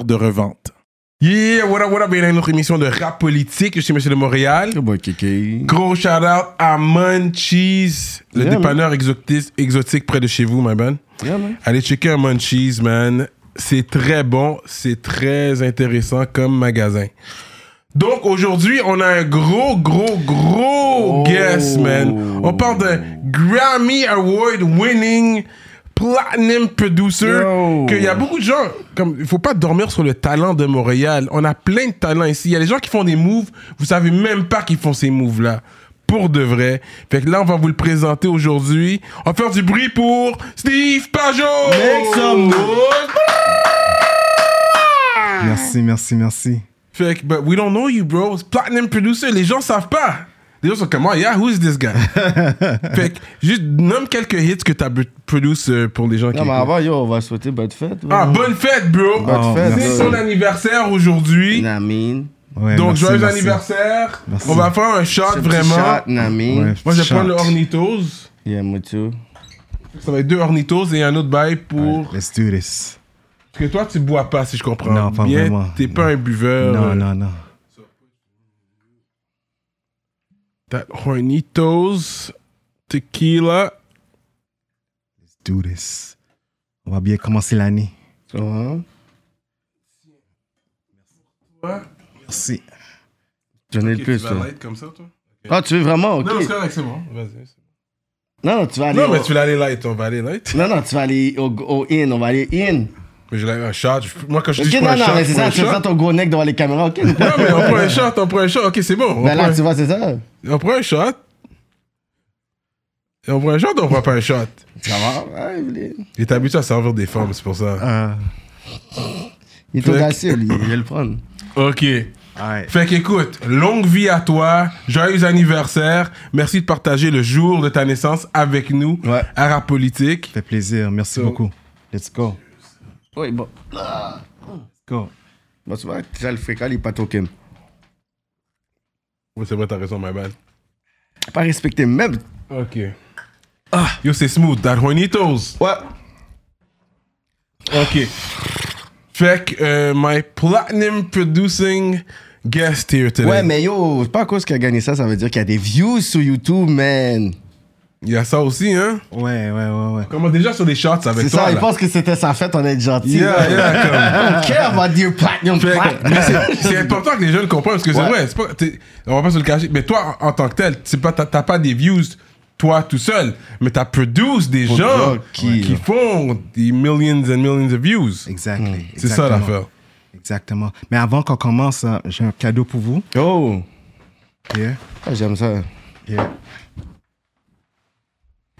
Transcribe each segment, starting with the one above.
de revente. Yeah, what up, what up, bienvenue à une autre émission de rap politique. Je suis Monsieur de Montréal. Gros shout out à Munchies, le Yeah, dépanneur exotique, exotique près de chez vous, my man. Yeah, man. Allez checker un Munchies, man. C'est très bon, c'est très intéressant comme magasin. Donc aujourd'hui, on a un gros, gros, gros guest, man. On parle d'un Grammy Award winning platinum producer. Yo. Que il y a beaucoup de gens, comme il faut pas dormir sur le talent de Montréal. On a plein de talents ici. Il y a des gens qui font des moves, vous savez même pas qu'ils font ces moves là. Pour de vrai. Fait que là, on va vous le présenter aujourd'hui. On va faire du bruit pour Steve Pajot! Make some noise. Merci, merci, merci. Fait que, but we don't know you, bro. It's platinum producer. Les gens savent pas. Les gens sont comme, oh, yeah, who is this guy? fait que, juste nomme quelques hits que t'as produce euh, pour les gens qui Non, mais avant, yo, on va souhaiter bonne fête. Ah, bonne fête, bro! Bonne fête, C'est son anniversaire aujourd'hui. Ouais, Donc, merci, joyeux merci. anniversaire. Merci. On va faire un shot, vraiment. shot, Namine. Ouais. Moi, je prendre le Ornitos. Yeah, moi too. Ça va être deux Ornitos et un autre bail pour... Let's do this. Parce que toi, tu bois pas, si je comprends Non, pas bien. T'es pas un buveur. non, non, non. That Hornitos, tequila. Let's do this. On va bien commencer l'année. Ça va? Merci. J'en ai Ok, le plus, tu vas toi. light comme ça, toi? Ah, tu veux vraiment? Ok. Non, c'est correct, c'est bon. Vas-y. Non, non, tu vas aller. Non, mais tu vas aller light, on va aller light. Non, non, tu vas aller au, au in. On va aller in. Mais j'ai un shot. je- Moi, quand je dis je non, prends un non, shot, mais je c'est ça. un Tu fais ton gros neck devant les caméras. Ok. Non, mais on prend un shot, on prend un shot. Ok, c'est bon. On, Ben là, tu vois, c'est ça. on prend un shot. Et on prend un shot ou on prend pas un shot? Ça va? Ouais, il est- Il est habitué à servir des femmes, c'est pour ça. Euh, il est audacieux, lui. Il va le prendre. Ok. alright. Fait qu'écoute, longue vie à toi, joyeux anniversaire. Merci de partager le jour de ta naissance avec nous Ouais. à Rap Politique. Ça fait plaisir. Merci So- beaucoup. Let's go. Oui, bon. Go. Bon, tu vois, déjà, le fréquent, il est pas token. Oui, c'est vrai, t'as raison, my bad. Pas respecté même. Ok. Ah, yo, c'est smooth. That Hornitos. Ouais. Ok. Fait que, euh, my platinum producing guest here today. Ouais, mais yo, c'est pas à cause qu'il a gagné ça, ça veut dire qu'il y a des views sur YouTube, man. Il y a ça aussi, hein? Ouais, ouais, ouais, ouais. Comment déjà sur les shots avec C'est toi, ça, il là? pense que c'était sa fête, on est gentil. Yeah, yeah, On care about your platinum c'est- c'est important que les jeunes comprennent parce que c'est Ouais. vrai, c'est pas, t'es- on va pas se le cacher. Mais toi, en, tant que tel, c'est pas, t'as t'as pas des views toi tout seul, mais t'as produce des Pour gens qui- qui font des millions and millions of views. Exactly. C'est ça l'affaire. Exactement. Mais avant qu'on commence, euh, j'ai un cadeau pour vous. Oh, Yeah. ah, j'aime ça. Yeah.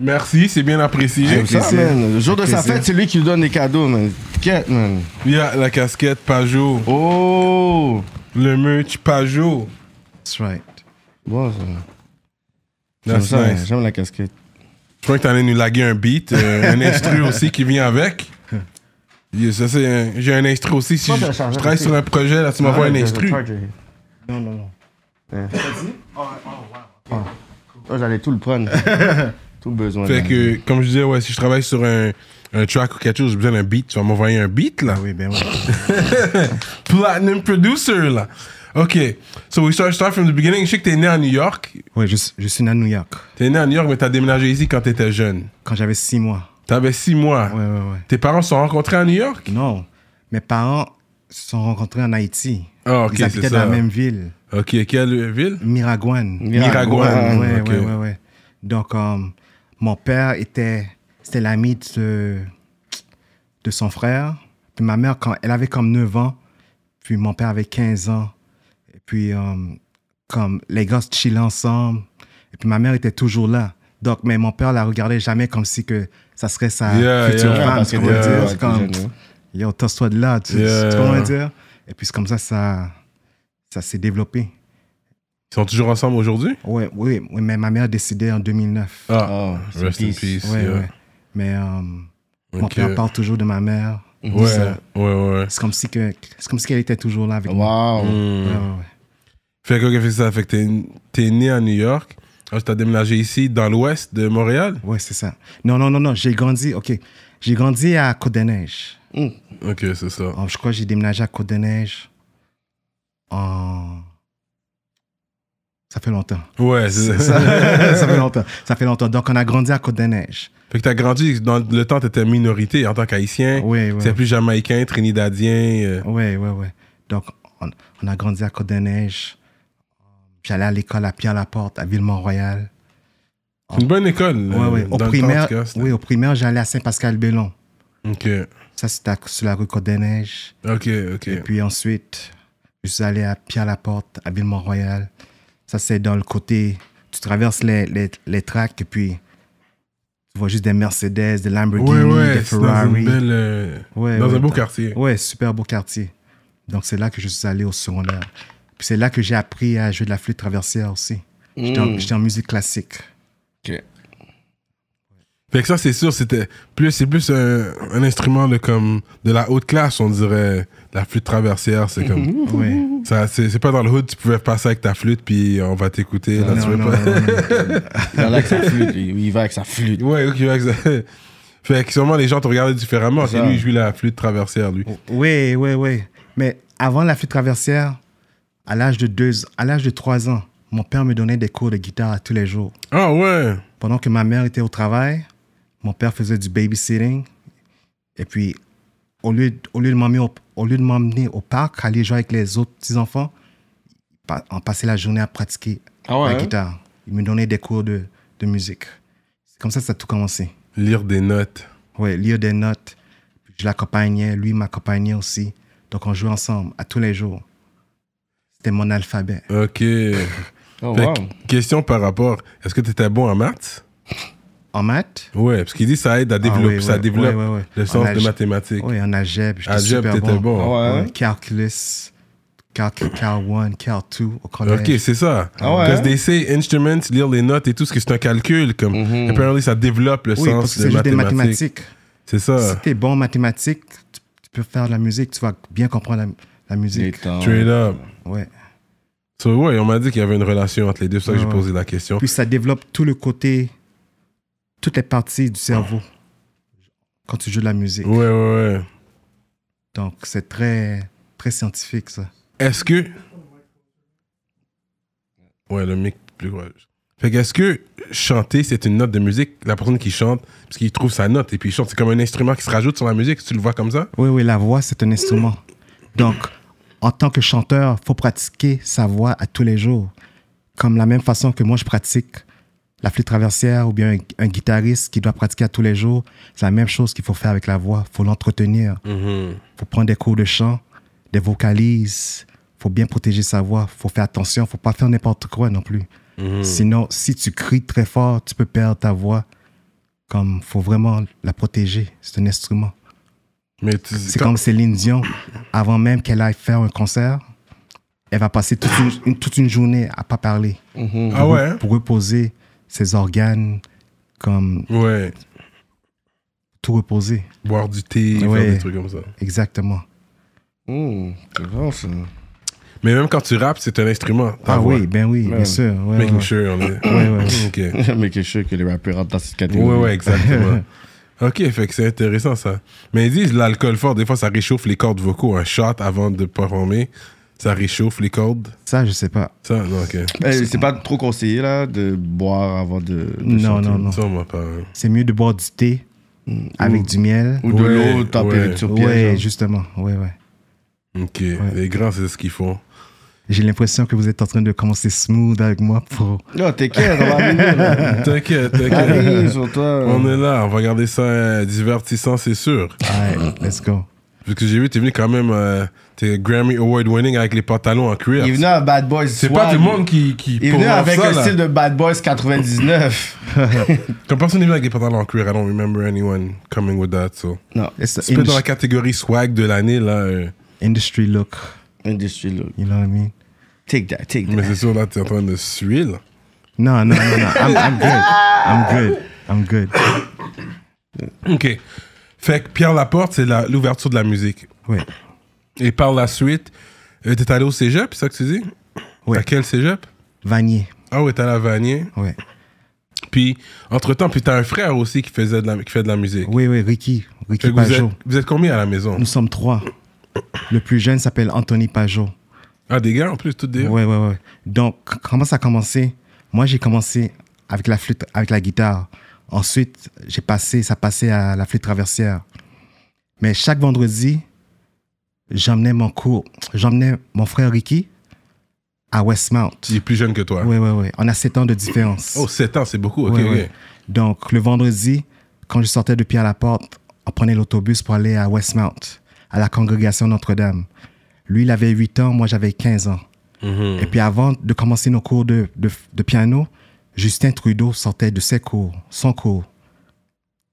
Merci, c'est bien apprécié. J'aime ça, man. Le jour de sa fête, c'est lui qui lui donne des cadeaux, man. Quête, man. Il y a la casquette Pajot, Oh, le merch Pajot. That's right. bon, ça. J'aime That's ça, nice. j'aime la casquette. Je crois que t'allais nous laguer un beat, euh, un instru aussi qui vient avec. Yeah, ça, c'est un- J'ai un instru aussi. Si Moi, je, je travaille sur un projet, là, tu m'envoies un instru. Non, non, non. Oh, j'allais tout le prendre. tout besoin. Fait que, comme je disais, ouais, si je travaille sur un, un track ou quelque chose, j'ai besoin d'un beat, tu vas m'envoyer un beat, là? Ah oui, ben oui. Platinum producer, là. OK. So we start, start from the beginning. Je sais que t'es né à New York. Oui, je, je suis né à New York T'es né à New York, mais t'as déménagé ici quand t'étais jeune. quand j'avais six mois. T'avais six mois. Ouais, ouais, ouais. Tes parents se sont rencontrés à New York? Non, mes parents se sont rencontrés en Haïti. Ah, ok, Ils habitaient ça. dans la même ville, OK, quelle ville? Miragouane. Miragouane, Ouais, ok. ouais, ouais, ouais. Donc, euh, mon père était, c'était l'ami de, de son frère. Puis ma mère, quand, elle avait comme 9 ans. Puis mon père avait 15 ans. Et puis, euh, comme les gars chillaient ensemble. Et puis ma mère était toujours là. Donc, mais mon père la regardait jamais comme si que ça serait sa Yeah, future yeah. femme. comprends t'es- dire? comme, hein. yo, tasse-toi de là. Tu, Yeah. tu comprends dire? Et puis c'est comme ça, ça, ça s'est développé. Ils sont toujours ensemble aujourd'hui? Ouais, oui, oui, mais ma mère a décidé en 2009. Ah, Oh, rest in peace. peace. ouais, yeah. ouais. Mais euh, mon père parle toujours de ma mère. Ouais, Ça. ouais, ouais. C'est comme si que, c'est comme si qu'elle était toujours là avec moi. Wow. Ouais, ouais, ouais. Fait que, fait ça. Fait que t'es, t'es né à New York. Ensuite, t'as déménagé ici, dans l'ouest de Montréal? Ouais, c'est ça. Non, non, non, non. J'ai grandi, OK. J'ai grandi à Côte-des-Neiges. Ok, c'est ça. Alors, je crois que j'ai déménagé à Côte-des-Neiges en. Ça fait longtemps. Ouais, c'est ça, ça. fait longtemps. Ça fait longtemps. Donc, on a grandi à Côte-des-Neiges. Fait que t'as grandi, dans le temps, t'étais minorité en tant qu'haïtien. Oui, oui. C'est plus jamaïcain, trinidadien. euh. Oui, oui, oui. Donc, on, on a grandi à Côte-des-Neiges. J'allais à l'école à Pierre-Laporte, à Ville-Mont-Royal. C'est une bonne école. Oui, euh, oui. Au temps, primaire, cas, oui, au primaire, j'allais à Saint-Pascal-Bellon. Ok, Ça, c'était sur la rue Côte-des-Neiges. ok, ok. Et puis ensuite, je suis allé à Pierre-Laporte, à Ville-Mont-Royal. Ça, c'est dans le côté. Tu traverses les, les, les tracks et puis tu vois juste des Mercedes, des Lamborghini, Ouais, ouais, des c'est dans Ferrari. une belle, euh, Ouais, dans ouais, un beau quartier. Ouais, super beau quartier. Donc, c'est là que je suis allé au secondaire. Puis c'est là que j'ai appris à jouer de la flûte traversière aussi. J'étais en- Mm. j'étais en musique classique. Ok. Fait que ça, c'est sûr, c'était plus, c'est plus un, un instrument de, comme, de la haute classe, on dirait. La flûte traversière, c'est comme. Ça, c'est, c'est pas dans le hood, tu pouvais passer avec ta flûte, puis on va t'écouter. là, tu Non, veux non, pas. non, non. Il va avec sa flûte. Il il va avec sa flûte. Ouais, ok, ça- Fait que sûrement les gens te regardaient différemment. C'est lui, il joue la flûte traversière, lui. Oui, oui, oui. Mais avant la flûte traversière, à l'âge de deux, à l'âge de trois ans, mon père me donnait des cours de guitare tous les jours. Ah ouais. Pendant que ma mère était au travail, mon père faisait du babysitting. Et puis, au lieu, au lieu de m'emmener au, au lieu de m'emmener au parc, aller jouer avec les autres petits-enfants, on passait la journée à pratiquer Ah ouais, la hein? guitare. Il me donnait des cours de, de musique. C'est comme ça que ça a tout commencé. Lire des notes. Ouais, lire des notes. Je l'accompagnais, lui m'accompagnait aussi. Donc on jouait ensemble à tous les jours. C'était mon alphabet. Ok. Oh, wow. que, question par rapport, est-ce que tu étais bon en maths? En maths Ouais, parce qu'il dit ça aide à Ah développer, oui, ça développe le En sens de mathématiques. Oui, en algèbre, j'étais Algèbre, super t'étais bon. bon. Ouais? Ouais, calculus, calc, cal 1, cal 2 au collège. Ok, c'est ça. Ah ouais, Because hein? they say instruments, lire les notes et tout, ce que c'est un calcul. Comme, Mhm. apparently, ça développe le oui, parce sens que de juste des mathématiques. mathématiques. C'est ça. Si t'es bon en mathématiques, tu, tu peux faire de la musique, tu vas bien comprendre la, musique. Straight up. Ouais. So, ouais, on m'a dit qu'il y avait une relation entre les deux, c'est ça que j'ai posé la question. Puis ça développe tout le côté, toutes les parties du cerveau quand tu joues de la musique. Ouais, ouais, ouais. Donc c'est très, très scientifique ça. Est-ce que. Ouais, le mic plus gros. Fait que est-ce que chanter, c'est une note de musique? La personne qui chante, parce qu'il trouve sa note et puis il chante, c'est comme un instrument qui se rajoute sur la musique, tu le vois comme ça? Oui, oui, la voix, c'est un instrument. Donc, en tant que chanteur, faut pratiquer sa voix à tous les jours. Comme la même façon que moi, je pratique la flûte traversière ou bien un, un guitariste qui doit pratiquer à tous les jours, c'est la même chose qu'il faut faire avec la voix. faut l'entretenir. Mhm. faut prendre des cours de chant, des vocalises. faut bien protéger sa voix. faut faire attention. faut pas faire n'importe quoi non plus. Mhm. Sinon, si tu cries très fort, tu peux perdre ta voix. Comme, faut vraiment la protéger. C'est un instrument. Mais tu- C'est quand- comme Céline Dion, avant même qu'elle aille faire un concert, elle va passer toute une, une- toute une journée à pas parler. Mhm. Ah ouais hein? Pour reposer ses organes, comme Ouais. tout reposer. Boire du thé, Ouais. faire des trucs comme ça. Exactement. Mhm. C'est bon, ça. Mais même quand tu rappes, c'est un instrument. ah voix. oui, ben oui, Ouais. bien sûr. Ouais, Making ouais. sure, on est. Ouais, ouais. Quelque chose que les rappeurs rentrent dans cette catégorie. Ouais, ouais, exactement. ok, fait que c'est intéressant ça. Mais ils disent l'alcool fort, des fois ça réchauffe les cordes vocaux. Un shot avant de performer, ça réchauffe les cordes? Ça, je sais pas. Ça, non, ok. Eh, c'est pas trop conseillé, là, de boire avant de, de Non, chanter. non, non. Ça, on m'a pas. C'est mieux de boire du thé avec du miel. Ou de Ouais, l'eau, température Ouais, piège. hein. justement. Ouais, ouais. Ok, les grands, c'est ce qu'ils font. J'ai l'impression que vous êtes en train de commencer smooth avec moi pour. Non, t'inquiète, on va arriver, là. T'inquiète, t'inquiète. Arrive sur toi. on est là, on va garder ça euh, divertissant, c'est sûr. Alright, let's go. Parce que j'ai vu, t'es venu quand même. euh, t'es Grammy Award winning avec les pantalons en cuir. Il est venu à Bad Boys C'est pas tout le monde qui. qui Il est venu avec ça, le là. style de Bad Boys 99. Comme personne n'est venu avec des pantalons en cuir, I don't remember anyone coming with that. So. non, It's C'est peut-être dans la catégorie swag de l'année, là. euh. industry look. industry look. You know what I mean? Take that, take Mais that. c'est sûr, là, t'es en train de suer, là. Non, non, non, non. I'm, I'm good. I'm good. I'm good. OK. Fait que Pierre Laporte, c'est la- l'ouverture de la musique. Oui. Et par la suite, euh, t'es allé au cégep, c'est ça que tu dis? Ouais. À quel cégep? Vanier. Ah ouais, t'es allé à Vanier. Ouais. Puis, entre-temps, puis t'as un frère aussi qui, faisait de la, qui fait de la musique. Oui, oui, Ricky. Fait Ricky que vous, êtes, Pajot. vous êtes combien à la maison? Nous sommes trois. Le plus jeune s'appelle Anthony Pajot. Ah, des gars en plus, tous des? Ouais, ouais, ouais. Donc, comment ça a commencé? Moi, j'ai commencé avec la flûte, avec la guitare. Ensuite, j'ai passé, ça passait à la flûte traversière. Mais chaque vendredi, j'emmenais mon cours, j'emmenais mon frère Ricky à Westmount. Il est plus jeune que toi. Ouais, ouais, ouais. On a sept ans de différence. Oh, 7 ans, c'est beaucoup. Ok, Ouais, ok. ouais. Donc, le vendredi, quand je sortais de Pierre Laporte, on prenait l'autobus pour aller à Westmount, à la congrégation Notre-Dame. Lui, il avait 8 ans, moi, j'avais 15 ans. Mhm. Et puis, avant de commencer nos cours de, de, de piano, Justin Trudeau sortait de ses cours, son cours.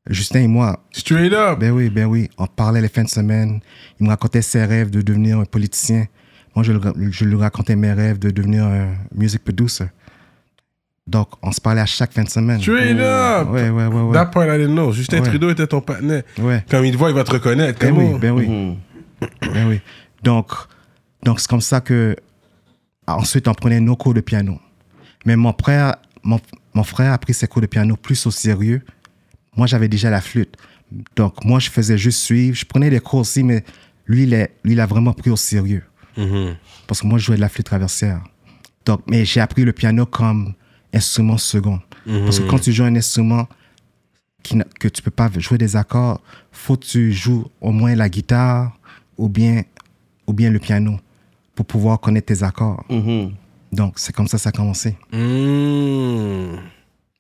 Justin et moi, Straight up. ben oui, ben oui, on parlait les fins de semaine. Il me racontait ses rêves de devenir un politicien. Moi, je, le- je lui racontais mes rêves de devenir un music producer. Donc, on se parlait à chaque fin de semaine. Straight up. Ouais, ouais, ouais, ouais. That part I didn't know. Justin Ouais. Trudeau était ton partenaire. Ouais. Comme il te voit, il va te reconnaître. Ben oui, ben oui, Mhm. ben oui. Donc, donc c'est comme ça que ensuite on prenait nos cours de piano. Mais mon frère, mon, mon frère a pris ses cours de piano plus au sérieux. Moi, j'avais déjà la flûte. Donc, moi, je faisais juste suivre. Je prenais des cours aussi, mais lui, il, est, lui, il a vraiment pris au sérieux. Mhm. Parce que moi, je jouais de la flûte traversière. Donc, mais j'ai appris le piano comme instrument second. Parce que quand tu joues un instrument qui que tu peux pas jouer des accords, faut que tu joues au moins la guitare ou bien, ou bien le piano pour pouvoir connaître tes accords. Mhm. Donc, c'est comme ça que ça a commencé. Mm.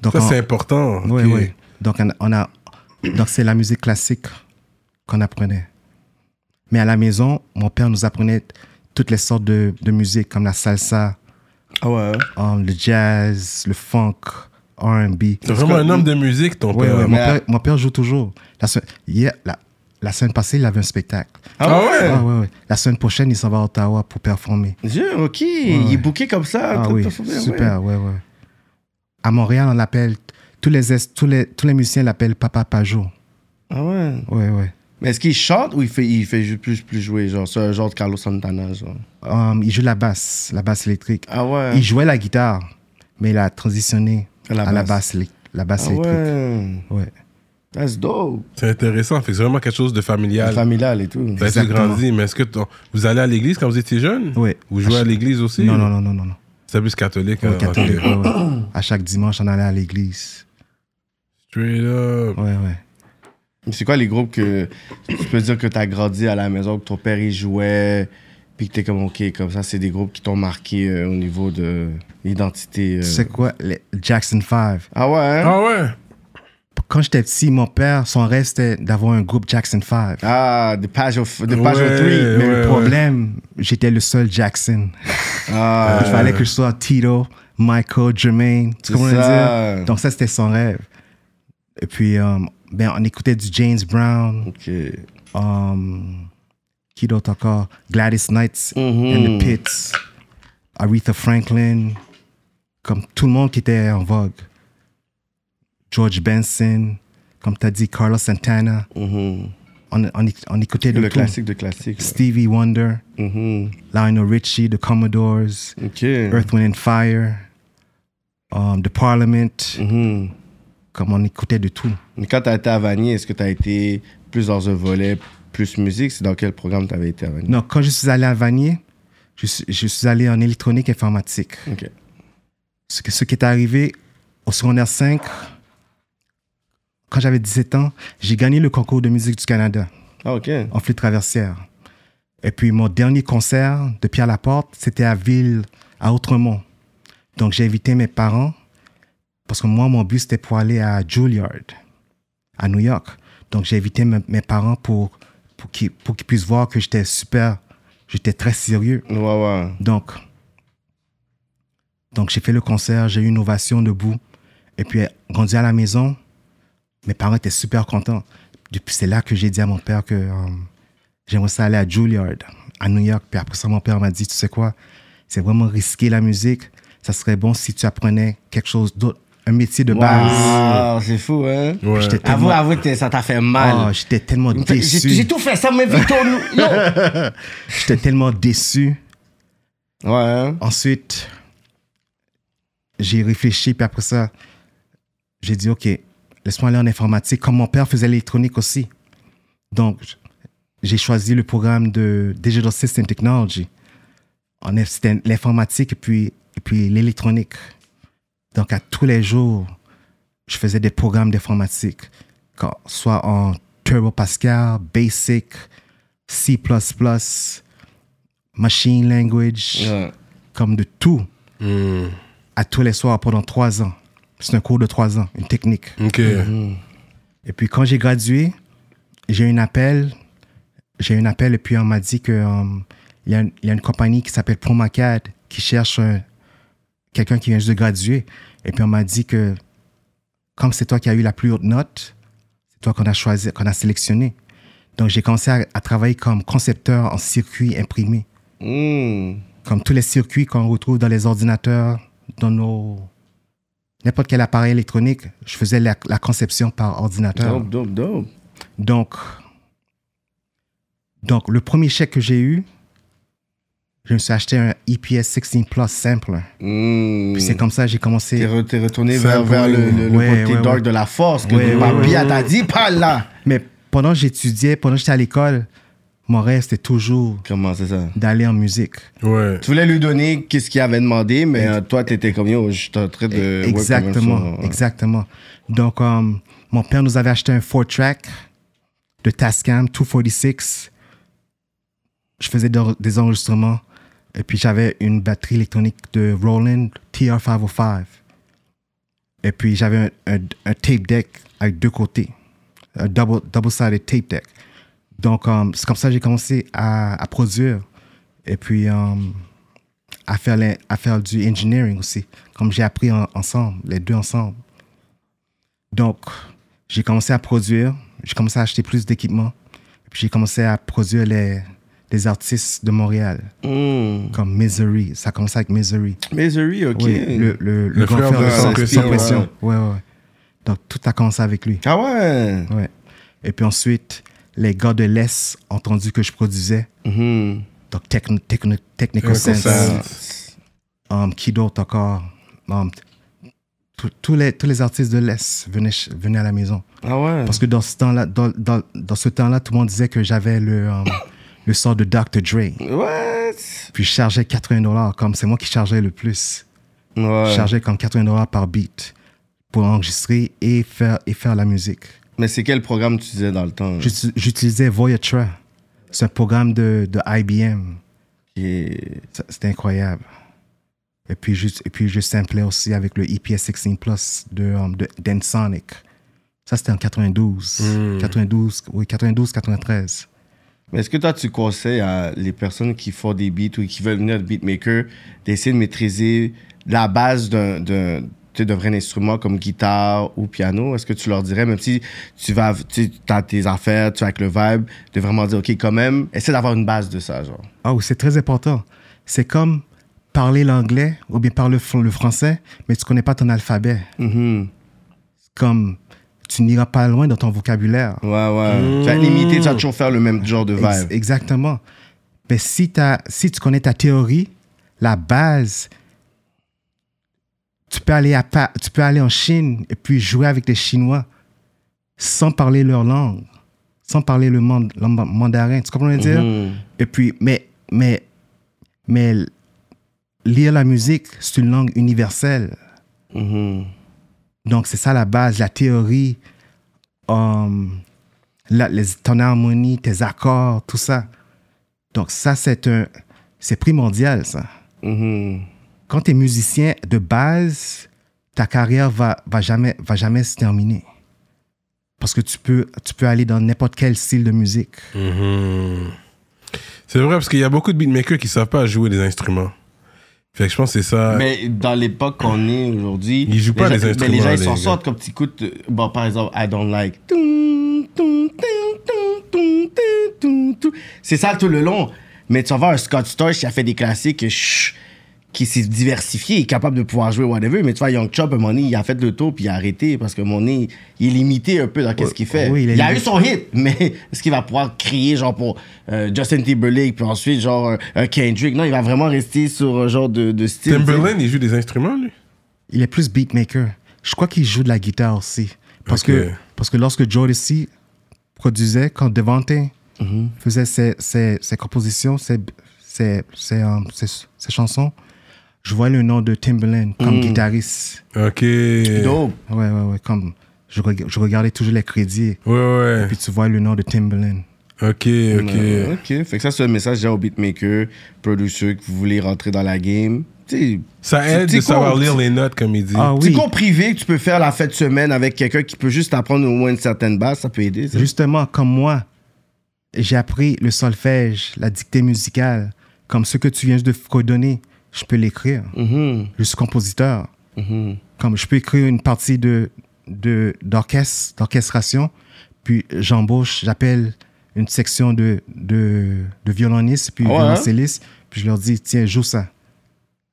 Donc, Ça, c'est important. Oui, oui. Donc, on a, on a- donc c'est la musique classique qu'on apprenait. Mais à la maison, mon père nous apprenait toutes les sortes de, de musique, comme la salsa, Ah ouais. um, le jazz, le funk, R&B. C'est vraiment un homme de musique, ton Ouais, père. ouais, mon, père, mon père joue toujours. La, hier- la, la semaine passée, il avait un spectacle. Ah ouais? Ah, ouais, ouais. La semaine prochaine, il s'en va à Ottawa pour performer. Dieu, ok. Il est booké comme ça. Ah oui, super, ouais, ouais. À Montréal, on l'appelle, tous les, es- tous les, tous les musiciens l'appellent Papa Pajot. Ah ouais? Ouais, ouais. Mais est-ce qu'il chante ou il fait, il fait plus, plus jouer, genre, c'est un genre de Carlos Santana, genre? Um, il joue la basse, la basse électrique. Ah ouais. Il jouait la guitare, mais il a transitionné À la à la basse. élec- la basse Ah électrique. ouais. Ouais. That's dope. C'est intéressant. Fait que c'est vraiment quelque chose de familial. Familial et tout. Été Exactement. grandi, mais est-ce que ton- vous allez à l'église quand vous étiez jeune? Ouais. Vous jouez à l'église aussi? Non, non, non, non, non. non. C'est plus catholique. Hein, catholique, ok. ouais, ouais. À chaque dimanche, on allait à l'église. Straight up. Ouais, ouais. Mais C'est quoi les groupes que tu peux dire que t'as grandi à la maison, que ton père y jouait, puis que t'es comme, ok, comme ça, c'est des groupes qui t'ont marqué euh, au niveau de l'identité. euh. C'est quoi? Les Jackson 5. Ah ouais, hein? Ah ouais? Quand j'étais petit, mon père, son rêve, c'était d'avoir un groupe Jackson 5. Ah, The Page of, the Page of Ouais. Three. Mais ouais, le ouais. problème, j'étais le seul Jackson. Ah, Il fallait que je sois Tito, Michael, Jermaine. Tu comprends dire? Donc ça, c'était son rêve. Et puis, euh, ben, on écoutait du James Brown, ok. um, qui d'autre encore? Gladys Knight Mhm. and the Pits, Aretha Franklin, comme tout le monde qui était en vogue. George Benson, comme tu as dit, Carlos Santana. Mhm. On, on, on écoutait de Le tout. classique de classique. Stevie Wonder, Mhm. Lionel Richie, The Commodores. Earth, Wind and Fire, um, The Parliament, Mhm. comme on écoutait de tout. Mais quand t'as été à Vanier, est-ce que t'as été plus dans un volet plus musique? C'est dans quel programme t'avais été à Vanier? Non, quand je suis allé à Vanier, je suis, je suis allé en électronique informatique. Ok. Ce, ce qui est arrivé au secondaire 5, quand j'avais 17 ans, j'ai gagné le concours de musique du Canada Ah, ok. en flûte traversière. Et puis mon dernier concert de Pierre Laporte, c'était à Ville, à Outremont. Donc j'ai invité mes parents, parce que moi, mon but, c'était pour aller à Juilliard, à New York. Donc j'ai invité me- mes parents pour pour qu'ils puissent voir que j'étais super, j'étais très sérieux. Ouais, ouais. Donc, donc j'ai fait le concert, j'ai eu une ovation debout. Et puis, rendu à la maison, mes parents étaient super contents. Depuis, c'est là que j'ai dit à mon père que euh, j'aimerais ça aller à Juilliard, à New York. Puis après ça, mon père m'a dit, tu sais quoi, c'est vraiment risqué la musique. Ça serait bon si tu apprenais quelque chose d'autre, un métier de base. Wow, c'est fou, hein? Ouais. Avoue, avoue, ça t'a fait mal. Oh, j'étais tellement déçu. j'ai tout fait ça, mais Victor, yo. J'étais tellement déçu. Ouais, hein? Ensuite, j'ai réfléchi, puis après ça, j'ai dit, OK, laisse-moi aller en informatique, comme mon père faisait l'électronique aussi. Donc, j'ai choisi le programme de Digital System Technology. C'était l'informatique et puis, et puis l'électronique. Donc, à tous les jours, je faisais des programmes d'informatique, soit en Turbo Pascal, Basic, C++, Machine Language comme de tout Hmm. à tous les soirs pendant trois ans. C'est un cours de trois ans, une technique. Ok. Et puis quand j'ai gradué, j'ai eu un appel. J'ai eu un appel et puis on m'a dit que euh, il y, a une- il y a une compagnie qui s'appelle Promacad qui cherche un- quelqu'un qui vient juste de graduer. Et puis on m'a dit que comme c'est toi qui as eu la plus haute note, c'est toi qu'on a choisi, qu'on a sélectionné. Donc j'ai commencé à, à travailler comme concepteur en circuit imprimé. Hmm. comme tous les circuits qu'on retrouve dans les ordinateurs, dans nos n'importe quel appareil électronique, je faisais la, la conception par ordinateur. Dope, dope, dope. Donc, donc le premier chèque que j'ai eu, je me suis acheté un EPS 16 Plus Sampler. Hmm. Puis c'est comme ça que j'ai T'es commencé. re- t'es retourné vers, vers le, le, le ouais, côté ouais, dark ouais. de la force que ouais. t'a dit, pas là. Mais pendant que j'étudiais, pendant que j'étais à l'école, mon rêve c'était toujours Comment c'est ça? d'aller en musique. Ouais. Tu voulais lui donner qu'est-ce qu'il avait demandé, mais euh, toi, t'étais comme yo, je suis en train de. Exactement, ça. exactement. Donc, euh, mon père nous avait acheté un 4-track de Tascam 246. Je faisais de- des enregistrements. Et puis, j'avais une batterie électronique de Roland TR-505. Et puis, j'avais un, un- un tape deck avec deux côtés. Un double- double-sided tape deck. Donc, euh, c'est comme ça que j'ai commencé à, à produire. Et puis, euh, à faire, les- à faire du engineering aussi, comme j'ai appris en- ensemble, les deux ensemble. Donc, j'ai commencé à produire, j'ai commencé à acheter plus d'équipements, puis j'ai commencé à produire les, les artistes de Montréal, Hmm. comme Misery. Ça a commencé avec Misery. Misery, ok. Oui, le, le, Le grand frère frère de Sans Sans, Pression, Sans Pression. Ouais, ouais. Donc, tout a commencé avec lui. Ah ouais. Ouais. Et puis ensuite, les gars de l'Est ont entendu que je produisais. Mhm. Donc, Techno, Techno, Technical Sense. Sense. Um, qui d'autre encore? Um, tous- tous les, tous les artistes de l'Est venaient, venaient à la maison. Ah ouais? Parce que dans ce temps-là, dans, dans, dans ce temps-là, tout le monde disait que j'avais le, um, le sort de Dr. Dre. What? Puis je chargeais 80 dollars, comme c'est moi qui chargeais le plus. Je chargeais comme 80 dollars par beat pour enregistrer et faire, et faire la musique. Mais c'est quel programme tu disais dans le temps? J'uti- J'utilisais Voyatra. C'est un programme de, de IBM. Et- C'était incroyable. Et puis, juste, et puis je samplais aussi avec le EPS 16 Plus de, um, de d'Ensonic. Ça, c'était en 92. Mm. 92, oui, 92, 93. Mais est-ce que toi, tu conseilles à les personnes qui font des beats ou qui veulent venir beatmaker d'essayer de maîtriser la base d'un, tu sais, d'un vrai instrument comme guitare ou piano? Est-ce que tu leur dirais, même si tu vas, tu as tes affaires, tu as avec le vibe, de vraiment dire, OK, quand même, essaie d'avoir une base de ça, genre. Ah oui, c'est très important. C'est comme parler l'anglais ou bien parler le fr- le français, mais tu connais pas ton alphabet. Mhm. Comme tu n'iras pas loin dans ton vocabulaire. Ouais, ouais. Tu vas être limité, tu vas toujours faire le même genre de vibe. Ex- exactement. Mais si tu connais ta théorie, la base, tu peux, aller à, tu peux aller en Chine et puis jouer avec les Chinois sans parler leur langue, sans parler le, mand- le mandarin. Tu comprends ce que je veux dire? Mhm. Et puis, mais, mais, mais lire la musique, c'est une langue universelle. Mhm. Donc, c'est ça la base, la théorie, um, la- les, ton harmonie, tes accords, tout ça. Donc, ça, c'est un, c'est primordial, ça. Mhm. Quand tu es musicien de base, ta carrière va, va, jamais, va jamais se terminer. Parce que tu peux, tu peux aller dans n'importe quel style de musique. Mhm. C'est vrai, parce qu'il y a beaucoup de beatmakers qui savent pas jouer des instruments. Fait que je pense que c'est ça. Mais dans l'époque qu'on est aujourd'hui, Ils jouent pas les instruments, Mais les gens, ils s'en sortent comme tu écoutes, bon, par exemple, I don't like. C'est ça tout le long. Mais tu vas voir un Scott Storch qui a fait des classiques, chut, qui s'est diversifié, est capable de pouvoir jouer whatever. Mais tu vois, Young Chop, à un moment donné, il a fait le tour puis il a arrêté parce que mon nez, il est limité un peu dans qu'est-ce qu'il fait. oui, il a eu son hit, mais est-ce qu'il va pouvoir crier genre pour euh, Justin Timberlake puis ensuite genre Kendrick? Non, il va vraiment rester sur un genre de, de style. Timberland, il joue des instruments, lui? Il est plus beatmaker. Je crois qu'il joue de la guitare aussi. Parce, que, parce que lorsque Jodeci produisait, quand Devante Mhm. faisait ses, ses, ses compositions, ses, ses, ses, ses- ses chansons, je vois le nom de Timberland comme Mhm. guitariste. Ok. Dope. Ouais, ouais, ouais. Comme je, reg- je regardais toujours les crédits. Ouais, ouais. Puis tu vois le nom de Timberland. Ok, ok. Euh, ok. Fait que ça, c'est un message déjà aux beatmakers, producers, que vous voulez rentrer dans la game. Tu sais, Ça aide tu de savoir lire les notes, comme il dit. Ah oui, cours privé que tu peux faire la fête de semaine avec quelqu'un qui peut juste apprendre au moins une certaine base, ça peut aider. ça. justement, comme moi, j'ai appris le solfège, la dictée musicale. Comme ce que tu viens de redonner, je peux l'écrire. Mhm, Je suis compositeur. mhm. Comme je peux écrire une partie de d'orchestre, d'orchestration, puis j'embauche, j'appelle une section de, de, de violonistes, puis Ah ouais, violoncellistes, puis je leur dis, tiens, joue ça.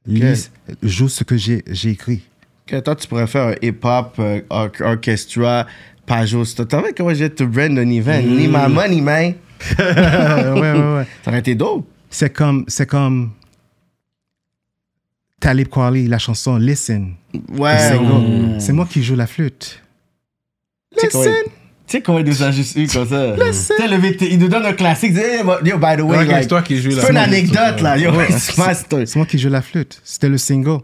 Lis, joue ce que j'ai j'ai écrit. Toi, tu pourrais faire un hip-hop, euh, or- orchestra, Pajot. T'as vu comment j'ai te brand un event? Need my money, man. ouais, ouais, ouais. Ça aurait été dope. C'est comme, c'est comme Talib Kweli, la chanson Listen. Ouais. C'est gros. C'est moi qui joue la flûte. Listen. Tu sais comment il nous a juste eu comme ça? Tu sais, le VT, il nous donne un classique. il dit, Hey, yo, by the way, like, c'est toi qui joues la c'est une flûte. anecdote, là. Yo, c'est moi qui joue la flûte. C'était le single.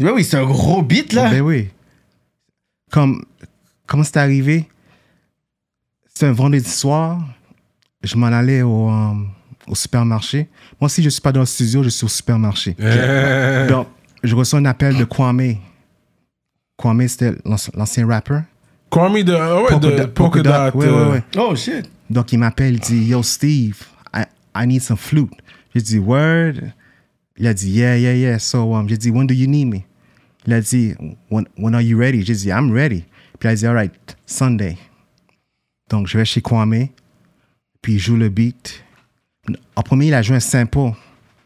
Ouais, oui, c'est un gros beat, là. Ben oui. Comme, comment c'est arrivé? C'est un vendredi soir. Je m'en allais au, euh, au supermarché. Moi, si je suis pas dans le studio, je suis au supermarché. Donc, je reçois un appel de Kwame. Kwame, c'était l'anci- l'ancien rappeur. Kwame de, ah ouais, de Polka Polka Dot, Dot. ouais, euh, ouais, ouais. Oh, shit. Donc, il m'appelle, il dit, Yo, Steve, I, I need some flute. J'ai dit, Word. Il a dit, Yeah, yeah, yeah. So, um, j'ai dit, When do you need me? Il a dit, When, when are you ready? J'ai dit, I'm ready. Puis il a dit, All right, Sunday. Donc, je vais chez Kwame, puis il joue le beat. En premier, il a joué un sample,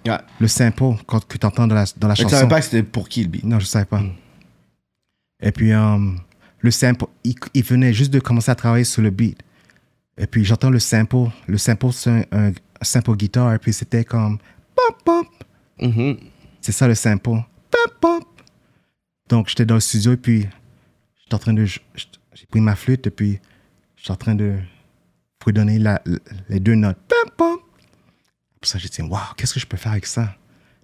Ouais. le sample quand, que tu entends dans la, dans la Mais tu chanson. savais pas que c'était pour qui, le beat? Non, je ne savais pas. Et puis, euh, le sample, il, il venait juste de commencer à travailler sur le beat. Et puis, j'entends le sample. Le sample, c'est un, sample guitare. Et puis, c'était comme... Pop, pop. Mhm. C'est ça, le sample. Pop, pop. Donc, j'étais dans le studio. Et puis, j'étais en train de... J'ai pris ma flûte. Et puis, j'étais en train de fredonner la, les deux notes. Pop, pop. Pour ça, j'ai dit, waouh, qu'est-ce que je peux faire avec ça?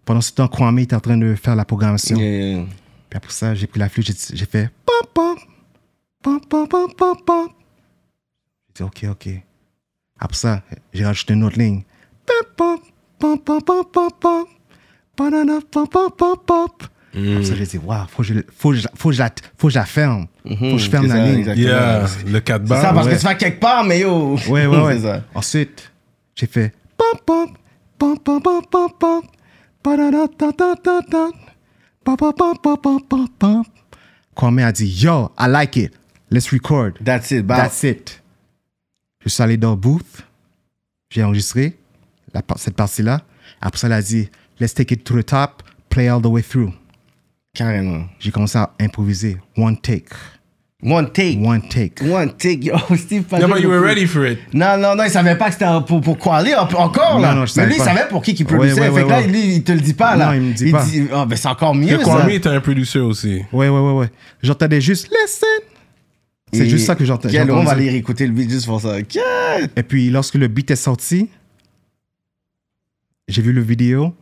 Pendant ce temps, Kwame était en train de faire la programmation. Yeah, yeah. Puis après ça, j'ai pris la flûte, j'ai- fait pop pop pop pop pop pop pop. J'ai dit ok ok. Après ça, j'ai rajouté une autre ligne. Pop pop pop pop pop pop. Banana pop pop pop pop. Après ça, j'ai dit waouh, faut que je faut je, faut je la faut que je la ferme. Faut que je ferme la ça, ligne. exactement. Yeah, le 4 C'est ça, parce ouais. que tu vas quelque part, mais yo. Ouais ouais ouais. c'est ça. Ensuite, j'ai fait pop pop Kwame a dit yo, I like it. Let's record. That's it. Bah, That's it. Je suis allé dans le booth. J'ai enregistré la, cette partie-là. Après ça, elle a dit, let's take it to the top, play all the way through. Carrément. J'ai commencé à improviser. One take. One take. One take. One take. Yo, Steve Yeah, Pajot, but you were ready for it. Non, non, non, il savait pas que c'était pour, pour quoi aller en- encore, là. Non, non, je mais savais lui, il pas. savait pour qui qu'il produisait. ouais, fait ouais, que là, lui, il te le dit pas, là. Non, il me dit pas. dit, oh, ben, c'est encore mieux, Que ça. Kwame était un producer aussi. Ouais, ouais, ouais, ouais. J'entendais juste, listen. C'est juste ça que j'entends- Quel, on va j'entendais. aller réécouter le beat juste pour ça. Quel- Et puis, lorsque le beat est sorti, j'ai vu le vidéo,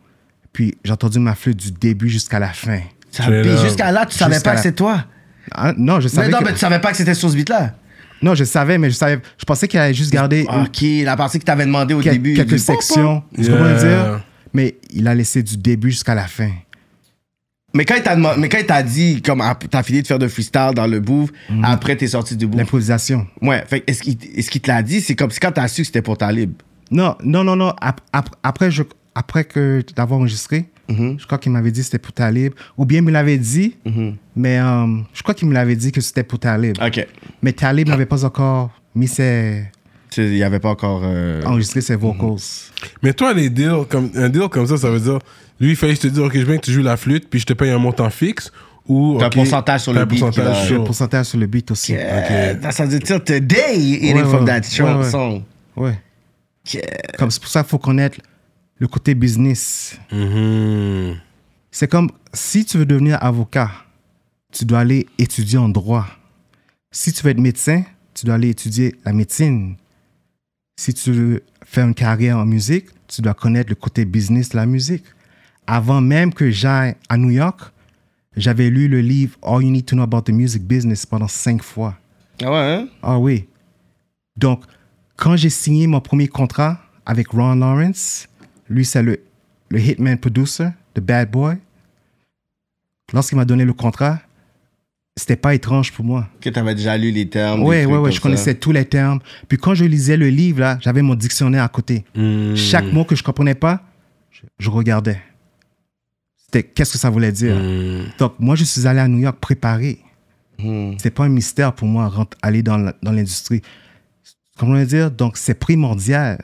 puis j'ai entendu ma flûte du début jusqu'à la fin. Jusqu'à là, tu savais Jusqu'à pas que c'est toi. Ah, non, je Mais savais non, que... mais tu savais pas que c'était sur ce beat-là? Non, je savais, mais je savais... Je pensais qu'il allait juste garder une- Ok, la partie que t'avais demandé au quel- début. quelques du sections. Tu Yeah. comprends le dire? Mais il a laissé du début jusqu'à la fin. Mais quand il t'a demandé- mais quand il t'a dit, comme t'as fini de faire de freestyle dans le bouffe, après t'es sorti du bouffe. L'improvisation. Ouais, fait que est-ce qu'il est-ce qu'il te l'a dit? C'est comme c'est quand t'as su que c'était pour Talib. Non, non, non, non. ap- ap- après, je, après que d'avoir enregistré, je crois qu'il m'avait dit que c'était pour Talib. Ou bien il me l'avait dit, mais euh, je crois qu'il me l'avait dit que c'était pour Talib. Ok. Mais Talib n'avait pas encore mis ses, Il y avait pas encore. euh, enregistré ses vocals. Mais toi, les deals, comme, un deal comme ça, ça veut dire, lui, il fallait te dise, ok, je veux que tu joues la flûte, puis je te paye un montant fixe, ou. T'as un pourcentage sur le un beat pourcentage va- J'ai le sur- pourcentage sur le beat aussi. Yeah, Ça veut dire today eating Ouais, from ouais. that show Ouais, ouais. song. Ouais. Yeah. Comme c'est pour ça qu'il faut connaître le côté business. Mhm. C'est comme si tu veux devenir avocat, tu dois aller étudier en droit. Si tu veux être médecin, tu dois aller étudier la médecine. Si tu veux faire une carrière en musique, tu dois connaître le côté business de la musique. Avant même que j'aille à New York, j'avais lu le livre All You Need to Know About the Music Business pendant cinq fois. Ah ouais, hein? Ah oui. Donc, quand j'ai signé mon premier contrat avec Ron Lawrence, lui, c'est le, le hitman producer de Bad Boy. Lorsqu'il m'a donné le contrat, c'était pas étrange pour moi. Que t'avais déjà lu les termes. Oui, oui, oui, je ça. connaissais tous les termes. Puis quand je lisais le livre, là, j'avais mon dictionnaire à côté. Mhm. Chaque mot que je comprenais pas, je, je regardais. C'était qu'est-ce que ça voulait dire? Mhm. Donc, moi, je suis allé à New York préparé. Hmm. C'est pas un mystère pour moi aller dans l'industrie. Comment dire? Donc, c'est primordial.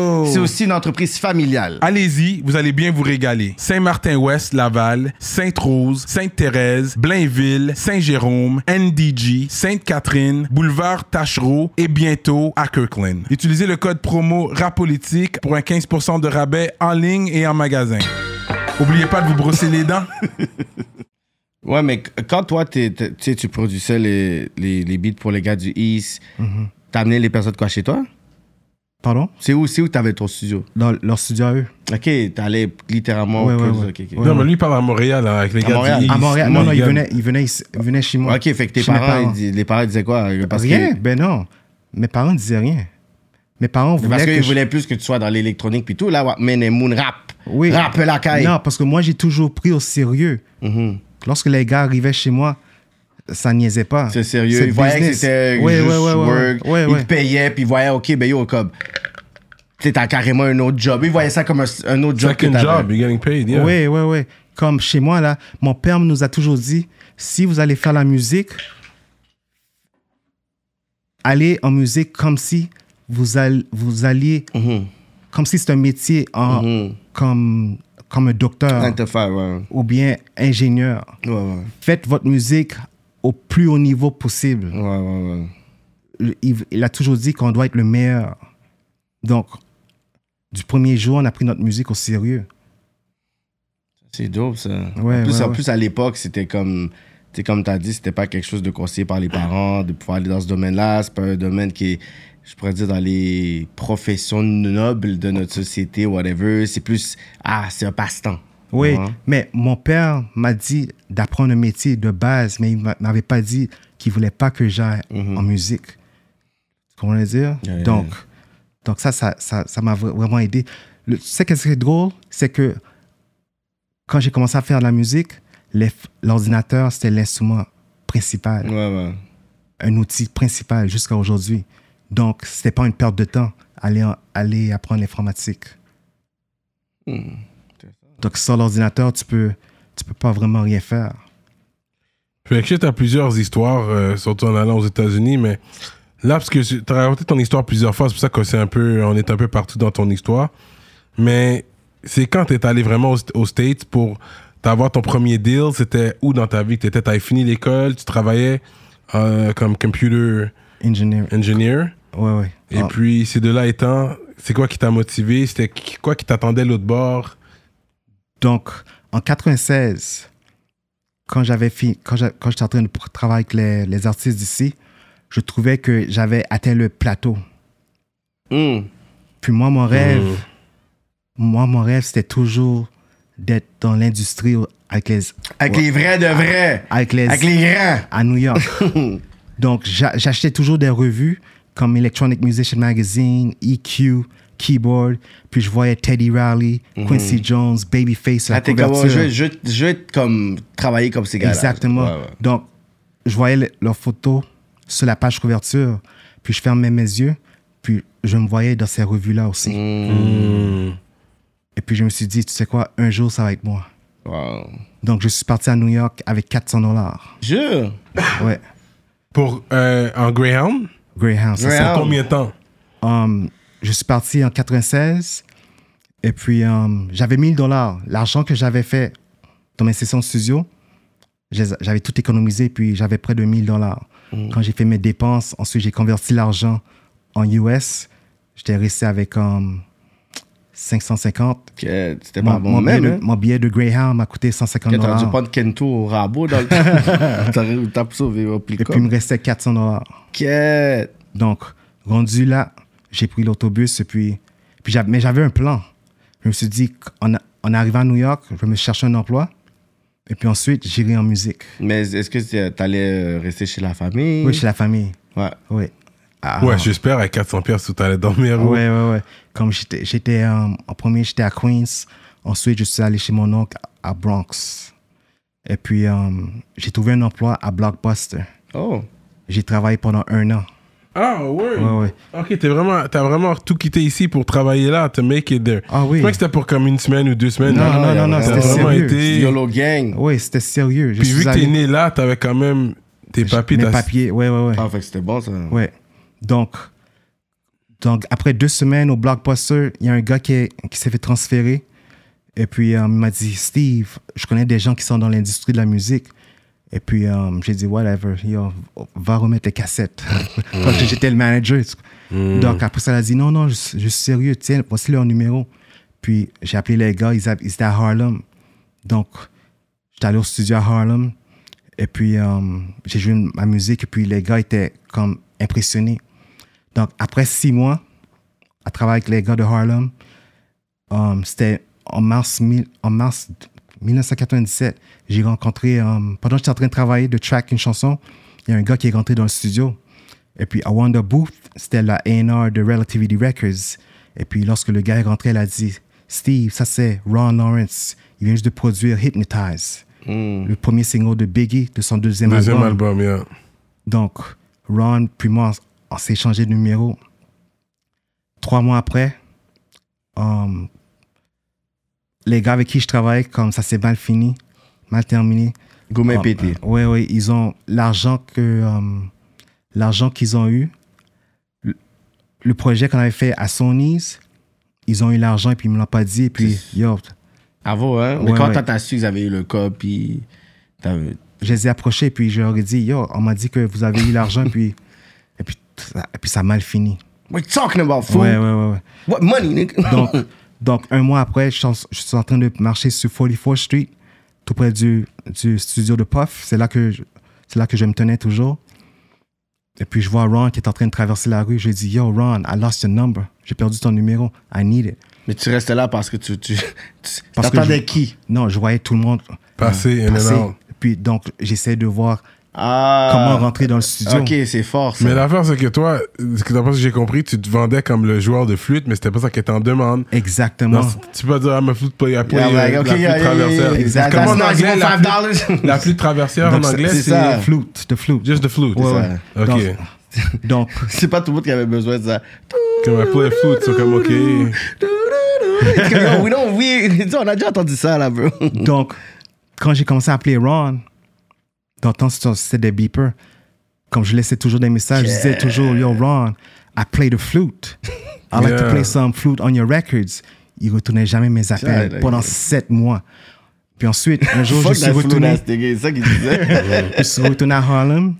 C'est aussi une entreprise familiale. Allez-y, vous allez bien vous régaler. Saint-Martin-Ouest, Laval, Sainte-Rose, Sainte-Thérèse, Blainville, Saint-Jérôme, NDG, Sainte-Catherine, Boulevard Tachereau et bientôt à Kirkland. Utilisez le code promo RAPOLITIQUE pour un 15% de rabais en ligne et en magasin. Oubliez pas de vous brosser les dents. Ouais, mais qu- quand toi, tu sais, tu produisais les, les, les beats pour les gars du East, t'as amené les personnes quoi chez toi? Pardon? C'est où, c'est où t'avais ton studio? Dans leur studio à eux. Ok, t'allais littéralement. Ouais, ouais, ouais. Non, mais lui il parle à Montréal avec les À gars Montréal. À. Montréal. Non, non, venaient, ici- ils venaient chez moi. Ok, fait que tes parents, ils parents. dis- les parents disaient quoi? Parce rien. Que, Ben non. Mes parents disaient rien. Mes parents voulaient parce que qu'ils je- voulaient plus que tu sois dans l'électronique puis tout. Là, mais les moon rap. Oui. Rap la caille. Non, parce que moi, j'ai toujours pris au sérieux. Mhm. Lorsque les gars arrivaient chez moi, ça niaisait pas. C'est sérieux. C'est Ils voyaient que business. c'était Ouais, juste ouais, ouais, ouais, work. ouais, ils ouais. te payaient, puis ils voyaient, OK, ben yo, comme... Tu sais, t'as carrément un autre job. Ils voyaient ça comme un, un autre job Second job, you're getting paid, yeah. Oui, oui, oui. Comme chez moi, là, mon père nous a toujours dit, si vous allez faire la musique, allez en musique comme si vous, all- vous alliez, Mhm. comme si c'était un métier en, Mhm. comme, comme un docteur ouais. ou bien ingénieur. Ouais, ouais. Faites votre musique au plus haut niveau possible. Ouais, ouais, ouais. il, il a toujours dit qu'on doit être le meilleur. Donc, du premier jour, on a pris notre musique au sérieux. C'est dope, ça. Ouais, en plus, en plus, à l'époque, c'était comme... Tu sais, comme t'as dit, c'était pas quelque chose de conseillé par les parents, de pouvoir aller dans ce domaine-là. C'est pas un domaine qui est, je pourrais dire, dans les professions nobles de notre société, whatever. C'est plus... Ah, c'est un passe-temps. Oui, Ouais. mais mon père m'a dit d'apprendre un métier de base, mais il m'a- m'avait pas dit qu'il voulait pas que j'aille en musique. Comprends le dire? Mhm. Yeah, donc, donc ça, ça ça ça m'a vra- vraiment aidé. Le, tu sais qu'est-ce qui est drôle? C'est que quand j'ai commencé à faire de la musique, l'ordinateur, c'était l'instrument principal. Ouais, ouais. un outil principal jusqu'à aujourd'hui. Donc, c'était pas une perte de temps aller, aller apprendre l'informatique. Hmm. Donc, sans l'ordinateur, tu peux, tu peux pas vraiment rien faire. Fait tu as plusieurs histoires, euh, surtout en allant aux États-Unis, mais là, parce que tu as raconté ton histoire plusieurs fois, c'est pour ça qu'on un peu, on est un peu partout dans ton histoire. Mais c'est quand tu es allé vraiment aux, aux States pour t'avoir ton premier deal, c'était où dans ta vie que tu avais fini l'école, tu travaillais euh, comme computer Engineer. engineer, Ouais, ouais. et Ah, puis ces deux-là étant, c'est quoi qui t'a motivé, c'était quoi qui t'attendait de l'autre bord? Donc, en 96, quand j'avais fini, quand quand j'étais en train de travailler avec les, les artistes d'ici, je trouvais que j'avais atteint le plateau. Hmm. Puis moi, mon rêve, Mm. moi, mon rêve, c'était toujours d'être dans l'industrie avec les, Avec les vrais de vrais. avec les, Avec les grands. à New York. Donc, j'a- j'achetais toujours des revues comme Electronic Musician Magazine, EQ, Keyboard. Puis je voyais Teddy Riley, Quincy Jones, Babyface la Ah, comme, couverture. je, je, je vais comme travailler comme ces gars-là. Exactement. Ouais, ouais. Donc, je voyais le- leurs photos sur la page couverture. Puis je fermais mes yeux. Puis je me voyais dans ces revues-là aussi. Mm. Et puis je me suis dit, tu sais quoi, un jour, ça va être moi. Wow. Donc, je suis parti à New York avec 400 dollars. Jure. Ouais. Pour euh, en Greyhound, Greyhound, c'est ça. Greyhound. combien de temps? Um, je suis parti en 96 et puis um, j'avais 1000 dollars. L'argent que j'avais fait dans mes sessions de studio, j'avais tout économisé puis j'avais près de 1000 dollars. Quand j'ai fait mes dépenses, ensuite j'ai converti l'argent en US. J'étais resté avec um, 550. Que C'était Mon, pas bon mon billet même. de, mon billet de Greyhound m'a coûté 150 Que t'aurais dû dollars. prendre Kento au rabot dans le temps. T'as sauvé au Et puis il me restait 400 dollars. Donc, rendu là, j'ai pris l'autobus et puis, puis j'avais- mais j'avais un plan. Je me suis dit, en, en arrivant à New York, je vais me chercher un emploi et puis ensuite, j'irai en musique. Mais est-ce que tu- t'allais euh, rester chez la famille? Oui, chez la famille. Ouais. Oui. Ah, Ouais, j'espère à 400 pièces où t'allais dormir. ouais, ouais, ouais. Comme j'étais, j'étais euh, en premier, j'étais à Queens. Ensuite, je suis allé chez mon oncle à Bronx. Et puis, euh, j'ai trouvé un emploi à Blockbuster. Oh. J'ai travaillé pendant un an. Ah, ouais. Ouais, ouais. Ok, t'es vraiment, t'as vraiment tout quitté ici pour travailler là, to make it there. Ah oui. Je crois que c'était pour comme une semaine ou deux semaines. Non, non, non, non, c'était sérieux. été. YOLO Gang. Oui, c'était sérieux. Je Puis vu que t'es né là, t'avais quand même tes papiers. Mes papiers, ouais, ouais, ouais. Ah, fait que c'était bon ça. Ouais. Donc, donc, après deux semaines au Blockbuster, il y a un gars qui, est- qui s'est fait transférer. Et puis, euh, il m'a dit, Steve, je connais des gens qui sont dans l'industrie de la musique. Et puis, euh, j'ai dit, whatever, yo, va remettre les cassettes. Parce que j'étais le manager. Donc, après ça, il a dit, non, non, je, je suis sérieux, tiens, voici leur numéro. Puis, j'ai appelé les gars, ils, ils étaient à Harlem. Donc, j'étais allé au studio à Harlem. Et puis, euh, j'ai joué ma musique. Et puis, les gars étaient comme impressionnés. Donc, après six mois, à travailler avec les gars de Harlem, euh, c'était en mars, en mars 1997, j'ai rencontré, euh, pendant que j'étais en train de travailler, de track une chanson, il y a un gars qui est rentré dans le studio. Et puis, à Wonder Booth, c'était la A&R de Relativity Records. Et puis, lorsque le gars est rentré, il a dit, Steve, ça c'est Ron Lawrence. Il vient juste de produire Hypnotize, le premier single de Biggie de son deuxième, Deuxième album. album, yeah. Donc, Ron, puis moi, on s'est changé de numéro. Trois mois après, um, les gars avec qui je travaille, comme ça s'est mal fini, mal terminé. Gourmet Ah, pété. Oui, oui, ils ont l'argent que um, l'argent qu'ils ont eu. Le, projet qu'on avait fait à Sony's, ils ont eu l'argent et puis ils me l'ont pas dit. Et puis, yo, Bravo, hein? Mais Ouais, quand ouais. t'as su qu'ils avaient eu le cas, puis. je les ai approchés et puis je leur ai dit, yo, on m'a dit que vous avez eu l'argent et puis, et puis, ça, et puis ça a mal fini. What you talking about, fool? Ouais, ouais, ouais, ouais. What money, nigga? Donc, donc, un mois après, je suis, en, je suis en train de marcher sur 44th Street, tout près du, du studio de Puff. C'est là, que je- c'est là que je me tenais toujours. Et puis, je vois Ron qui est en train de traverser la rue. Je lui dis, Yo, Ron, I lost your number. J'ai perdu ton numéro. I need it. Mais tu restais là parce que tu. tu, tu Parce que je- qui? Non, je voyais tout le monde Passer euh, passer. puis, donc, j'essaie de voir Ah. comment rentrer dans le studio? Ok, c'est fort, ça. Mais l'affaire, c'est que toi, ce que d'après ce que j'ai compris, tu te vendais comme le joueur de flûte, mais c'était pas ça qui était en demande. Exactement. Non, tu peux dire, ah, ma flûte, pas après, Yeah, euh, like, la okay, flûte yeah, yeah, traversière. yeah. Comment en anglais, la flûte, $95. la flûte traversière en Donc, anglais, c'est. Flute, de flute. just the flute. Ouais, c'est ouais. ça. Ok. Donc, C'est pas tout le monde qui avait besoin de ça. Comme un play de flûte, c'est comme, ok. Comme, we, on a déjà entendu ça, là, bro. Donc, quand j'ai commencé à appeler Ron, dans le temps, c'était des beepers. Comme je laissais toujours des messages, je disais toujours, Yo, Ron, I play the flute. I like to play some flute on your records. Il retournait jamais mes appels pendant sept mois. Puis ensuite, un jour, je suis retourné, flûte, c'est ça qu'il disait. je suis retourné à Harlem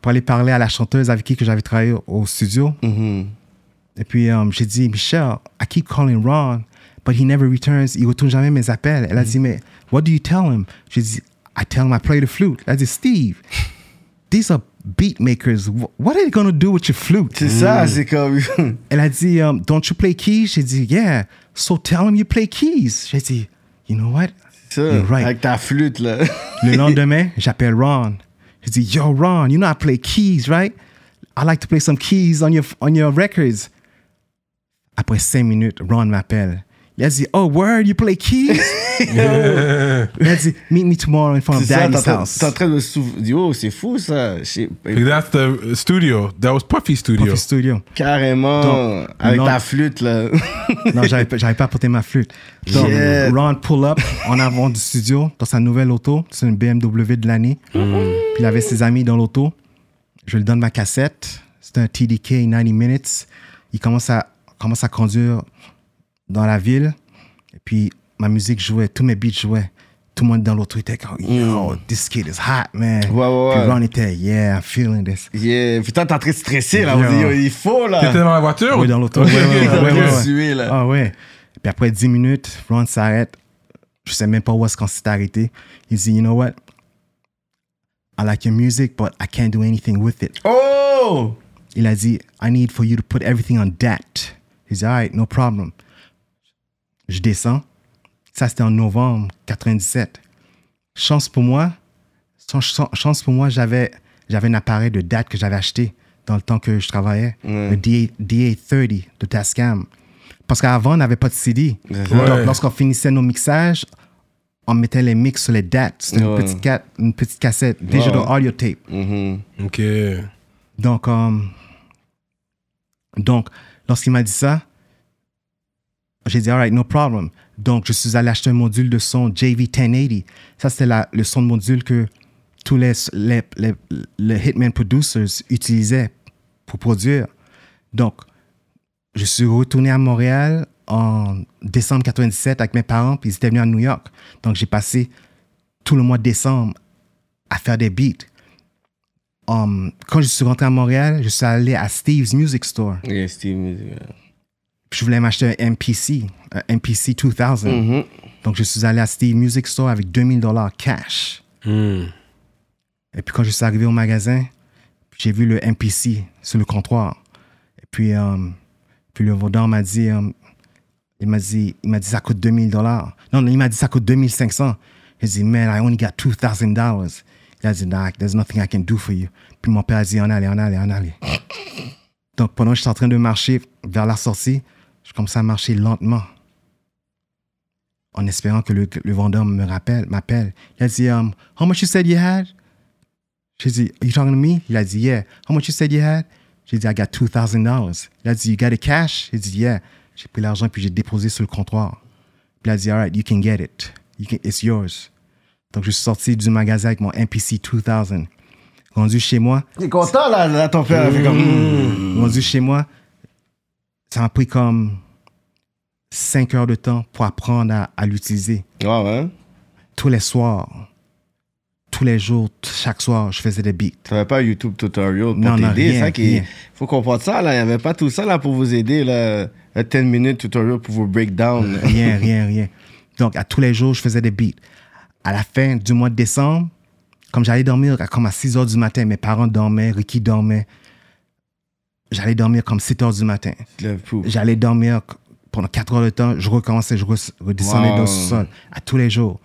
pour aller parler à la chanteuse avec qui que j'avais travaillé au studio. Mhm. Et puis, euh, j'ai dit, Michelle, I keep calling Ron, but he never returns. Il retourne jamais mes appels. Elle a dit, mais what do you tell him? J'ai dit, I tell him I play the flute. A dit, Steve, these are beat makers. Wh- What are they going to do with your flute? C'est ça, c'est comme. Elle a dit, um, don't you play keys? J'ai dit, yeah. So tell him you play keys. J'ai dit, you know what? ça, You're right. avec ta flûte, là. Le lendemain, j'appelle Ron. Je dis, yo, Ron, you know I play keys, right? I like to play some keys on your, on your records. Après cinq minutes, Ron m'appelle. Il a dit, oh, word, you play keys? Il a dit, meet me tomorrow in front of daddy's t'es en train- house. t'es en train de souvenir. Yo, c'est fou, ça. That's the studio. That was Puffy Studio. Puffy Studio. Carrément. Donc, avec non. ta flûte, là. Non, j'avais pas, apporté ma flûte. Donc, Yeah. Ron pull up en avant du studio dans sa nouvelle auto. C'est une BMW de l'année. Puis il avait ses amis dans l'auto. Je lui donne ma cassette. C'est un TDK 90 minutes. Il commence à, commence à conduire dans la ville. Et puis ma musique jouait, tous mes beats jouaient. Tout le monde dans l'auto était comme, yo, this kid is hot, man. Ouais, ouais, Puis ouais. Ron était, yeah, I'm feeling this. Yeah. Putain, t'es en train de stresser, là. On dit, yo, il faut, là. T'étais dans la voiture? Oui, dans l'auto. Ouais, ouais, ouais, là. Ah ouais. Puis après 10 minutes, Ron s'arrête. Je sais même pas où est-ce qu'on s'est arrêté. Il dit, you know what? I like your music, but I can't do anything with it. Oh! Il a dit, I need for you to put everything on. Il dit, all right, no problem. Je descends. Ça, c'était en novembre 97. Chance pour moi, chance, chance pour moi, j'avais, j'avais un appareil de DAT que j'avais acheté dans le temps que je travaillais, le DA, DA30 de Tascam. Parce qu'avant, on n'avait pas de CD. Ouais. Donc, lorsqu'on finissait nos mixages, on mettait les mix sur les DAT. C'était Ouais. une, petite ca- une petite cassette, digital Ouais. audio tape. Mhm. Ok. Donc, euh, donc lorsqu'il m'a dit ça, j'ai dit, all right, no problem. Donc, je suis allé acheter un module de son JV1080. Ça, la- le son de module que tous les, les, les, les Hitman Producers utilisaient pour produire. Donc, je suis retourné à Montréal en décembre 97 avec mes parents, puis ils étaient venus à New York. Donc, j'ai passé tout le mois de décembre à faire des beats. Um, quand je suis rentré à Montréal, je suis allé à Steve's Music Store. Yeah, Steve Music. Puis je voulais m'acheter un MPC, un MPC 2000. Mhm. Donc, je suis allé à Steve Music Store avec 2000 dollars cash. Hmm. Et puis, quand je suis arrivé au magasin, j'ai vu le MPC sur le comptoir. Et puis, euh, puis le vendeur m'a dit, euh, il m'a dit, il m'a dit, ça coûte 2000 dollars. Non, non, il m'a dit, ça coûte 2500. J'ai dit, man, I only got 2000 dollars. Il a dit, nah, there's nothing I can do for you. Puis mon père a dit, on allait, on allait, on allait. Donc, pendant que j'étais en train de marcher vers la sortie, je commençais à marcher lentement. En espérant que le, le vendeur me rappelle, m'appelle. Il a dit, um, how much you said you had? J'ai dit, are you talking to me? Il a dit, yeah. How much you said you had? J'ai dit, I got $2,000. Il a dit, you got it cash? J'ai dit, yeah. J'ai pris l'argent puis j'ai déposé sur le comptoir. Puis il a dit, all right, you can get it. You can, it's yours. Donc, je suis sorti du magasin avec mon MPC 2000. Rendu chez moi, T'es content, là, là, ton père. il fait comme. mm. rendu chez moi, ça m'a pris comme 5 heures de temps pour apprendre à, à l'utiliser. Ouais, ouais? Tous les soirs, tous les jours, chaque soir, je faisais des beats. T'avais pas un YouTube tutorial pour Non, non, t'aider, rien, ça qui rien. faut comprendre ça là, il y avait pas tout ça là pour vous aider là, un 10 minutes tutorial pour vous break down. Rien, rien, rien. Donc, à tous les jours, je faisais des beats. À la fin du mois de décembre, comme j'allais dormir comme à 6 heures du matin, mes parents dormaient, Ricky dormait. J'allais dormir comme 7 heures du matin. J'allais dormir pendant 4 heures de temps, je recommençais, je re- redescendais Wow. dans le sol à tous les jours.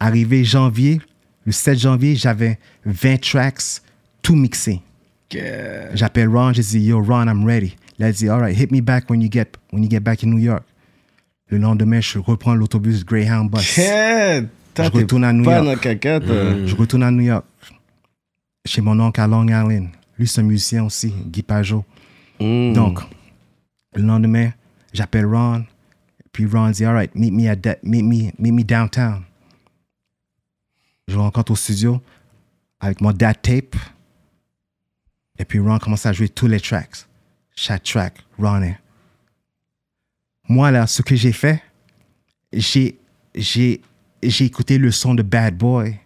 Arrivé janvier, le 7 janvier, j'avais 20 tracks, tout mixé. J'appelle Ron, j'ai dit, yo, Ron, I'm ready. Il a dit, all right, hit me back when you get, when you get back in New York. Le lendemain, je reprends l'autobus Greyhound Bus. Je retourne à New York. dans caca, toi. Je retourne à New York, chez mon oncle à Long Island. Lui, c'est un musicien aussi, Guy Pajot. Mm. Donc, Le lendemain, j'appelle Ron. Puis Ron dit, all right, meet me, at meet me, meet me downtown. Je rencontre au studio avec mon dad tape. Et puis Ron commence à jouer tous les tracks. Chaque track, Ron est. Moi, là, ce que j'ai fait, j'ai, j'ai, j'ai écouté le son de Bad Boy.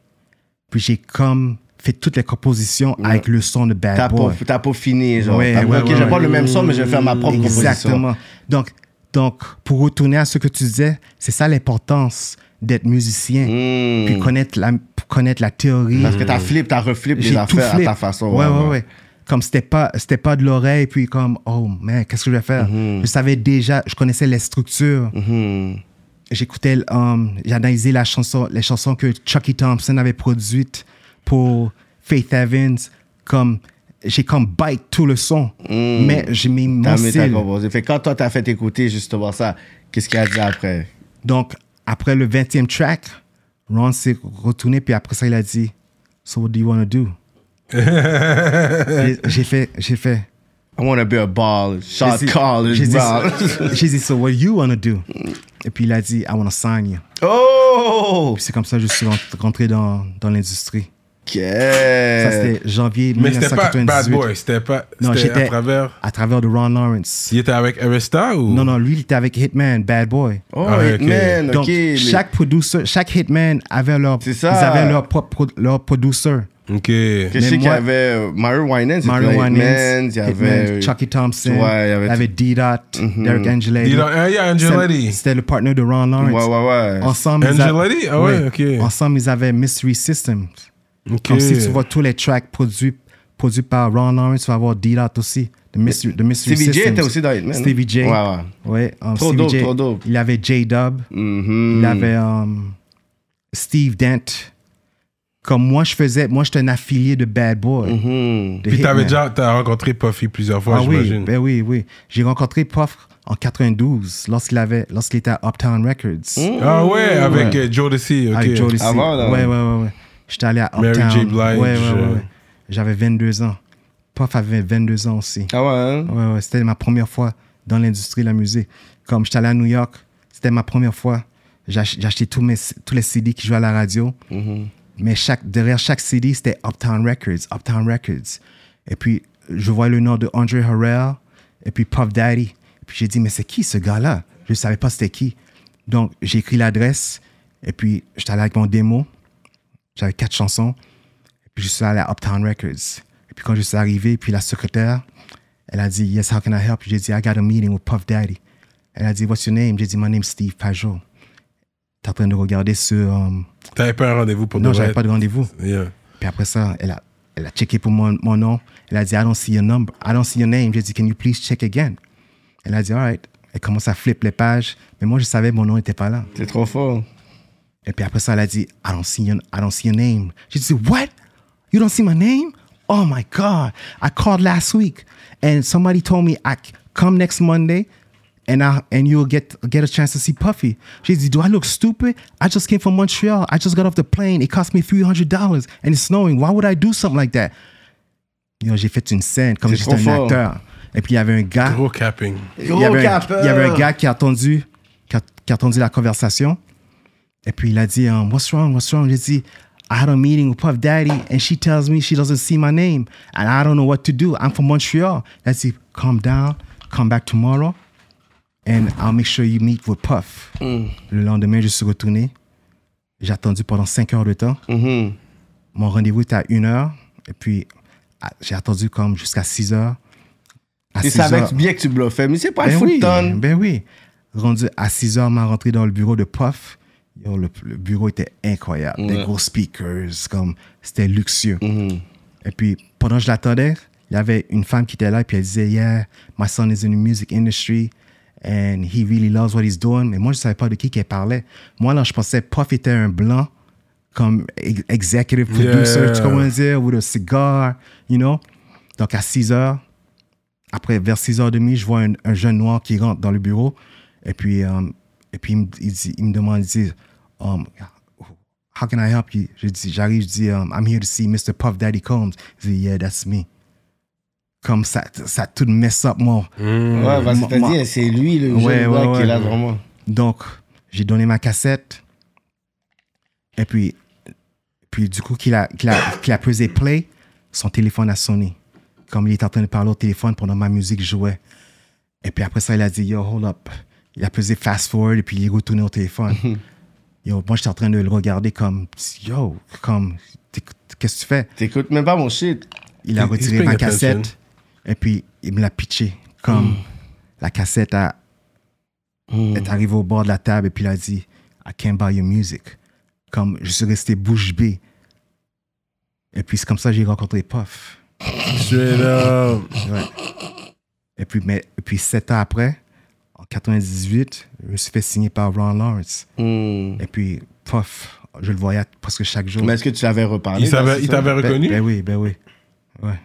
Puis j'ai comme fait toutes les compositions avec le son de Bad T'as Boy. pas, t'as pas fini, genre. Ouais, ouais, ok, ouais, je vais ouais. pas le même son, mais je vais faire ma propre proposition. Exactement. Donc, donc, pour retourner à ce que tu disais, c'est ça l'importance d'être musicien. Hmm. Puis connaître la, connaître la théorie. Parce que t'as flip, t'as reflip J'ai les tout affaires flip. à ta façon. Ouais, ouais, ouais. Comme c'était pas, c'était pas de l'oreille, puis comme, oh, man, qu'est-ce que je vais faire? Mm-hmm. Je savais déjà, je connaissais les structures. Mhm. J'écoutais, um, j'ai analysé la chanson, les chansons que Chucky Thompson avait produites pour Faith Evans. Comme, j'ai comme bite tout le son. Mais j'ai mis mon style. composé. Fait quand toi, t'as fait écouter justement ça, qu'est-ce qu'il a dit après? Donc, après le 20e track, Ron s'est retourné, puis après ça, il a dit, So what do you want to do? J'ai- fait, j'ai fait. I wanna be a ball, shot call, j'ai dit, So what do you want to do? Et puis il a dit, I want to sign you. Oh! Puis c'est comme ça que je suis rent- rentré dans, dans l'industrie. Ok. Ça, c'était janvier Mais c'était pas 1998. Bad Boy, c'était pas. Non, C'était à j'étais travers. à travers de Ron Lawrence. Il était avec Arista ou? Non, non, lui, il était avec Hitman, Bad Boy. Oh, Ah, ok. Hitman, ok. Donc, mais- chaque producer, chaque hitman avait leur, C'est ça. ils avaient leur propre pro- leur producer. Ok. que je sais qu'il y avait euh, Mario Winans, Mario Hitman, Winans, il y avait Hitman, Chucky Thompson, Ouais, il y avait D-Dot, Derek Angeletti. A- ah, yeah, Angeletti. C'était- le partner de Ron Lawrence. Ouais, ouais, ouais. Ensemble, ils a- Angeletti? Ah ouais, ok. Ensemble, ils avaient Mystery Systems. Ok. Comme si tu vois tous les tracks produits, produits par Ron Lawrence, tu vas voir D-Dot aussi. The Mystery, the Mystery Stevie J était aussi dans Hitman. hein? Stevie J. Ouais, ouais. Ouais, um, Trop dope, J. trop dope. Il avait J-Dub. Mhm. Il avait um, Steve Dent. Comme moi, je faisais, moi, j'étais un affilié de Bad Boy. Mhm. de Puis t'avais déjà t'as rencontré Puffy plusieurs fois, Ah oui, j'imagine. ben oui, oui. J'ai rencontré Puff en 92, lorsqu'il avait, lorsqu'il était à Uptown Records. Ah ouais, avec Ouais. euh, Jodeci, ok. Avec Jodeci. Avant, là. Ouais, ouais, ouais, ouais. J'étais allé à Mary Uptown. J. Blige, Ouais, ouais, ouais, euh. J'avais 22 ans. Puff avait 22 ans aussi. Ah ouais, hein? Ouais, ouais, c'était ma première fois dans l'industrie de la musique. Comme j'étais allé à New York, c'était ma première fois. J'ai ach- j'ai acheté tous, mes, tous les CD qui jouaient à la radio. Mais chaque, derrière chaque CD, c'était Uptown Records, Uptown Records. Et puis, je vois le nom de Andre Harrell et puis Puff Daddy. Et puis, j'ai dit, mais c'est qui ce gars-là? Je ne savais pas c'était qui. Donc, j'ai écrit l'adresse. Et puis, j'étais allé avec mon démo. J'avais quatre chansons. Et puis, je suis allé à Uptown Records. Et puis, quand je suis arrivé, puis la secrétaire, elle a dit, Yes, how can I help you? J'ai dit, I got a meeting with Puff Daddy. Elle a dit, What's your name? J'ai dit, My name's Steve Pajot. T'es en train de regarder sur. um, T'avais pas un rendez-vous pour Non, j'avais pas de rendez-vous. Yeah. Puis après ça, elle a, elle a checké pour mon, mon nom. Elle a dit, I don't see your number. I don't see your name. J'ai dit, Can you please check again? Elle a dit, All right. Elle commence à flip les pages. Mais moi, je savais que mon nom n'était pas là. C'est trop fort. Et puis après ça, elle a dit, I don't see your, I don't see your name. J'ai dit, What? You don't see my name? Oh my God. I called last week and somebody told me I come next Monday and I, and you'll get, get a chance to see Puffy. J'ai dit, Do I look stupid? I just came from Montreal. I just got off the plane. It cost me $300 and it's snowing. Why would I do something like that? You know, j'ai fait une scène comme j'étais un fort. acteur. Et puis il y avait un gars Gros capping. il y, avait un, il y avait un gars qui a entendu, qui a, qui a entendu la conversation. Et puis il a dit, um, What's wrong? What's wrong? J'ai dit, I had a meeting with Puff Daddy and she tells me she doesn't see my name and I don't know what to do. I'm from Montreal. Elle dit, Calm down, come back tomorrow and I'll make sure you meet with Puff. Le lendemain, je suis retourné. J'ai attendu pendant 5 heures de temps. Mhm. Mon rendez-vous était à 1 heure. Et puis, ah, j'ai attendu comme jusqu'à 6 heures. À Tu 6 savais heures- bien que tu bluffais, mais c'est pas ben oui, tonne. ben oui. Rendu à 6 heures, m'a rentré dans le bureau de Puff. Yo, le, le bureau était incroyable. Des gros speakers, comme c'était luxueux. Mhm. Et puis, pendant que je l'attendais, il y avait une femme qui était là, et puis elle disait, Yeah, my son is in the music industry and he really loves what he's doing. Mais moi, je ne savais pas de qui qu'elle parlait. Moi, là, je pensais Puff était un blanc, comme ex- executive producer, Yeah. tu comprends dire, with a cigar, you know? Donc, à 6 heures, après, vers 6h30, je vois un, un jeune noir qui rentre dans le bureau. Et puis, um, et puis il, me, il il me demande, il dit, um, How can I help you? Je dis, j'arrive, je dis, um, I'm here to see Mr. Puff Daddy Combs. Il dit, Yeah, that's me. comme ça, ça tout mess up, moi. Ouais, parce que t'as dit, c'est lui le Ouais, jeune ouais, gars qui ouais. est là vraiment. Donc, j'ai donné ma cassette. Et puis, puis du coup, qu'il a, qu'il a, qu'il a pesé play, son téléphone a sonné. Comme il était en train de parler au téléphone pendant ma musique jouait. Et puis après ça, il a dit, yo, hold up. Il a pesé fast forward et puis il est retourné au téléphone. yo, moi, j'étais en train de le regarder comme, yo, comme, qu'est-ce que tu fais? T'écoutes même pas mon shit. Il a He's retiré ma cassette et puis il me l'a pitché. Comme la cassette a, est arrivée au bord de la table et puis il a dit I can't buy your music. Comme je suis resté bouche bée. Et puis c'est comme ça que j'ai rencontré Puff. Straight up. Ouais. Et puis, mais, et puis sept ans après, 98, je me suis fait signer par Ron Lawrence. Hmm. Et puis Puff, je le voyais presque chaque jour. Mais est-ce que tu l'avais reparlé? Il t'avait Ben- reconnu? Ben, oui, ben oui. Ouais.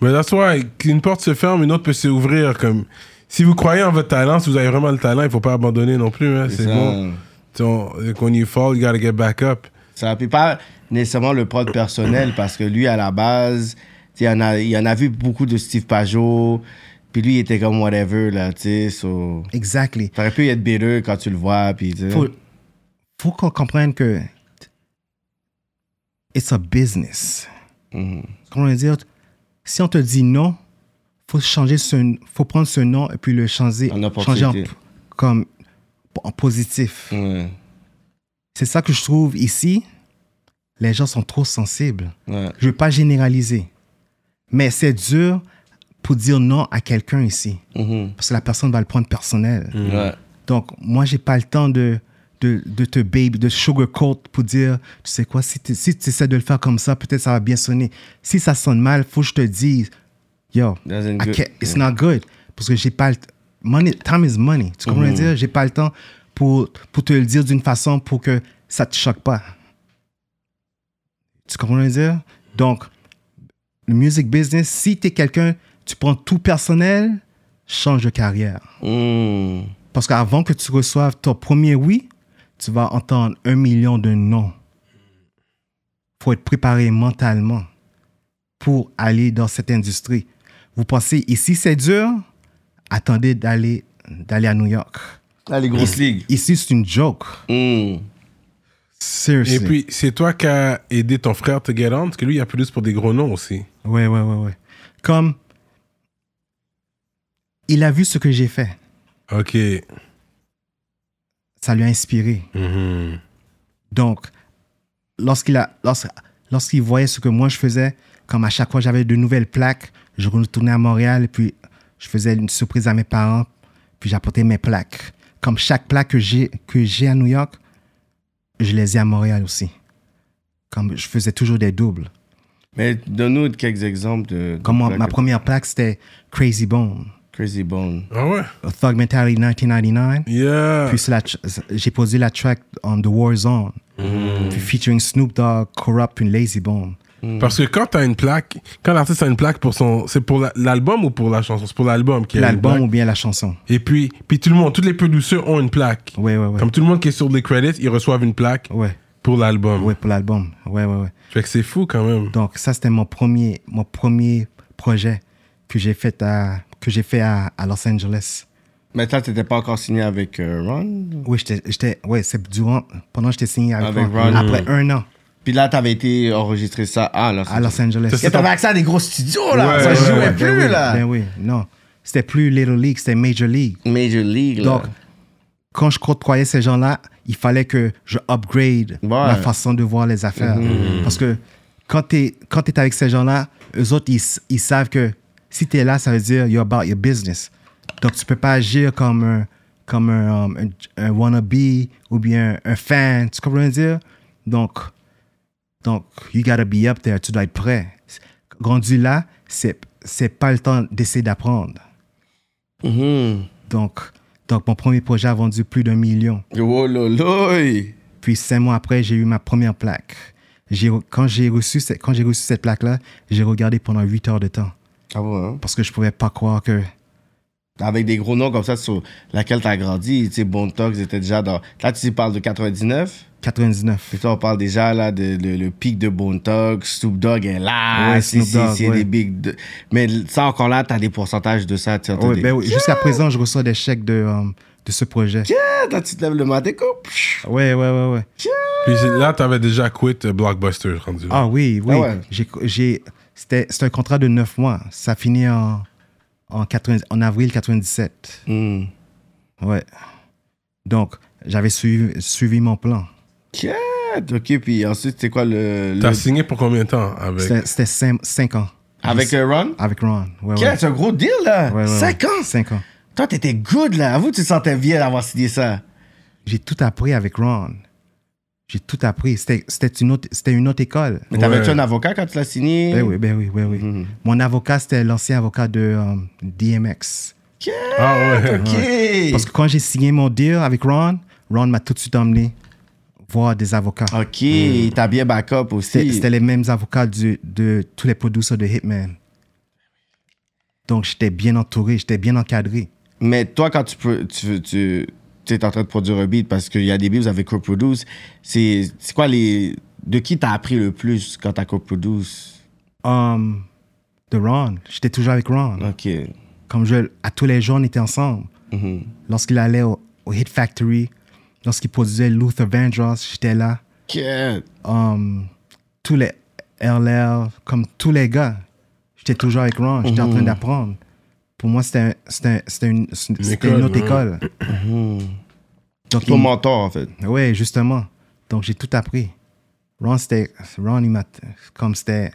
Mais that's why, qu'une porte se ferme, une autre peut s'ouvrir. Comme, si vous croyez en votre talent, si vous avez vraiment le talent, il faut pas abandonner non plus. hein, C'est bon. When you fall, you gotta get back up. Ça puis pas nécessairement le prod personnel parce que lui, à la base, il en a, il en a vu beaucoup de Steve Pajot. Puis lui, il était comme whatever, là, tu sais. So... Exactly. T'aurais pu être bitter quand tu le vois, puis tu sais. faut, faut qu'on comprenne que it's a business. Comment on va dire? Si on te dit non, faut changer ce, faut prendre ce nom et puis le changer, En changer en, comme en positif. Ouais, C'est ça que je trouve ici. Les gens sont trop sensibles. ouais. Je veux pas généraliser, mais c'est dur pour dire non à quelqu'un ici Mhm. parce que la personne va le prendre personnel. Ouais. Donc, moi, j'ai pas le temps de, de, de te baby, de sugarcoat pour dire, tu sais quoi, si tu si essaies de le faire comme ça, peut-être ça va bien sonner. Si ça sonne mal, faut que je te dise, yo, it's not good. Parce que j'ai pas le t- money, time is money. Tu comprends veux dire? J'ai pas le temps pour, pour te le dire d'une façon pour que ça te choque pas. Tu comprends dire? Donc, le music business, si tu es quelqu'un, tu prends tout personnel, change de carrière. Hmm. Parce qu'avant que tu reçoives ton premier oui, tu vas entendre un million de non. faut être préparé mentalement pour aller dans cette industrie. Vous pensez ici c'est dur? Attendez d'aller d'aller à New York. Ah, les grosses ligues. Ici c'est une joke. Hmm. Seriously. Et puis, c'est toi qui as aidé ton frère te get on, parce que lui, il a plus pour des gros noms aussi. Ouais, ouais, ouais, ouais. Comme il a vu ce que j'ai fait. Ok. Ça lui a inspiré. Mhm. Donc, lorsqu'il a, lorsqu'- voyait ce que moi je faisais, comme à chaque fois j'avais de nouvelles plaques, je retournais à Montréal et puis je faisais une surprise à mes parents, puis j'apportais mes plaques. Comme chaque plaque que j'ai, que j'ai à New York, je les ai à Montréal aussi. Comme je faisais toujours des doubles. Mais donne-nous quelques exemples de. de Comme ma- plaques ma première plaque, c'était Crazy Bone, Crazy Bone. Ah ouais? Thug Mentality 1999. Yeah. Puis j'ai posé la track on The War Zone, puis featuring Snoop Dogg, Corrupt, puis Lazy Bone. Parce que quand t'as une plaque, quand l'artiste a une plaque pour son. C'est pour la- l'album ou pour la chanson? C'est pour l'album qui L'album ou bien la chanson. Et puis, puis tout le monde, tous les producteurs ont une plaque. Ouais, ouais, ouais. Comme tout le monde qui est sur les credits, ils reçoivent une plaque Ouais, pour l'album. ouais, pour l'album. Ouais, ouais, ouais. Fait que c'est fou quand même. Donc, ça, c'était mon premier, mon premier projet que j'ai fait à, que j'ai fait à, à Los Angeles. Mais toi, t'étais pas encore signé avec euh, Ron? Oui, j'étais, ouais, c'est durant, pendant que j'étais signé avec, Avec Ron. Ron. Après un an Puis là, t'avais été enregistré ça à Los à Los Angeles. Et t'avais accès à des gros studios, là. Ouais, ça ouais, jouait ouais. plus, ben oui, là. Ben oui, non. C'était plus Little League, c'était Major League. Major League, là. Donc, quand je côtoyais ces gens-là, il fallait que je upgrade ma façon de voir les affaires. Parce que quand tu es, quand t'es avec ces gens-là, eux autres, ils, ils savent que si tu es là, ça veut dire you're about your business. Donc, tu peux pas agir comme un, comme un, um, un, un wannabe ou bien un fan. Tu comprends ce que je veux dire? Donc, donc, you gotta be up there. Tu dois être prêt. Rendu là, c'est, c'est pas le temps d'essayer d'apprendre. Mhm. Donc, donc, mon premier projet a vendu plus d'un million. Oh loloï. Puis cinq mois après, j'ai eu ma première plaque. J'ai, quand j'ai reçu, quand j'ai reçu cette plaque-là, j'ai regardé pendant huit heures de temps Ah bon, hein? parce que je pouvais pas croire que avec des gros noms comme ça sur laquelle tu as grandi. Tu sais, Bone Thugs était déjà dans. Là, tu parles de 99. 99. Puis toi, on parle déjà là de, de- le pic de Bone Thugs. Snoop Dogg est là. Ouais, c'est ouais. des big. de- Mais ça, encore là, tu as des pourcentages de ça. Tu sais, Ouais, des- ben oui, Jusqu'à présent, je reçois des chèques de, euh, de ce projet. Ah, Quand tu te lèves le matin. Ouais, ouais, ouais, ouais. Puis c'est- là, t'avais déjà quit euh, Blockbuster, rendu. là. Ah oui, oui. Ah ouais. J'ai, c'était, c'était un contrat de 9 mois. Ça finit en, en, 80 en avril 97. Hmm. Ouais. Donc, j'avais suivi, suivi mon plan. Quête. Ok, puis ensuite, c'est quoi le. le- T'as signé pour combien de temps avec? C'était, c'était 5, ans. Avec euh, Ron? Avec Ron. Ouais, c'est un gros deal, là. Ouais, ouais, ouais. 5 ans? 5 ans. Toi, t'étais good, là. Avoue, tu te sentais bien d'avoir signé ça. J'ai tout appris avec Ron. J'ai tout appris. C'était, une, autre, c'était une autre école. Mais t'avais-tu Ouais. un avocat quand tu l'as signé? Ben oui, ben oui, ben oui. Mhm. Mon avocat, c'était l'ancien avocat de euh, DMX. Ah ouais. Ok. Parce que quand j'ai signé mon deal avec Ron, Ron m'a tout de suite emmené voir des avocats. Ok, t'as bien backup aussi. c'était les mêmes avocats du- de tous les producers de Hitman. Donc j'étais bien entouré, j'étais bien encadré. Mais toi, quand tu peux, tu, tu, tu es en train de produire un beat parce qu'il y a des beats, vous avez co-produce. C'est quoi les. De qui t'as appris le plus quand t'as co-produce? Um, de Ron, j'étais toujours avec Ron. Ok. Comme je, à tous les jours, on était ensemble. Mhm. Lorsqu'il allait au, au Hit Factory, lorsqu'il produisait Luther Vandross, j'étais là. Quête. Um, tous les LL, comme tous les gars, j'étais toujours avec Ron, j'étais en train d'apprendre. Pour moi, c'était un- une, école, une autre ouais. école. Donc, Ton il- mentor, en fait. Oui, justement. Donc, j'ai tout appris. Ron, c'était. Ron, il m'a. Comme c'était.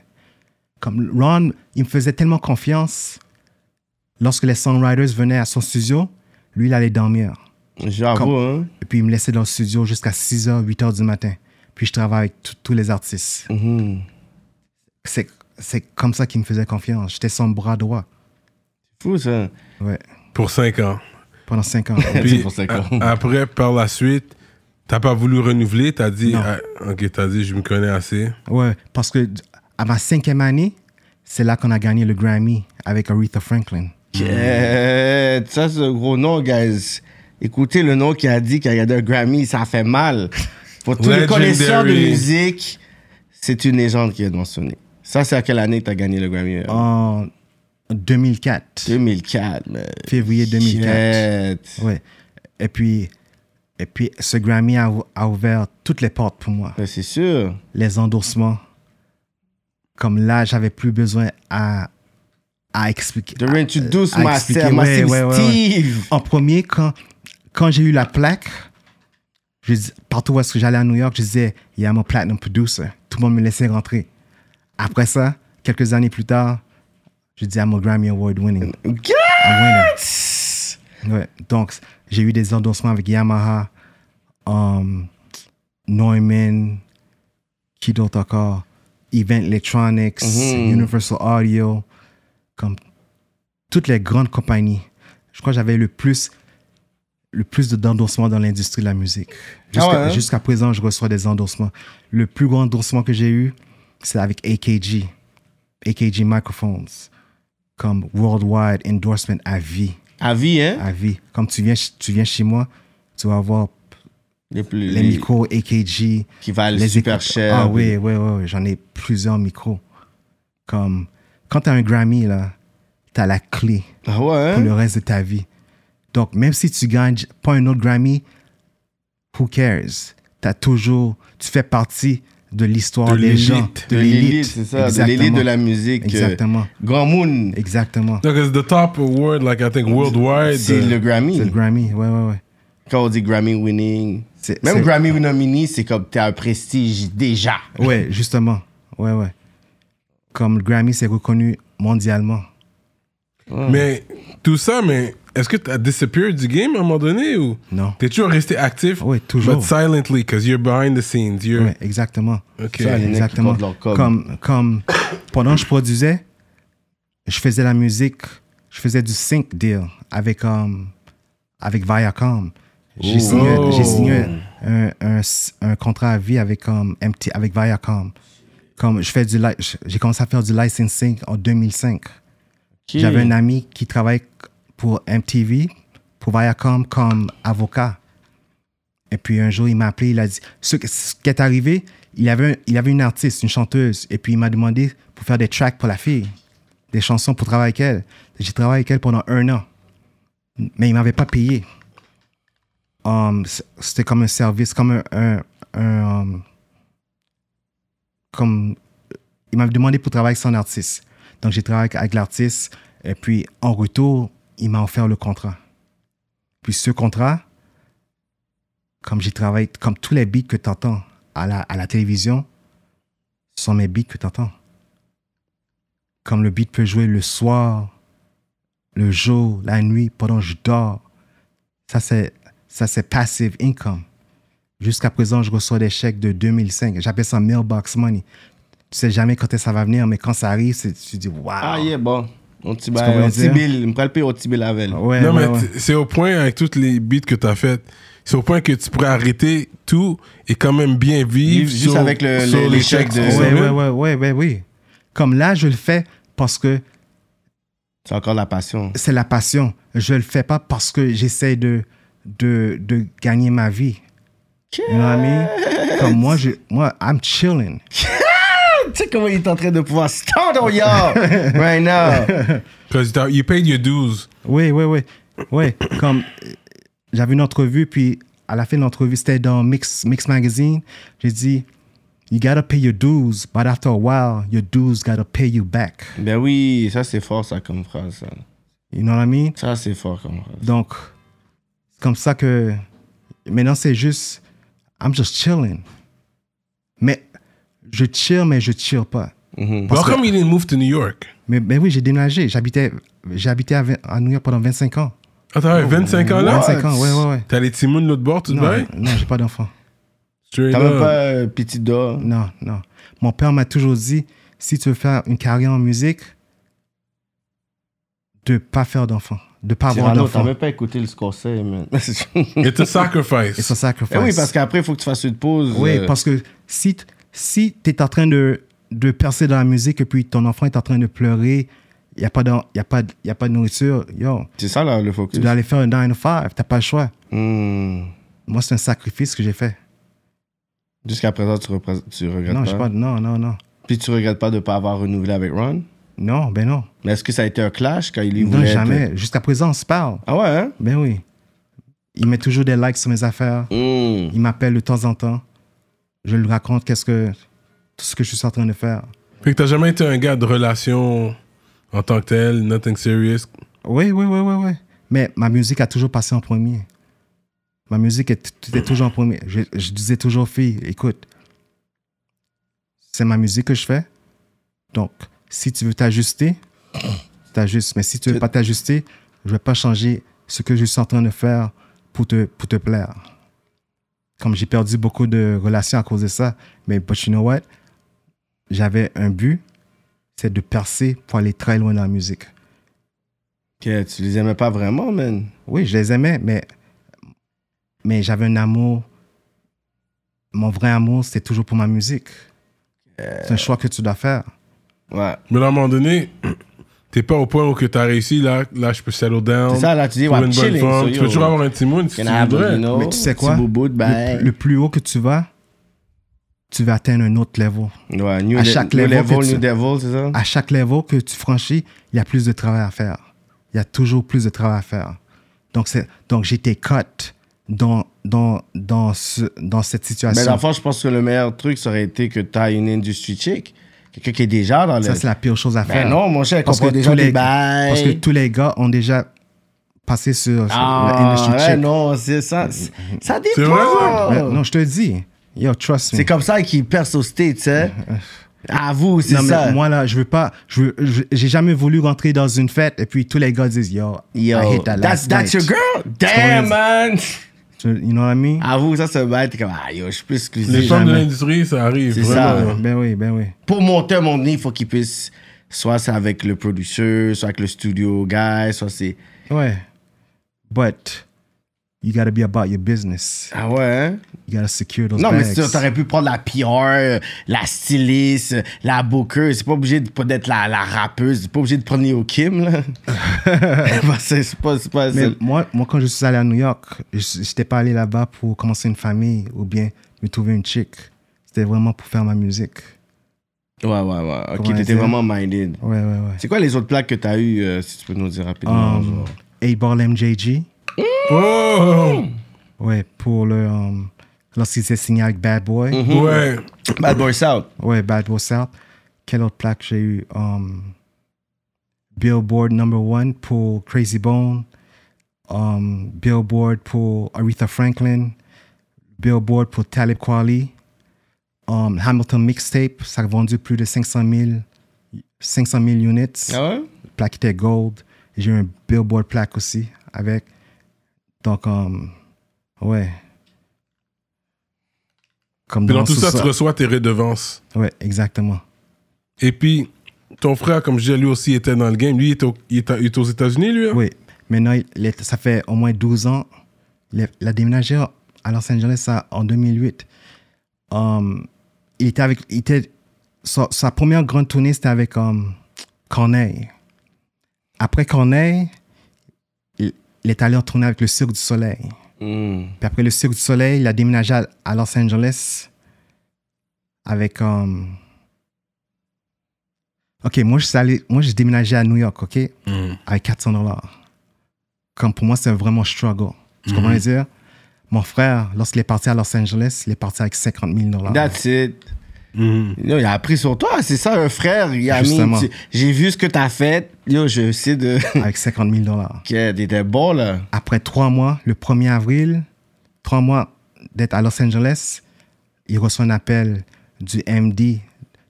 Comme Ron, il me faisait tellement confiance. Lorsque les songwriters venaient à son studio, lui, il allait dormir. J'avoue, hein. Et puis, il me laissait dans le studio jusqu'à 6h, 8h du matin. Puis, je travaille avec tous- les artistes. Mhm. C'est c'est comme ça qu'il me faisait confiance. J'étais son bras droit. Fou, ça. Ouais. Pour 5 ans. Pendant 5 ans. Puis pour cinq ans. a- après, par la suite, t'as pas voulu renouveler, t'as dit, ah, ok, t'as dit, je me connais assez. ouais. Parce que à ma cinquième année, c'est là qu'on a gagné le Grammy avec Aretha Franklin. Quête. Ça, c'est un gros nom, guys. Écoutez le nom qui a dit qu'il a gagné un Grammy, ça fait mal. Pour tous les connaisseurs de musique, c'est une légende qui est mentionnée. Ça, c'est à quelle année que t'as gagné le Grammy? euh? En 2004. 2004, mais. Février 2004. Quête. Ouais. Et puis, et puis ce Grammy a, a ouvert toutes les portes pour moi. Ouais, c'est sûr. Les endorsements. Comme là, j'avais plus besoin à, à expliquer. De Introduce à Master, expliquer, ouais, ouais, ouais, Steve. En premier, quand, quand j'ai eu la plaque, je dis- partout où est-ce que j'allais à New York, je disais, il y a mon platinum producer. Tout le monde me laissait rentrer. Après ça, quelques années plus tard, je dis, I'm a Grammy Award winning. Winner. Ouais. Donc, j'ai eu des endorsements avec Yamaha, um, Neumann, qui d'autre encore? Event Electronics, Mhm. Universal Audio, comme toutes les grandes compagnies. Je crois que j'avais le plus, le plus de- d'endorsements dans l'industrie de la musique. Jusqu'à Ah ouais, hein? jusqu'à présent, je reçois des endorsements. Le plus grand endorsement que j'ai eu, c'est avec AKG, AKG Microphones, comme Worldwide Endorsement à vie À vie, hein? à vie. Comme tu viens, tu viens chez moi, tu vas avoir Les, plus, les, micros AKG. qui valent les super cher. Ah oui, oui, oui, oui, j'en ai plusieurs micros. Comme, quand tu as un Grammy, là, tu as la clé Ah ouais, pour hein? le reste de ta vie. Donc, même si tu gagnes pas un autre Grammy, who cares? T'as toujours, tu fais partie de l'histoire De des gens. De l'élite, c'est ça. De l'élite de la musique. euh, Exactement. Grand Moon, Exactement. Donc, it's the top award, like I think worldwide. c'est uh, le Grammy. C'est le Grammy, ouais, ouais, ouais. Quand on dit Grammy winning. C'est- Même c'est- Grammy nominé, c'est comme t'as un prestige déjà. Ouais, justement. Ouais, ouais. Comme le Grammy, c'est reconnu mondialement. Mais tout ça, mais est-ce que t'as disappeared du game à un moment donné ou? Non. t'es toujours resté actif? Ouais, toujours. But silently, because you're behind the scenes. You're... Ouais, exactement. Ok. Ça, Exactement. Comme, comme pendant que je produisais, je faisais la musique, je faisais du sync deal avec, um, avec Viacom. J'ai signé, Oh. signé un, un, un contrat à vie avec, um, MT, avec Viacom. Comme je fais du j'ai commencé à faire du licensing en 2005. J'avais un ami qui travaille pour MTV, pour Viacom comme avocat. Et puis un jour, il m'a appelé, il a dit, ce, ce qui est arrivé, il avait, un- il avait une artiste, une chanteuse, et puis il m'a demandé pour faire des tracks pour la fille, des chansons pour travailler avec elle. J'ai travaillé avec elle pendant un an, mais il m'avait pas payé. Um, C'était comme un service, comme un... um, comme il m'avait demandé pour travailler avec son artiste. Donc, j'ai travaillé avec l'artiste. Et puis, en retour, il m'a offert le contrat. Puis, ce contrat, comme j'ai travaillé, comme tous les beats que tu entends à la, à la télévision, sont mes beats que tu entends. Comme le beat peut jouer le soir, le jour, la nuit, pendant que je dors. Ça, c'est, ça, c'est passive income. Jusqu'à présent, je reçois des chèques de 2005. J'appelle ça mailbox money. Tu sais jamais quand ça va venir, mais quand ça arrive, tu dis waouh. Ah, yeah, bon. On t'y on bill. Me le au t'y bill avec. Ouais, non, ouais, mais ouais. c'est au point, avec toutes les beats que tu as faites, c'est au point que tu pourrais arrêter tout et quand même bien vivre. Juste sur- avec le- sur le- les les chèques chèques. de- Ouais, ouais, ouais, ouais, ouais, oui. Comme là, je le fais parce que C'est encore la passion. c'est la passion. Je le fais pas parce que j'essaie de, de, de gagner ma vie. You know what I mean? Comme moi, je, moi, I'm chilling. Tu sais comment il est en train de pouvoir stand on y'all right now. Because you paid your dues. Oui, oui, oui. Oui, comme j'avais une entrevue, puis à la fin de l'entrevue, c'était dans Mix, Mix Magazine. J'ai dit, You gotta pay your dues, but after a while, your dues gotta pay you back. Ben oui, ça c'est fort ça comme phrase. Ça, You know what I mean? ça c'est fort comme phrase. Donc, c'est comme ça que maintenant, c'est juste, I'm just chilling. Mais je chill, mais je chill pas. Mhm. Parce How que- come you didn't move to New York? Mais, mais oui, j'ai déménagé. J'habitais, j'ai habité à, New York pendant 25 ans. Ah, t'avais 25 ans là? 25 ans, ouais, ouais, ouais. T'as les Timons de l'autre bord, tout de Non, bail? non, j'ai pas d'enfant. T'as même pas euh, petit doigt. Non, non. Mon père m'a toujours dit, si tu veux faire une carrière en musique, de pas faire d'enfant, de pas avoir d'enfant. même pas écouté le Scorsese, man. It's a sacrifice. Et ça sacrifice. Eh oui, parce qu'après, il faut que tu fasses une pause. Oui, euh, parce que si, si tu es en train de, de percer dans la musique et puis ton enfant est en train de pleurer, il n'y a, pas de- y a, pas de- y a pas de nourriture, yo, C'est ça là, le focus. tu dois aller faire un 9 to 5, tu pas le choix. Hmm. Moi, c'est un sacrifice que j'ai fait. Jusqu'à présent, tu, tu regrettes Non, pas? pas, non, non, non. Puis tu regrettes pas de pas avoir renouvelé avec Ron? Non, ben non. Mais est-ce que ça a été un clash quand il lui Non, être- jamais. Jusqu'à présent, on se parle. Ah ouais, hein? Ben oui. Il met toujours des likes sur mes affaires. Hmm. Il m'appelle de temps en temps. Je lui raconte qu'est-ce que, tout ce que je suis en train de faire. Fait que t'as jamais été un gars de relation en tant que tel, nothing serious? Oui, oui, oui, oui, oui. Mais ma musique a toujours passé en premier. Ma musique est- était toujours en premier. Je, je disais toujours aux filles, écoute, c'est ma musique que je fais. Donc, si tu veux t'ajuster, t'ajustes. Mais si tu veux pas t'ajuster, je vais pas changer ce que je suis en train de faire pour te, pour te plaire. Comme j'ai perdu beaucoup de relations à cause de ça, mais but you know what? J'avais un but, c'est de percer pour aller très loin dans la musique. Ok, tu les aimais pas vraiment, man? Oui, je les aimais, mais, mais j'avais un amour. Mon vrai amour, c'était toujours pour ma musique. C'est un choix que tu dois faire. Ouais. Mais à un moment donné, t'es pas au point où que t'as réussi, là, là, je peux settle down. C'est ça, là, tu dis, ouais, une bonne so, Tu peux toujours avoir un Timon si tu can I have, voudrais. you know, Mais tu sais petit quoi? Le, plus haut que tu vas, tu vas atteindre un autre level. Ouais, new, à le- chaque new level level, que tu- new devil, c'est ça? À chaque level que tu franchis, il y a plus de travail à faire. Il y a toujours plus de travail à faire. Donc, c'est, donc j'étais cut dans, dans, dans, ce, dans cette situation. Mais dans le fond, je pense que le meilleur truc, ça aurait été que tu aies une industry chick. Quelqu'un qui est déjà dans le. ça, c'est la pire chose à faire. Ben non, mon cher, parce que, déjà tous les, parce que tous les gars ont déjà passé sur, Ah, ouais, non, c'est ça. c'est- Ça C'est vrai, dépend. Mais non, je te dis. Yo, trust me. C'est comme ça qu'ils percent au States, hein? Avoue, c'est non, mais ça. moi, là, je veux pas. Je j'ai jamais voulu rentrer dans une fête et puis tous les gars disent Yo, Yo, I hate that that's, last that's night. your girl? Damn, man! You know what I mean? Avoue, ça, c'est bail, t'es comme, ah, yo, je suis plus exclusif. Les femmes de l'industrie, ça arrive. C'est ça. Ben oui, ben oui. Pour monter mon nez, il faut qu'il puisse. Soit c'est avec le producteur, soit avec le studio guy, soit c'est. Ouais. But, you gotta be about your business. Ah ouais, hein? You gotta secure those Non, mais bags. sûr, t'aurais pu prendre la PR, la styliste, la booker. C'est pas obligé d'être la, la rappeuse. C'est pas obligé de prendre Leo Kim, là. C'est pas... Pas Mais moi, moi, quand je suis allé à New York, je n'étais pas allé là-bas pour commencer une famille ou bien me trouver une chick. C'était vraiment pour faire ma musique. Ouais, ouais, ouais. Ok, t'étais vraiment minded. Ouais, ouais, ouais. C'est quoi les autres plaques que t'as eues, euh, si tu peux nous dire rapidement? Um, genre? 8 Ball MJG. Oh! Ouais, pour le. Um, Lorsqu'il s'est signé avec Bad Boy. Mm-hmm. Ouais. Bad Boy South. Ouais, Bad Boy South. Quelle autre plaque j'ai eu? Um, Billboard number one pour Crazy Bone. Um, Billboard pour Aretha Franklin. Billboard pour Talib Kweli. Um, Hamilton Mixtape, ça a vendu plus de 500 000, 500 000 units. Ah ouais? plaque était gold. J'ai eu un Billboard plaque aussi avec. Donc, um, ouais. Comme dans tout ça, tu reçois tes redevances. Ouais, exactement. Et puis, ton frère, comme je disais, lui aussi était dans le game. Lui, il est, au- il aux États-Unis, lui. hein? Oui. Maintenant, il est- ça fait au moins 12 ans. Il a déménagé à Los Angeles en 2008. Um, il était avec. il était, sa, sa première grande tournée, c'était avec um, Corneille. Après Corneille, il, est allé en tournée avec le Cirque du Soleil. Hmm. Puis après le Cirque du Soleil, il a déménagé à, à Los Angeles avec. um, Ok, moi je suis allé, moi j'ai déménagé à New York, ok, Mm. avec 400 dollars. Comme pour moi, c'est vraiment struggle. Tu Mhm. comprends dire? Mon frère, lorsqu'il est parti à Los Angeles, il est parti avec 50 000 dollars. That's it. Mhm. Yo, il a appris sur toi, c'est ça, un frère. Il a mis, tu- J'ai vu ce que t'as fait. Yo, je sais de. Avec 50 000 dollars. que t'étais bon, là. Après trois mois, le 1er avril, trois mois d'être à Los Angeles, il reçoit un appel du MD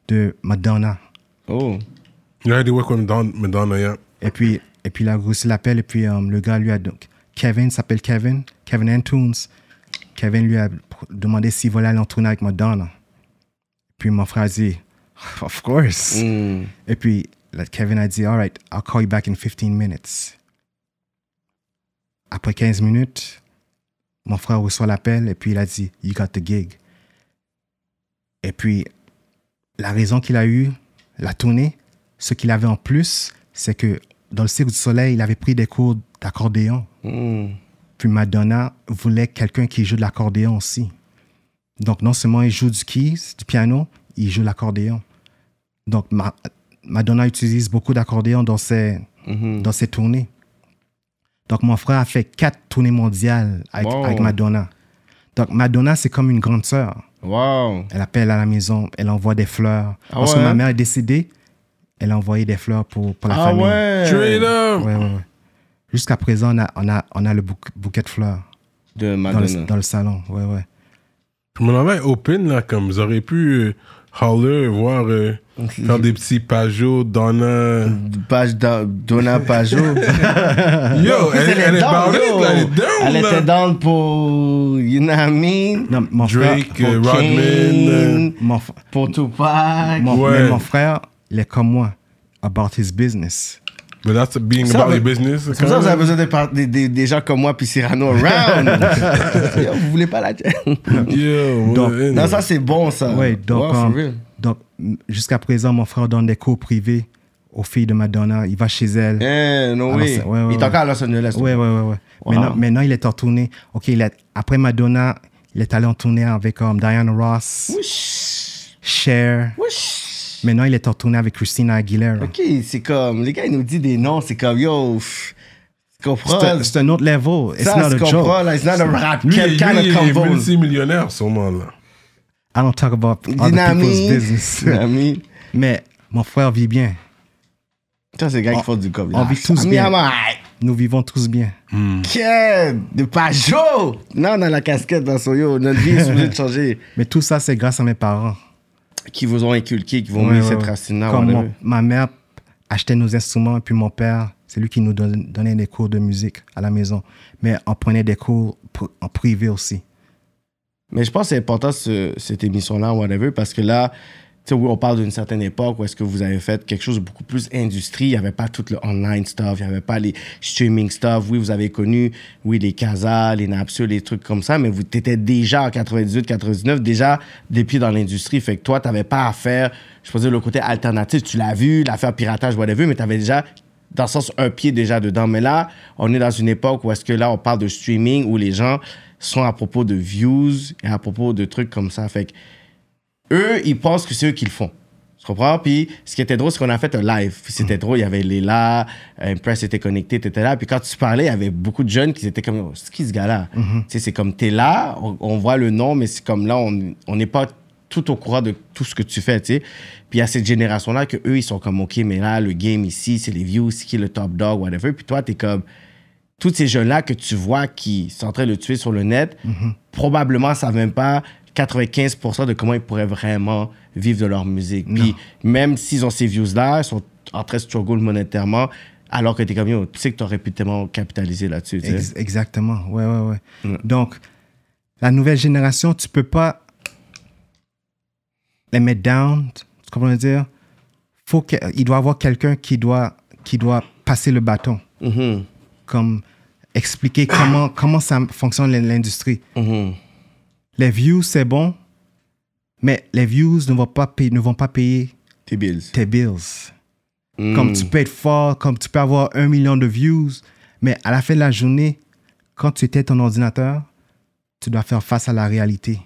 de Madonna. Oh. Yeah, they work on Don- Madonna, yeah. Et puis, et puis il a reçu l'appel et puis euh, le gars lui a donc Kevin s'appelle Kevin, Kevin Antunes. Kevin lui a demandé s'il voulait aller en tournée avec Madonna. Puis mon frère a dit, of course. Hmm. Et puis là, Kevin a dit, all right, I'll call you back in 15 minutes. Après 15 minutes, mon frère reçoit l'appel et puis il a dit, you got the gig. Et puis, la raison qu'il a eu, la tournée, ce qu'il avait en plus, c'est que dans le Cirque du Soleil, il avait pris des cours d'accordéon. Hmm. Puis Madonna voulait quelqu'un qui joue de l'accordéon aussi. Donc, non seulement il joue du keys, du piano, il joue l'accordéon. Donc, Ma- Madonna utilise beaucoup d'accordéon dans ses, Mhm. dans ses tournées. Donc, mon frère a fait quatre tournées mondiales avec, Wow. avec Madonna. Donc, Madonna, c'est comme une grande sœur. Wow. Elle appelle à la maison, elle envoie des fleurs. Ah Lorsque ouais? ma mère est décédée, elle a envoyé des fleurs pour, pour la Ah famille. up. Ouais, ouais, ouais. Jusqu'à présent, on a, on a, on a le bouquet de fleurs De dans Madonna. le, dans le salon. Ouais, ouais. Je me demandais, open, là, comme vous auriez pu euh, holler, voir, euh, faire des petits pageaux, Donna. Page da- Donna Pajot. Yo, elle, elle est down, yo. elle est down, Elle là. était down pour, you know what I mean? Non, mon Drake, frère, euh, Pour Rodman. euh, Kane, mon, Pour Tupac. mon- Ouais. mais mon frère, il est comme moi, about his business. But that's being Ça, about your business. C'est pour ça que vous avez besoin de des, des, des gens comme moi puis Cyrano around. Yo, vous voulez pas la Yo, Donc, Non, ça c'est bon ça. Ouais, donc, um, donc jusqu'à présent, mon frère donne des cours privés aux filles de Madonna. Il va chez elle. Eh, no Alors, way. c'est- ouais, ouais, Il est encore à Los Angeles. Ouais. ouais. Wow. Maintenant, maintenant, il est en tournée. OK, il est- après Madonna, il est allé en tournée avec um, Diana Ross, Wesh. Cher. Wesh. Maintenant, il est en tournée avec Christina Aguilera. Ok, c'est comme, les gars, ils nous disent des noms, c'est comme, yo, pff, tu comprends? C'est un- C'est un autre level. It's Ça, not a joke. comprends, là, it's not a rap. Lui, Quel lui, kind of il est multimillionnaire, sûrement, là. I don't talk about other people's business. Dynamique. Mais mon frère vit bien. Ça, c'est les gars qui On- font du cob. on vit tous bien. bien. Nous vivons tous bien. Quel? De Pajot! Non, on a la casquette dans son yo. Notre vie est supposée de changer. Mais tout ça, c'est grâce à mes parents. Qui vous ont inculqué, qui vont Ouais, mis cette racine-là. Comme mon- ma mère achetait nos instruments, et puis mon père, c'est lui qui nous donne- donnait des cours de musique à la maison. Mais on prenait des cours pr- en privé aussi. Mais je pense que c'est important ce- cette émission-là, whatever, parce que là, sais, on parle d'une certaine époque où est-ce que vous avez fait quelque chose de beaucoup plus industrie. Il n'y avait pas tout le online stuff, il n'y avait pas les streaming stuff. Oui, vous avez connu, oui, les Casa, les Napster, les trucs comme ça, mais vous étiez déjà en 98, 99, déjà des pieds dans l'industrie. Fait que toi, tu n'avais pas à faire, je peux le côté alternatif. Tu l'as vu, l'affaire piratage, whatever, mais tu avais déjà, dans le sens, un pied déjà dedans. Mais là, on est dans une époque où est-ce que là, on parle de streaming, où les gens sont à propos de views et à propos de trucs comme ça. Fait que eux, ils pensent que c'est eux qui le font. Tu comprends? Puis ce qui était drôle, c'est qu'on a fait un live. C'était drôle, il y avait Léla, Impress était connecté, t'étais là. Puis quand tu parlais, il y avait beaucoup de jeunes qui étaient comme, Oh, c'est qui ce gars-là? Tu sais, c'est comme, t'es là, on, on voit le nom, mais c'est comme là, on on n'est pas tout au courant de tout ce que tu fais, tu sais. Puis il y a cette génération-là que eux, ils sont comme, OK, mais là, le game ici, c'est les views, c'est qui le top dog, whatever. Puis toi, t'es comme, tous ces jeunes-là que tu vois qui sont en train de le tuer sur le net, probablement savent même pas 95% de comment ils pourraient vraiment vivre de leur musique. Puis même s'ils ont ces views-là, ils sont en train de struggle monétairement, alors que t'es comme, tu sais que t'aurais pu tellement capitaliser là-dessus. Ex- exactement. Ouais, ouais, ouais. Donc, la nouvelle génération, tu peux pas les mettre down. Tu comprends ce que je veux dire? Faut que, il doit y avoir quelqu'un qui doit, qui doit passer le bâton. Mhm, Comme expliquer comment, comment ça fonctionne l'industrie. mhm. Les views, c'est bon, mais les views ne vont pas payer, ne vont pas payer Tes bills. tes bills. Mm. Comme tu peux être fort, comme tu peux avoir un million de views, mais à la fin de la journée, quand tu étais ton ordinateur, tu dois faire face à la réalité.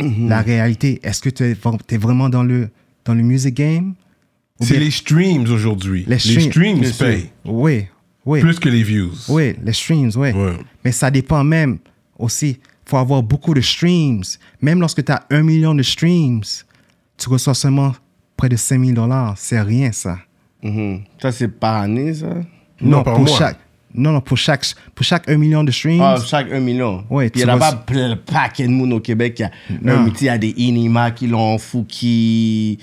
Mhm. La réalité, est-ce que tu es, vraiment dans le, dans le music game? C'est les streams aujourd'hui. Les Les, streams, payent Oui, oui. plus que les views. Oui, les streams, oui. Ouais. Mais ça dépend même aussi. Il faut avoir beaucoup de streams. Même lorsque tu as un million de streams, tu reçois seulement près de 5 000 dollars. C'est rien, ça. Mhm. Ça, c'est par année, ça? Non, par pour mois. chaque. Non, non, pour chaque, pour chaque 1 million de streams. Ah, chaque 1 million. Puis il en a pas plein le paquet de monde au Québec. Il y a, Non. il y des Inima qui l'ont, Fouki,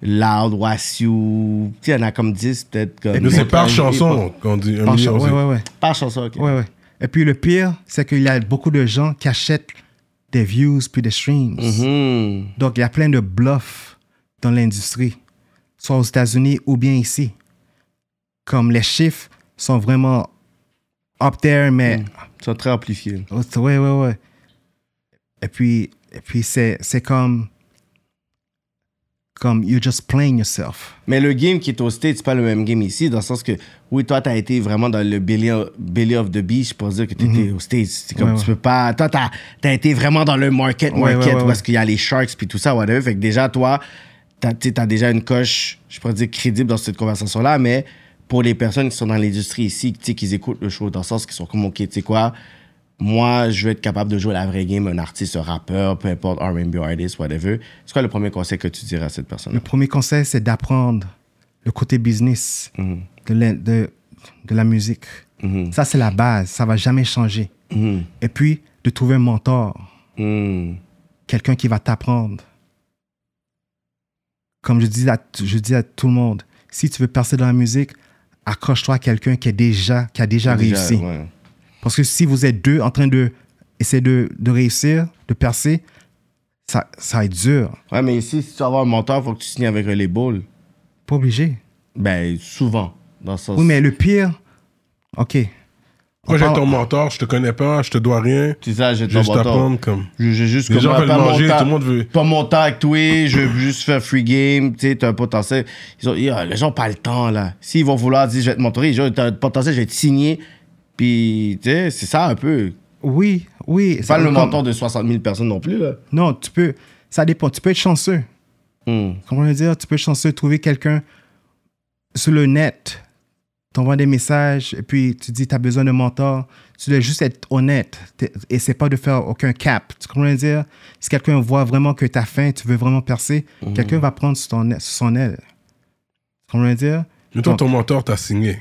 Loud, Wassiu. Tu sais, il y en a comme 10 peut-être. Comme Mais c'est par chanson qu'on dit un Par million. cha- ouais, ouais, ouais. Par chanson, ok. Ouais, ouais. Et puis le pire, c'est qu'il y a beaucoup de gens qui achètent des views puis des streams. Mhm. Donc, il y a plein de bluffs dans l'industrie, soit aux États-Unis ou bien ici. Comme les chiffres sont vraiment up there, mais. Ils sont très amplifiés. Ouais, ouais, ouais. Et puis, et puis c'est comme. Comme you're just playing yourself. Mais le game qui est au States, c'est pas le même game ici, dans le sens que, oui, toi, t'as été vraiment dans le belly of, belly of the beast, pour dire que t'étais au States. C'est comme. Ouais, tu ouais. peux pas. Toi, t'as as été vraiment dans le market, market, ouais, est-ce qu'il y a les sharks puis tout ça, whatever. Fait que déjà, toi, t'as t'as déjà une coche, je pourrais dire, crédible dans cette conversation-là, mais pour les personnes qui sont dans l'industrie ici, tu sais, qui écoutent le show, dans le sens qu'ils sont comme, OK, tu sais quoi, moi, je veux être capable de jouer la vraie game, un artiste, un rappeur, peu importe, R&B artist, whatever. C'est quoi le premier conseil que tu dirais à cette personne Le premier conseil, c'est d'apprendre le côté business de, la, de, de la musique. Ça, c'est la base. Ça va jamais changer. Et puis, de trouver un mentor, quelqu'un qui va t'apprendre. Comme je dis, à, je dis à tout le monde, si tu veux percer dans la musique, accroche-toi à quelqu'un qui, est déjà, qui a déjà, Déjà, réussi. ouais. Parce que si vous êtes deux en train de essayer de, de réussir, de percer, ça, ça va être dur. Ouais, mais ici, si tu veux avoir un mentor, il faut que tu signes avec un label. Pas obligé. Ben, souvent. Dans le sens. Oui, mais le pire, OK. Moi, j'ai ton mentor, je te connais pas, je te dois rien. C'est ça, j'ai ton Juste mentor. apprendre comme. J'ai juste Les comme, gens ah, veulent manger, tout le monde veut- Pas mon temps avec toi, je veux juste faire free game, tu sais, t'as un potentiel. Ils ont, les gens n'ont pas le temps, là. S'ils vont vouloir dire, je vais te mentorer, genre, t'as un potentiel, je vais te signer. Puis, tu sais, c'est ça un peu. Oui, oui. C'est pas Ça- le comme- mentor de 60 000 personnes non plus, là. Non, tu peux. Ça dépend. Tu peux être chanceux. Hmm. Comment dire? Tu peux être chanceux de trouver quelqu'un sur le net. T'envoies des messages et puis tu dis tu as besoin de mentor. Tu dois juste être honnête. Essaie pas de faire aucun cap. Tu comprends dire? Si quelqu'un voit vraiment que tu as faim, tu veux vraiment percer, Mhm. quelqu'un va prendre sur son aile. Tu comprends dire? Mais toi, Donc- ton mentor t'a signé.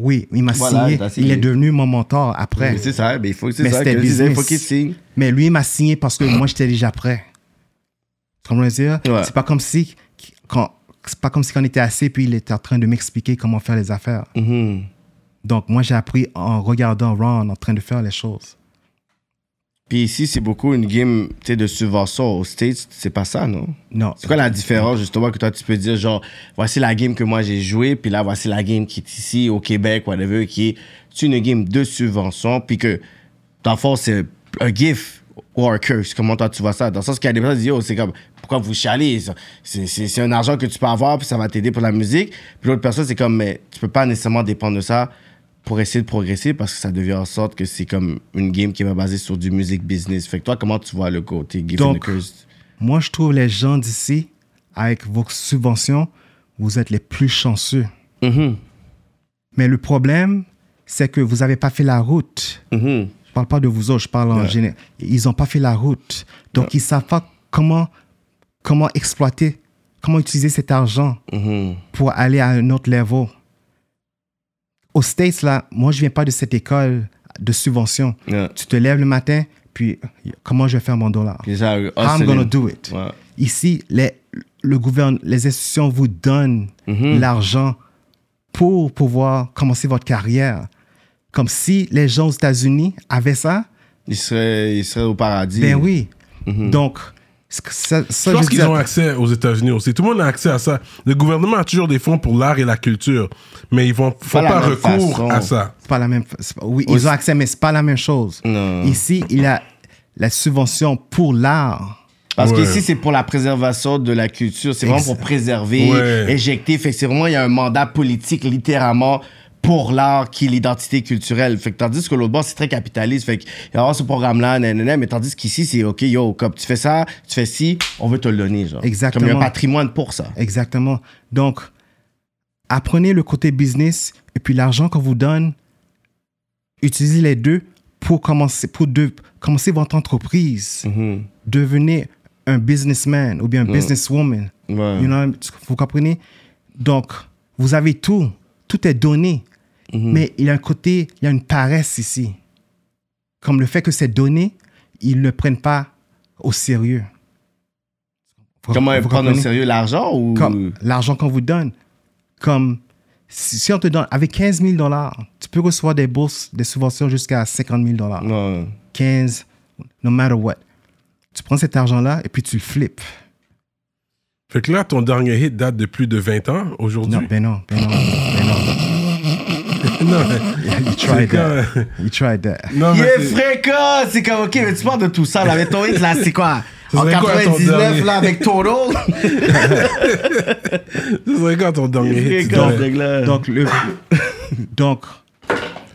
Oui, il m'a Voilà, signé. il t'a signé. Il est devenu mon mentor après. Mais c'est ça, mais il faut, c'est ça, que disais, faut business. qu'il signe. Mais lui, il m'a signé parce que moi, j'étais déjà prêt. Tu comprends dire? Ouais. C'est pas comme si quand c'est pas comme si on était assis puis il était en train de m'expliquer comment faire les affaires. Mhm. Donc moi j'ai appris en regardant Ron en train de faire les choses. Puis ici, c'est beaucoup une game de subvention. Aux States, c'est pas ça, non? Non. C'est quoi la différence, justement, que toi, tu peux dire, genre, voici la game que moi j'ai jouée, puis là, voici la game qui est ici, au Québec, whatever, qui est une game de subvention, puis que, dans le fond, c'est un gift ou un curse. Comment toi, tu vois ça? Dans le sens qu'il y a des personnes qui disent, oh, c'est comme, pourquoi vous chialez? c'est un argent que tu peux avoir, puis ça va t'aider pour la musique. Puis l'autre personne, c'est comme, mais tu peux pas nécessairement dépendre de ça pour essayer de progresser parce que ça devient en sorte que c'est comme une game qui va basée sur du music business. Fait que toi, comment tu vois le côté give and Donc, the curse? Moi, je trouve les gens d'ici, avec vos subventions, vous êtes les plus chanceux. Mhm. Mais le problème, c'est que vous n'avez pas fait la route. Mhm. Je parle pas de vous autres, je parle en général. Ils n'ont pas fait la route. Donc, ils savent pas comment, comment exploiter, comment utiliser cet argent Mhm. pour aller à un autre level. Aux States, là, moi, je viens pas de cette école de subvention. Yeah. Tu te lèves le matin, puis comment je vais faire mon dollar? Ça, How I'm gonna do it. Ouais. Ici, les, le gouvernement, les institutions vous donnent Mhm. l'argent pour pouvoir commencer votre carrière. Comme si les gens aux États-Unis avaient ça, Il serait, il serait au paradis. ben oui. Mhm. Donc, ça, ça, Je pense qu'ils ont accès aux États-Unis aussi. Tout le monde a accès à ça. Le gouvernement a toujours des fonds pour l'art et la culture, mais ils vont font pas même recours façon. à ça. C'est pas la même. pas- oui, ils ont accès, mais c'est pas la même chose. Non. Ici, il y a la subvention pour l'art. Parce Ouais. qu'ici, c'est pour la préservation de la culture. C'est vraiment pour préserver, Ouais. éjecter. Fait que c'est vraiment, il y a un mandat politique, littéralement, pour l'art qui est l'identité culturelle. Fait que tandis que l'autre bord, c'est très capitaliste. Fait qu'il va y avoir ce programme-là, nanana, mais tandis qu'ici, c'est OK, yo, comme tu fais ça, tu fais ci, on veut te le donner, genre. Exactement. Comme il y a un patrimoine pour ça. Exactement. Donc, apprenez le côté business et puis l'argent qu'on vous donne, utilisez les deux pour commencer, pour de, commencer votre entreprise. Mhm. Devenez un businessman ou bien un businesswoman. Ouais. You know, vous comprenez? Donc, vous avez tout. Tout est donné. Mhm. Mais il y a un côté, il y a une paresse ici. Comme le fait que c'est donné, ils ne le prennent pas au sérieux. Vous- Comment vous prendre au sérieux? L'argent ou. Comme l'argent qu'on vous donne. Comme si, si on te donne avec 15 000 dollars, tu peux recevoir des bourses, des subventions jusqu'à 50 000 dollars. Non. 15, no matter what. Tu prends cet argent-là et puis tu le flippes. Fait que là, ton dernier hit date de plus de 20 ans aujourd'hui? Non, ben non, ben non, ben non. Non, You tried that. You tried that. non, Il mais fréquent! C'est comme, OK, mais tu parles de tout ça, là. Mais ton hit, là, c'est quoi? Ça En serait quoi, ton 99, dernier? là, avec Total? Ce serait quand ton dernier hit? là. Donc, le, donc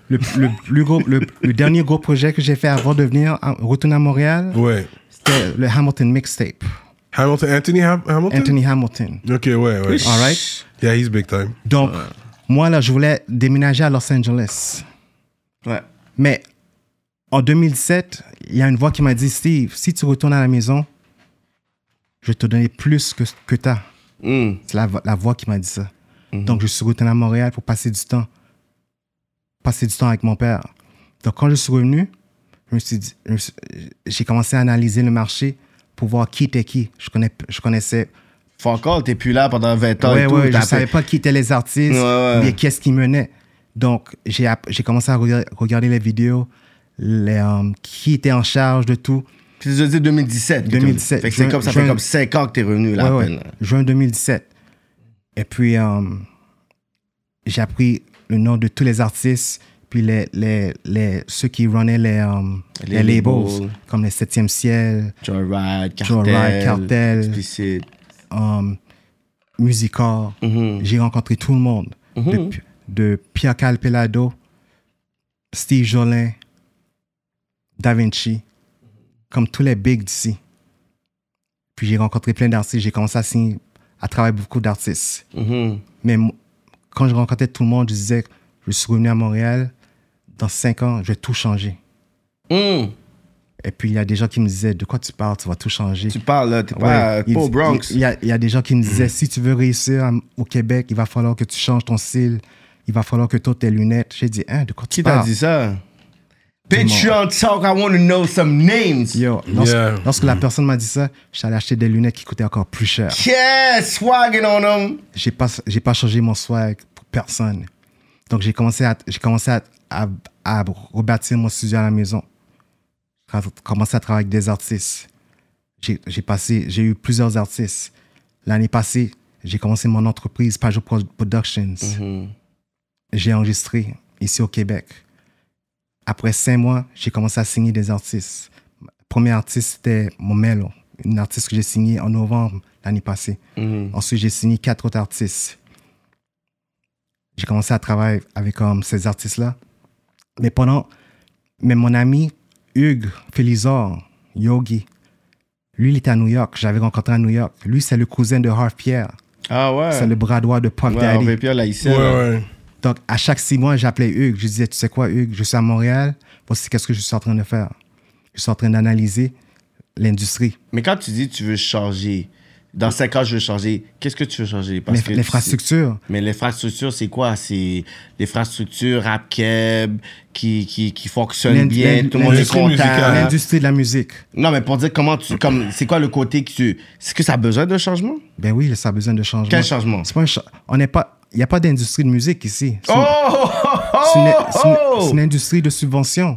le, le, plus gros, le, le dernier gros projet que j'ai fait avant de venir à- retourner à Montréal, Ouais. c'était le Hamilton Mixtape. Hamilton, Anthony Ham- Hamilton? Anthony Hamilton. Ok, ouais, ouais. All right? Yeah, he's big time. Donc, moi, là, je voulais déménager à Los Angeles. Ouais. Mais en 2017, il y a une voix qui m'a dit Steve, si tu retournes à la maison, je vais te donner plus que, que tu as. Hmm. C'est la, la voix qui m'a dit ça. Donc, je suis retourné à Montréal pour passer du temps. Passer du temps avec mon père. Donc, quand je suis revenu, j'ai commencé à analyser le marché pour voir qui était qui. Je, connais, je connaissais. Fuck all, t'es plus là pendant 20 ans Ouais, et tout. ouais, je savais pas qui étaient les artistes, Ouais, ouais. ou bien qu'est-ce qui menait. Donc, j'ai j'ai commencé à rega- regarder les vidéos, les, euh, qui était en charge de tout. Puis je dis 2017. que t'es 2017. revenu. Fait que c'est Juin- comme ça juin- fait comme 5 ans que t'es revenu, là, Ouais, à ouais. peine. Juin 2017. Et puis, euh, j'ai appris le nom de tous les artistes, puis les, les, les, ceux qui runnaient les, euh, Les les, labels, labels. comme les 7e ciel, Joyride, Cartel. Joyride, Cartel. Explicit. Mhm. J'ai rencontré tout le monde. de, de Pierre Calpelado, Steve Jolin, Da Vinci, comme tous les bigs d'ici. Puis j'ai rencontré plein d'artistes. J'ai commencé à signer, à travailler beaucoup d'artistes. Mhm. Mais quand je rencontrais tout le monde, je disais, je suis revenu à Montréal, dans cinq ans, je vais tout changer. Et puis, il y a des gens qui me disaient, de quoi tu parles, tu vas tout changer. Tu parles, là, t'es Ouais, pas, au Bronx. Il, il y a, il y a des gens qui me disaient, si tu veux réussir à- au Québec, il va falloir que tu changes ton style, il va falloir que tu ôtes tes lunettes. J'ai dit, hein, de quoi tu Qui t'a parles? dit ça? Patreon Talk, I want to know some names. Yo, lorsque, Yeah. lorsque la personne m'a dit ça, j'allais acheter des lunettes qui coûtaient encore plus cher. Yeah, swagging on them. J'ai pas, j'ai pas changé mon swag pour personne. Donc, j'ai commencé à, j'ai commencé à, à, à rebâtir mon studio à la maison. Commencé à travailler avec des artistes. J'ai passé, j'ai eu plusieurs artistes. L'année passée, j'ai commencé mon entreprise, Pajot Pro- Productions. J'ai enregistré ici au Québec. Après cinq mois, j'ai commencé à signer des artistes. Premier artiste, c'était Momelo, une artiste que j'ai signée en novembre l'année passée. Ensuite, j'ai signé quatre autres artistes. J'ai commencé à travailler avec um, ces artistes-là. Mais pendant. Mais mon ami Hugues Félizor, Yogi, lui, il était à New York. J'avais rencontré à New York. Lui, c'est le cousin de Harv Pierre. Ah ouais. C'est le bras droit de Puff Ouais, Daddy. Hervé Pierre Laïcien, Ouais, là. ouais. Donc, à chaque six mois, j'appelais Hugues. Je disais, tu sais quoi, Hugues, je suis à Montréal. Voici qu'est-ce que je suis en train de faire. Je suis en train d'analyser l'industrie, Mais quand tu dis tu veux changer, dans cinq ans, je veux changer, qu'est-ce que tu veux changer? Parce que L'inf- l'infrastructure. Mais l'infrastructure, c'est quoi? C'est l'infrastructure rap keb qui, qui, qui fonctionne bien, tout le monde est content. L'industrie de la musique. Non, mais pour dire comment tu. Comme, c'est quoi le côté que tu. Est-ce que ça a besoin de changement? Ben oui, ça a besoin de changement. Quel changement? C'est pas un cha- on n'est pas. Il n'y a pas d'industrie de musique ici. C'est Oh! c'est une, une- oh! c'est une industrie de subvention.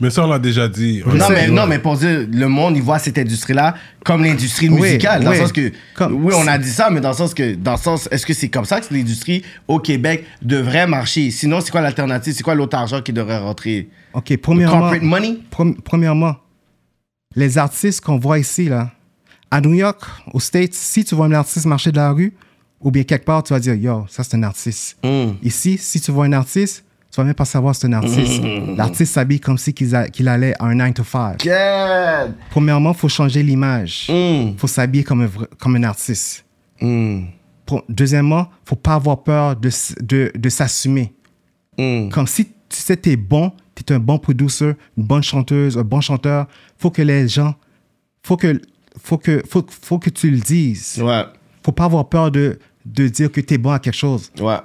Mais ça, on l'a déjà dit. Non mais, ouais. non, mais pour dire, le monde, il voit cette industrie-là comme l'industrie Oui, musicale. Dans oui. le sens que, Comme- oui, on a dit ça, mais dans le sens que, dans le sens, est-ce que c'est comme ça que l'industrie au Québec devrait marcher? Sinon, c'est quoi l'alternative? C'est quoi l'autre argent qui devrait rentrer? OK, premièrement. Corporate money? Premièrement, les artistes qu'on voit ici, là, à New York, aux States, si tu vois un artiste marcher de la rue, ou bien quelque part, tu vas dire, yo, ça c'est un artiste. Mm. Ici, si tu vois un artiste, tu vas même pas savoir c'est un artiste. L'artiste s'habille comme si qu'il a- qu'il allait à un 9 to 5. God! Premièrement, il faut changer l'image. Il Mm. faut s'habiller comme un, comme un artiste. Mm. Pour- deuxièmement, faut pas avoir peur de, de, de s'assumer. Mm. Comme si tu sais t'es bon, tu es un bon producer, une bonne chanteuse, un bon chanteur, faut que les gens, faut que, faut que, faut, faut que tu le dises. Ouais, Faut pas avoir peur de, de dire que tu es bon à quelque chose. ouais.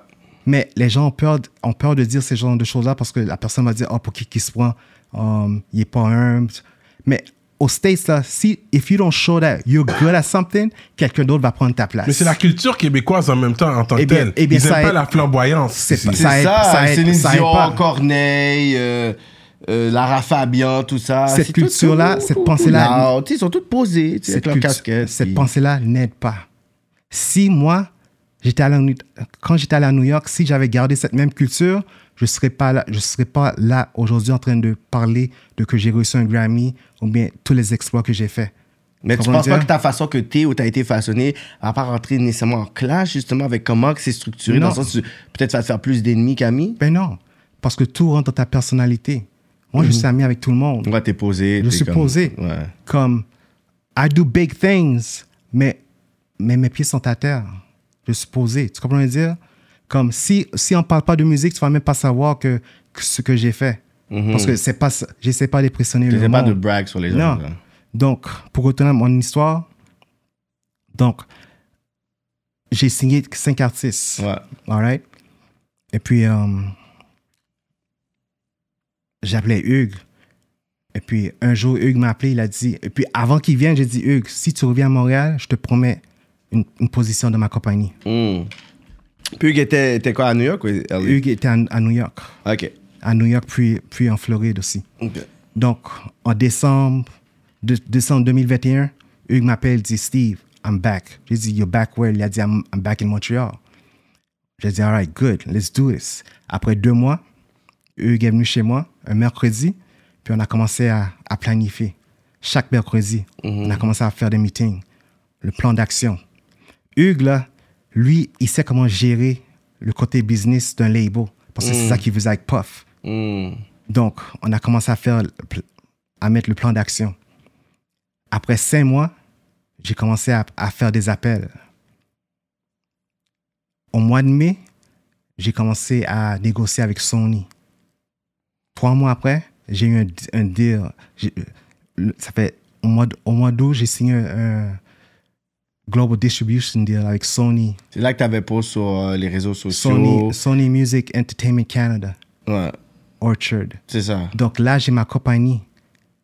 Mais les gens ont peur, ont peur de dire ces genres de choses-là parce que la personne va dire, oh, pour qui qui se prend, um, il est pas humble. Mais aux States, là, si, if you don't show that you're good at something, quelqu'un d'autre va prendre ta place. Mais c'est la culture québécoise en même temps, en tant que Eh bien- telle. eh bien, Ils ça aiment pas la flamboyance. C'est Ça aide- ça, ça aide- Céline Dion. Corneille, euh, euh, Lara Fabian, tout ça. Cette culture-là, cette pensée-là- Ils sont tous posés, tu sais, avec cette, leur culture- casquette. cette puis- pensée-là n'aide pas. Si moi, j'étais à quand j'étais allé à New York, si j'avais gardé cette même culture, je ne serais pas là, je serais pas là aujourd'hui en train de parler de que j'ai reçu un Grammy ou bien tous les exploits que j'ai faits. Mais tu Comment penses pas que ta façon que t'es ou t'as été façonné va pas rentrer nécessairement en clash justement avec comment c'est structuré Non. dans le sens peut-être tu vas te faire plus d'ennemis qu'amis? Ben non, parce que tout rentre dans ta personnalité. Moi, je suis ami avec tout le monde. Ouais, t'es posé. Je suis comme- posé. Ouais. Comme, I do big things, mais, mais mes pieds sont à terre. Suis posé. Tu comprends ce que je veux dire? Comme, si, si on parle pas de musique, tu vas même pas savoir que, que ce que j'ai fait. Parce que c'est pas, j'essaie pas d'impressionner le T'essaies pas monde. de brag sur les gens. Non. Donc, pour retourner à mon histoire, donc, j'ai signé cinq artistes. Ouais. All right? Et puis, euh, j'appelais Hugues. Et puis, un jour, Hugues m'a appelé, il a dit... Et puis, avant qu'il vienne, j'ai dit, Hugues, si tu reviens à Montréal, je te promets une, une position dans ma compagnie. Hmm. Puis Hugues était, était quoi à New York ou? Hugues était à, à New York. Ok. À New York, puis, puis en Floride aussi. Ok. Donc, en décembre, de- décembre 2021, Hugues m'appelle, dit Steve, I'm back. J'ai dit, You're back where? Il a dit, I'm, I'm back in Montreal. J'ai dit, All right, good, let's do this. Après deux mois, Hugues est venu chez moi un mercredi, puis on a commencé à, à planifier. Chaque mercredi, on a commencé à faire des meetings, le plan d'action. Hugues, là, lui, il sait comment gérer le côté business d'un label, parce que c'est ça qu'il faisait avec Puff. Hmm. Donc, on a commencé à faire, à mettre le plan d'action. Après cinq mois, j'ai commencé à, à faire des appels. Au mois de mai, j'ai commencé à négocier avec Sony. Trois mois après, j'ai eu un, un deal. Ça fait au mois d- au mois d'août, j'ai signé un, un global distribution deal avec Sony, C'est là que t'avais posé sur euh, les réseaux sociaux. Sony, Sony Music Entertainment Canada, Ouais, Orchard. c'est ça. Donc là, j'ai ma compagnie.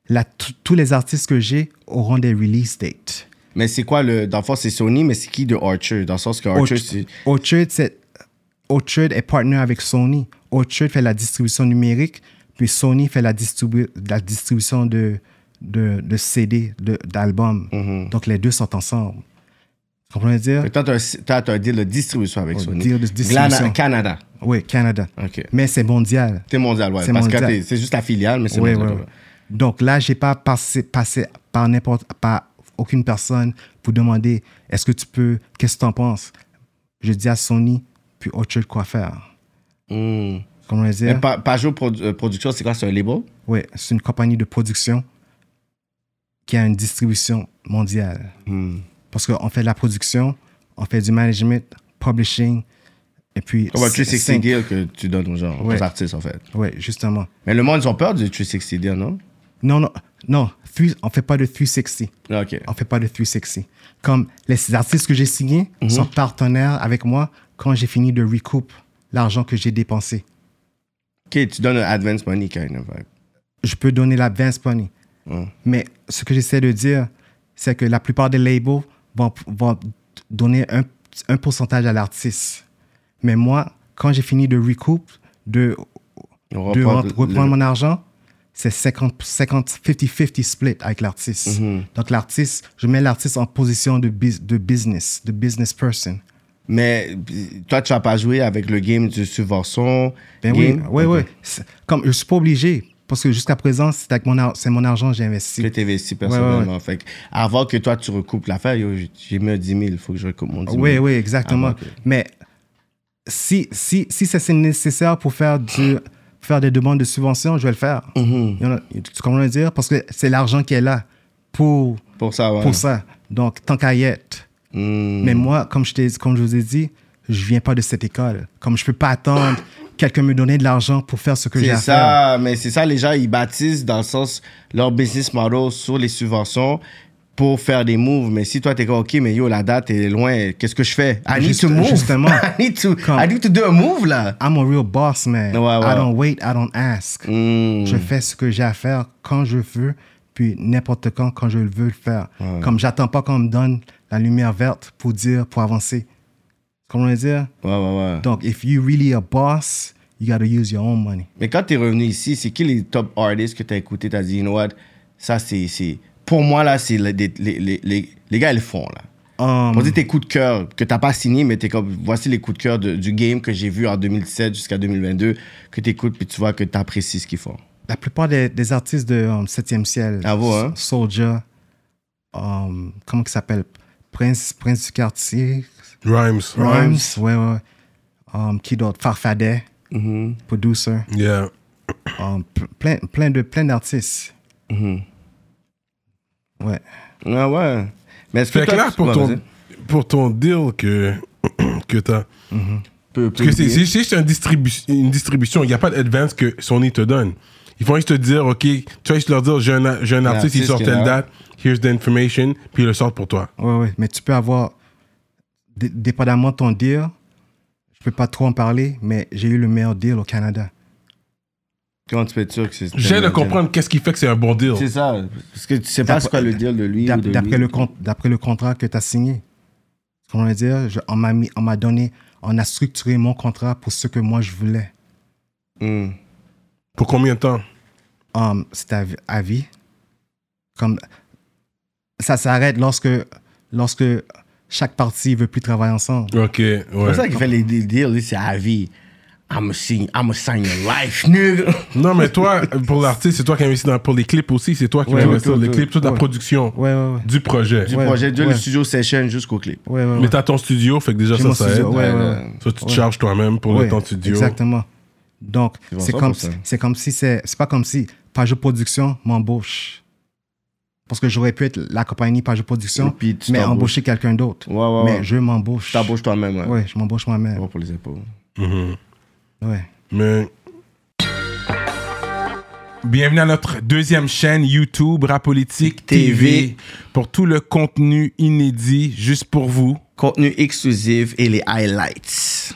Là, tous les artistes que j'ai auront des release dates. Mais c'est quoi le. Dans le fond, c'est Sony, mais c'est qui de Archer Dans le sens que c'est. Orchard, c'est- Orchard est partenaire avec Sony. Orchard fait la distribution numérique, Puis Sony fait la, distribu- la distribution de, de, de CD, de- d'albums. Mhm. Donc les deux sont ensemble. Tu comprends ce que je veux dire? Toi, toi, t'as un deal de distribution avec Oh, Sony. deal de distribution. Glana- Canada. Oui, Canada. OK. Mais c'est mondial. C'est mondial, ouais. C'est que juste la filiale, mais c'est Oui, mondial. oui, oui. Donc là, j'ai pas passé, passé par n'importe par aucune personne pour demander est-ce que tu peux, qu'est-ce que tu en penses? Je dis à Sony, puis autre chose quoi faire. Hmm. Comment Mais dire Pa- Pajot Produ- euh, Production, c'est quoi? C'est un label? Oui, c'est une compagnie de production qui a une distribution mondiale. Hmm. Parce qu'on fait de la production, on fait du management, publishing, et puis. Comme un c- 360 cinq- deal que tu donnes aux gens, Ouais. aux artistes, en fait. Oui, justement. Mais le monde, ils ont peur du 360 deal, non? Non, non, non, three- on fait pas de 360. Ah, OK. on fait pas de 360. Comme les artistes que j'ai signés Mhm. sont partenaires avec moi quand j'ai fini de recoup l'argent que j'ai dépensé. OK, tu donnes un advance money, kind of. ouais. Je peux donner l'advance money. Mais ce que j'essaie de dire, c'est que la plupart des labels vont, vont donner un, un pourcentage à l'artiste. Mais moi, quand j'ai fini de recoup, de, de reprend reprendre le- mon argent, c'est 50, 50, 50-50 split avec l'artiste. Mhm. Donc l'artiste, je mets l'artiste en position de, bus- de business, de business person. Mais toi, tu vas pas jouer avec le game du subvention. Ben oui, game? oui, oui. C'est- Comme je suis pas obligé, parce que jusqu'à présent, c'est avec mon, ar- c'est mon argent que j'ai investi. Que tu investis personnellement. Ouais, Fait que avant que toi, tu recoupes l'affaire, j'ai mis un 10 000, il faut que je recoupe mon 10 000. Oui, oui, exactement. Mais si, si, si c'est nécessaire pour faire, du, faire des demandes de subvention, je vais le faire. You know, tu comprends le dire? Parce que c'est l'argent qui est là pour, Pour ça, pour ça. Donc, tant qu'à y être. Hmm. Mais moi, comme je, comme je vous ai dit, je viens pas de cette école. Comme je peux pas attendre quelqu'un me donner de l'argent pour faire ce que j'ai C'est à faire. ça, mais c'est ça, les gens, ils bâtissent dans le sens leur business model sur les subventions pour faire des moves. Mais si toi, t'es comme, OK, mais yo, la date est loin, qu'est-ce que je fais? I need Juste- to move. justement. I need to, Comme- I need to do a move, là. I'm a real boss, man. Ouais, ouais. I don't wait, I don't ask. Hmm. Je fais ce que j'ai à faire quand je veux, puis n'importe quand, quand je veux le faire. Comme j'attends pas qu'on me donne la lumière verte pour dire, pour avancer. Comment dire? Ouais, ouais, ouais. Donc, if you really a boss, you gotta use your own money. Mais quand t'es revenu ici, c'est qui les top artists que t'as écouté? T'as dit, you know what? Ça, c'est. c'est- Pour moi, là, c'est les, les, les, les, les gars, ils le font, là. Um, Pour dire tes coups de cœur, que t'as pas signé, mais t'es comme, voici les coups de cœur de- du game que j'ai vu en 2017 jusqu'à 2022, que t'écoutes, puis tu vois que t'apprécies ce qu'ils font. la plupart des, des artistes de um, 7e ciel, Ah bon, hein? Soldier, um, comment il s'appelle? Prince, Prince du quartier, Rhymes. Rhymes, ouais, ouais. Um, qui d'autre? Farfadet, Mhm. producer. Yeah. Um, plein, plein de plein d'artistes. Mhm. Ouais. Ah ouais. Mais là, tu- pour Ouais, ton, pour ton deal que, que t'as. Peu- Parce que c'est c'est juste un distribu- une distribution. Il n'y a pas d'advance que Sony te donne. Ils vont juste te dire, OK, tu vas juste leur dire, j'ai un, un artiste, il sort telle date, here's the information, puis ils le sortent pour toi. Ouais, ouais. Mais tu peux avoir, dépendamment de ton deal, je peux pas trop en parler, mais j'ai eu le meilleur deal au Canada. Comment tu peux être sûr que c'est. J'essaie de comprendre qu'est-ce qui fait que c'est un bon deal. C'est ça. Parce que tu sais pas quoi le deal de lui D'après le, con- le contrat que tu as signé. Comment le dire? Je- on m'a mis, on m'a donné, on a structuré mon contrat pour ce que moi je voulais. Hmm. Pour combien de temps? Um, c'est à, à vie. Comme ça s'arrête lorsque, lorsque chaque partie veut plus travailler ensemble. OK, C'est ouais. pour ça qu'il fait les deals, c'est à vie. I'm a sign, I'm a sign your life, nigga. Non, mais toi, pour l'artiste, c'est toi qui investis dans, pour les clips aussi. C'est toi qui Ouais, investir dans les clips, toute la production Ouais, ouais, ouais. du projet. Du Ouais, projet de ouais. le studio session jusqu'au clip. ouais, ouais, Mais t'as ton studio, fait que déjà ça, ça studio, aide. ouais, ouais, Ouais, ouais. Ça, tu te Ouais. charges toi-même pour Ouais, le temps studio. Exactement. Donc, c'est comme, c'est comme si c'est, c'est pas comme si Page Production m'embauche. Parce que j'aurais pu être la compagnie Page Production, puis tu mais embaucher quelqu'un d'autre. Ouais, ouais, mais ouais. je m'embauche. T'embauches toi-même, ouais. Ouais, je m'embauche moi-même. Pour les épaules. Mhm. Ouais. Mais. Bienvenue à notre deuxième chaîne YouTube Rapolitique TV TV. pour tout le contenu inédit juste pour vous. Contenu exclusif et les highlights.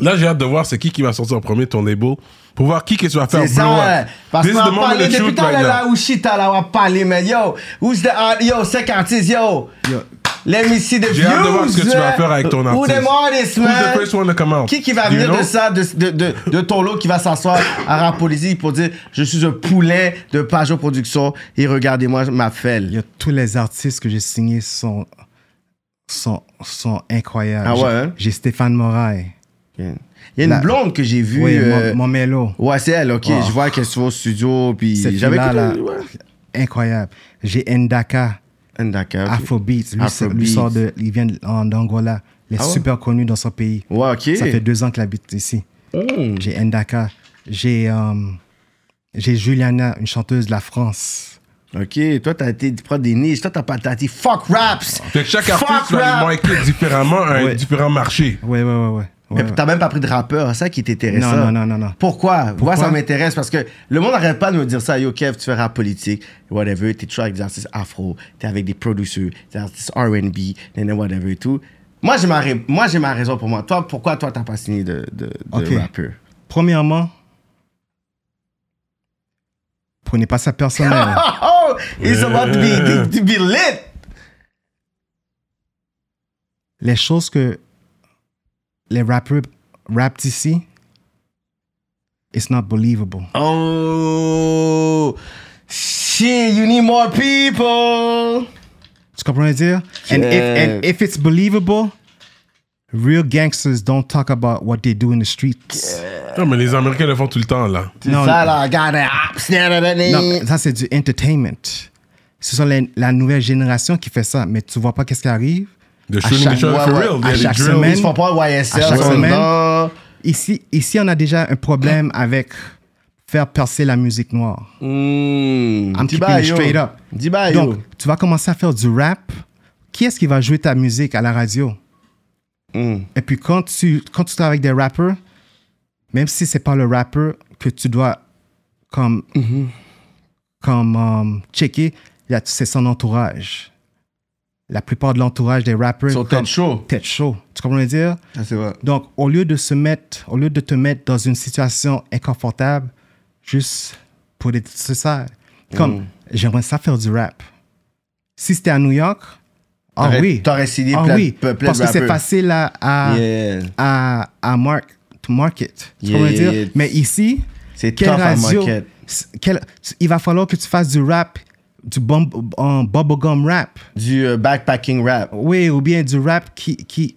Là, j'ai hâte de voir c'est qui qui va sortir en premier ton label pour voir qui que tu vas faire C'est ça, ouais. Parce qu'on va parler depuis tout à l'heure, là où shit, là, on va parler, man. Yo, who's the, art- yo, 50 yo. Yo. Let me see the J'ai hâte de voir ce que views, tu vas faire avec ton Who artiste. them artists, Who's man? the first one to come out? Qui qui va Do you venir de ça, de, de, de, de ton lot qui va s'asseoir à rap politique pour dire je suis un poulet de Pajot Production et regardez-moi ma Il y felle. a tous les artistes que j'ai signés sont, sont, sont incroyables. Ah ouais, J'ai- hein? J'ai Stéphane Moraille. Il y a une La- blonde que j'ai vue. Oui, euh, mon, mon mélo. Ouais, c'est elle, ok. Oh. Je vois qu'elle se fait au studio, puis j'avais ouais. incroyable. J'ai Ndaka, Ndaka, ok. Afrobeats. Lui, sort de, il vient en- d'Angola. Il est Ah ouais? super connu dans son pays. Ouais, ok. Ça fait deux ans qu'il habite ici. Hmm. J'ai Ndaka. J'ai euh, j'ai Juliana, une chanteuse de la France. Ok, toi, t'as été tu prends des niches. Toi, t'as pas t'as dit fuck raps. Fait que chaque Fuck artiste va marquer différemment un Ouais. différent marché. Ouais, ouais, ouais, ouais. Mais ouais, ouais. t'as même pas pris de rappeur, c'est ça qui t'intéresse. Non, non, non, non, non. Pourquoi? Moi, Pourquoi? ça m'intéresse parce que le monde n'arrête pas de me dire ça. Yo, Kev, tu fais rap politique, whatever. T'es toujours avec des artistes afro, t'es avec des producers, des artistes RB, whatever et tout. Moi, j'ai ma, ra- moi, j'ai ma raison pour moi. Toi, pourquoi toi, t'as pas signé de, de, rappeur? Premièrement, prenez pas ça personnel. Oh, it's about to be, to be lit. les choses que les rappeurs rappent ici, it's not believable. Oh, shit, you need more people. Tu comprends ce que je veux dire? And, if, and if it's believable, real gangsters don't talk about what they do in the streets. Non, mais les Américains le font tout le temps, là. Non, ça, là, regarde, ah, da, da. Non, ça c'est du entertainment. Ce sont les- la nouvelle génération qui fait ça, mais tu vois pas qu'est-ce qui arrive? The À shooting chaque- each other ouais, for real. à chaque semaine. Ils font pas YSL, À chaque semaine. Ici, ici, on a déjà un problème avec faire percer la musique noire. Mmh. I'm keeping it straight up. Donc, yo. tu vas commencer à faire du rap. Qui est-ce qui va jouer ta musique à la radio? Mmh. Et puis quand tu, quand tu travailles avec des rappeurs, même si c'est pas le rappeur que tu dois comme, Mm-hmm. comme um, checker, c'est son entourage. La plupart de l'entourage des rappeurs. Son comme- tête chaud. Tête chaud. Tu comprends ce que je veux dire? C'est vrai. Donc, au lieu de se mettre, au lieu de te mettre dans une situation inconfortable, juste pour c'est ça. Comme, Mm. j'aimerais ça faire du rap. Si c'était à New York, ah oui. t'aurais signé ah plein- oui, plein de parce que c'est facile à, à, Yeah. à, à mark, to market. Tu Yeah, comprends yeah, dire? Mais ici, C'est quelle radio, quelle- il va falloir que tu fasses du rap, du bum, un bubblegum rap. Du euh, backpacking rap. Oui, ou bien du rap qui, qui,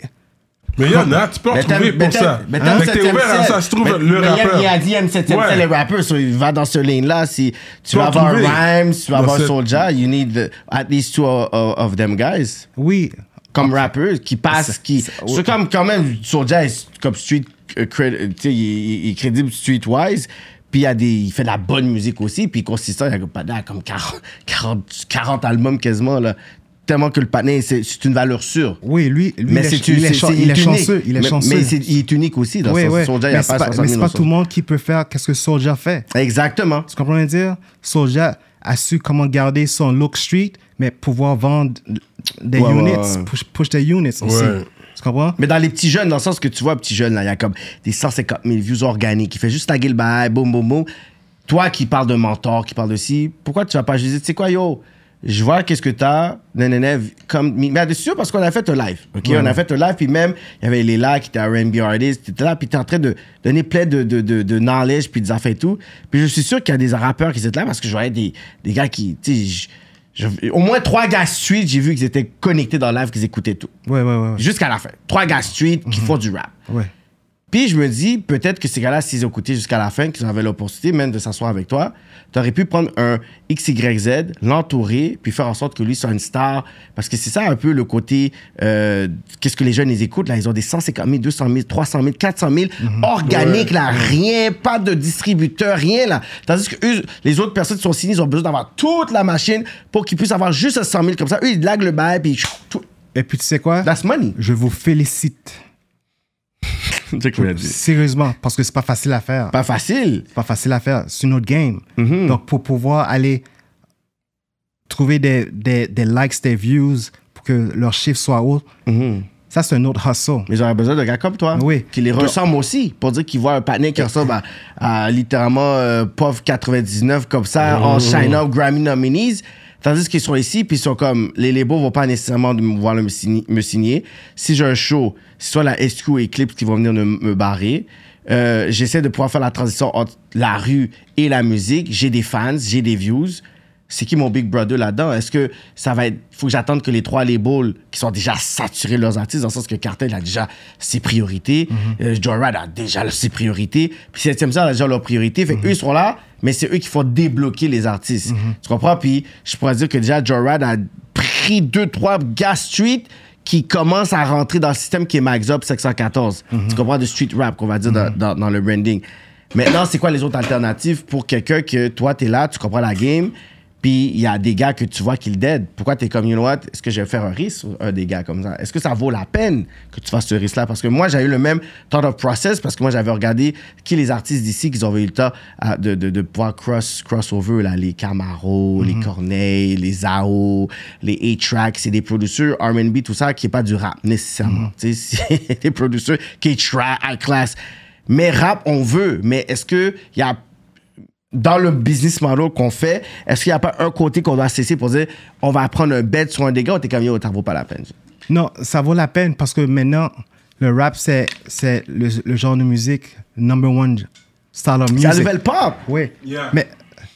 Mais il y en a, tu peux en trouver pour ça. mais Hein? t'es ouvert à ça, je trouve le mais rappeur. Il a dit, il aime 7 Ouais. ciel, les rappeurs. so il va dans ce lane-là. Si tu vas avoir. Rhymes, tu vas avoir Soulja, you need the- at least two of, them guys. oui, Comme rappeurs qui passent, qui. c'est- C'est comme quand même, Soulja est comme street. euh, cred- tu sais, il, il- il est crédible streetwise. Puis il, y a des, il fait de la bonne musique aussi. Puis consistant, il y a comme 40, 40, 40 albums quasiment. Là. Tellement que le panier, c'est une valeur sûre. oui, lui, lui Mais il, est, c'est il est il est chanceux. Il est mais, chanceux. Mais c'est- il est unique aussi. Dans Oui, son oui. Soulja, il Mais a c'est pas pas, 60 mais 000 c'est dans pas son- tout le monde qui peut faire qu'est-ce que Soulja fait. Exactement. Tu comprends ce que je veux dire? Soulja a su comment garder son look street, mais pouvoir vendre des Ouais, ouais, units, ouais. Push, push des units aussi. Tu comprends? Mais dans les petits jeunes, dans le sens que tu vois, petit jeune, là, il y a comme des 150 000 views organiques. Il fait juste taguer le bail, boum, boum, boum. Toi qui parles de mentor, qui parle de ci, pourquoi tu vas pas juste dire, tu sais quoi, yo, je vois qu'est-ce que t'as, nanana, comme, mais c'est sûr parce qu'on a fait un live, ok? On a fait un live, puis même, il y avait les là qui étaient R&B artist, t'étais là, puis t'es en train de donner plein de, de, de, de knowledge, puis des affaires et tout. Puis je suis sûr qu'il y a des rappeurs qui étaient là parce que je voyais des, des gars qui, tu sais, je- au moins trois gars street, j'ai vu qu'ils étaient connectés dans le live, qu'ils écoutaient tout. Ouais, ouais, ouais. Jusqu'à la fin. Trois gars street qui font du rap. Ouais. Puis je me dis, peut-être que ces gars-là, s'ils ont écouté jusqu'à la fin, qu'ils avaient l'opportunité même de s'asseoir avec toi, tu aurais pu prendre un XYZ, l'entourer, puis faire en sorte que lui soit une star. Parce que c'est ça un peu le côté, euh, qu'est-ce que les jeunes, ils écoutent, là, ils ont des 150 000, 200 000, 300 000, 400 000, organiques, là, rien, pas de distributeur, rien, là. Tandis que eux, les autres personnes qui sont signées, ils ont besoin d'avoir toute la machine pour qu'ils puissent avoir juste 100 000 comme ça. Eux, ils laguent le bail, puis tout, Et puis tu sais quoi? That's money. Je vous félicite. Sérieusement, parce que c'est pas facile à faire. Pas facile. C'est pas facile à faire. C'est une autre game. Mhm. Donc, pour pouvoir aller trouver des, des, des likes, des views, pour que leurs chiffres soient hauts, Mhm. ça, c'est un autre hustle. Mais j'aurais besoin de gars comme toi. Oui. Qui les ressemblent aussi. Pour dire qu'ils voient un panier qui ressemble à, à littéralement euh, POV 99 comme ça, en Shine Up, Grammy nominees. Tandis qu'ils sont ici, puis ils sont comme. Les labels vont pas nécessairement de me signer. Me signer. Si j'ai un show, c'est soit la SQ et Eclipse qui vont venir me, me barrer. Euh, J'essaie de pouvoir faire la transition entre la rue et la musique. J'ai des fans, j'ai des views. C'est qui mon Big Brother là-dedans? Est-ce que ça va être. faut que j'attende que les trois labels qui sont déjà saturés leurs artistes, dans le sens que Cartel a déjà ses priorités, euh, Joyride a déjà ses priorités, puis Septième Sens a déjà leurs priorités. Fait qu'eux, ils sont là, mais c'est eux qui font débloquer les artistes. Tu comprends? Puis je pourrais dire que déjà Joyride a pris deux, trois gas street qui commencent à rentrer dans le système qui est Max Up 714. Tu comprends? De street rap, qu'on va dire dans, dans- dans le branding. Maintenant, c'est quoi les autres alternatives pour quelqu'un que toi, t'es là, tu comprends la game, puis il y a des gars que tu vois qui le dead. Pourquoi t'es comme, you know what, est-ce que je vais faire un risque un des gars comme ça? Est-ce que ça vaut la peine que tu fasses ce risque-là? Parce que moi, j'ai eu le même thought of process parce que moi, j'avais regardé qui les artistes d'ici qui ont eu le temps à- de, de, de pouvoir cross, crossover, là, les Camaro, les Corneille, les AO, les A-Track, c'est des producteurs R&B, tout ça, qui n'est pas du rap nécessairement. Tu sais, c'est des producteurs qui est high class. Mais rap, on veut. Mais est-ce qu'il y a dans le business model qu'on fait, est-ce qu'il n'y a pas un côté qu'on doit cesser pour dire on va prendre un bet sur un dégât ou t'es comme yo, ça vaut pas la peine? Non, ça vaut la peine parce que maintenant, le rap, c'est, c'est le, le genre de musique, number one style of C'est music. la nouvelle pop! Oui. Yeah. Mais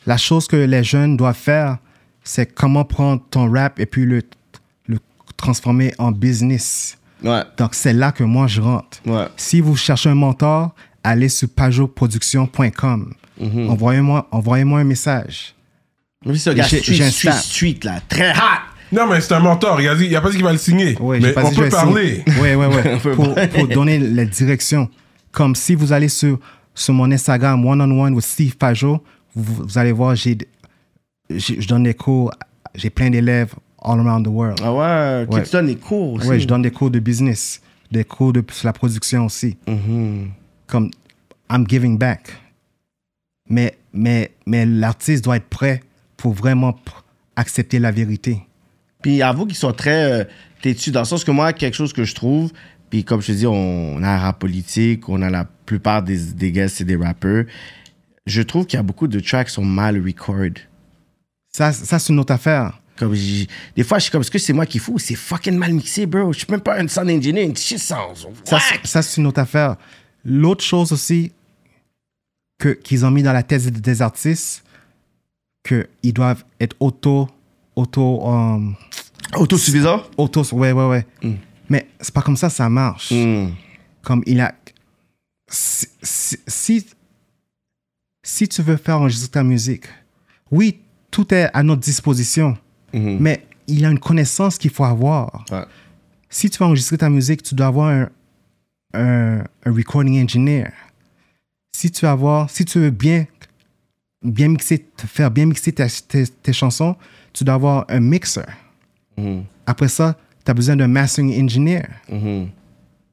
la chose que les jeunes doivent faire, c'est comment prendre ton rap et puis le, le transformer en business. Ouais. Donc, c'est là que moi, je rentre. Ouais. Si vous cherchez un mentor, allez sur pajoproduction.com. Mhm. Envoyez-moi, envoyez-moi un message. Oui, c'est un gars street, street, street, là. Très hot! Non, mais c'est un mentor. Il a, dit, il a pas dit qu'il va le signer. Oui, mais on peut parler. Oui, oui, oui. pour, donner les directions. Comme si vous allez sur, sur mon Instagram one-on-one with Steve Pajot, vous, vous allez voir, j'ai, je donne des cours, j'ai plein d'élèves all around the world. Ah ouais, qui Ouais. te donne des cours aussi. Oui, je donne des cours de business, des cours de sur la production aussi. Mhm. Comme I'm giving back. Mais, mais, mais l'artiste doit être prêt pour vraiment accepter la vérité. Puis avoue qu'ils sont très euh, têtus, dans le sens que moi, quelque chose que je trouve, puis comme je te dis, on, a un rap politique, on a la plupart des, des gars, c'est des rappeurs. Je trouve qu'il y a beaucoup de tracks qui sont mal record. Ça, ça c'est une autre affaire. Comme des fois, je suis comme, est-ce que c'est moi qui fous? C'est fucking mal mixé, bro. Je suis même pas un sound engineer, une shit sounds. Ça, ça, c'est une autre affaire. L'autre chose aussi que, qu'ils ont mis dans la thèse des- artistes, qu'ils doivent être auto, auto, um, Autosuffisant? auto, ouais, ouais, ouais. Mais c'est pas comme ça, ça marche. Mm. Comme il a, si, si, si, si tu veux faire enregistrer ta musique, oui, tout est à notre disposition, Mhm. mais il y a une connaissance qu'il faut avoir. Ouais. si tu veux enregistrer ta musique, tu dois avoir un, un, un recording engineer. Si tu veux avoir, si tu veux bien, bien mixer, faire bien mixer tes, tes- tes chansons, tu dois avoir un mixer. Mhm. Après ça, tu as besoin d'un mastering engineer. Mhm.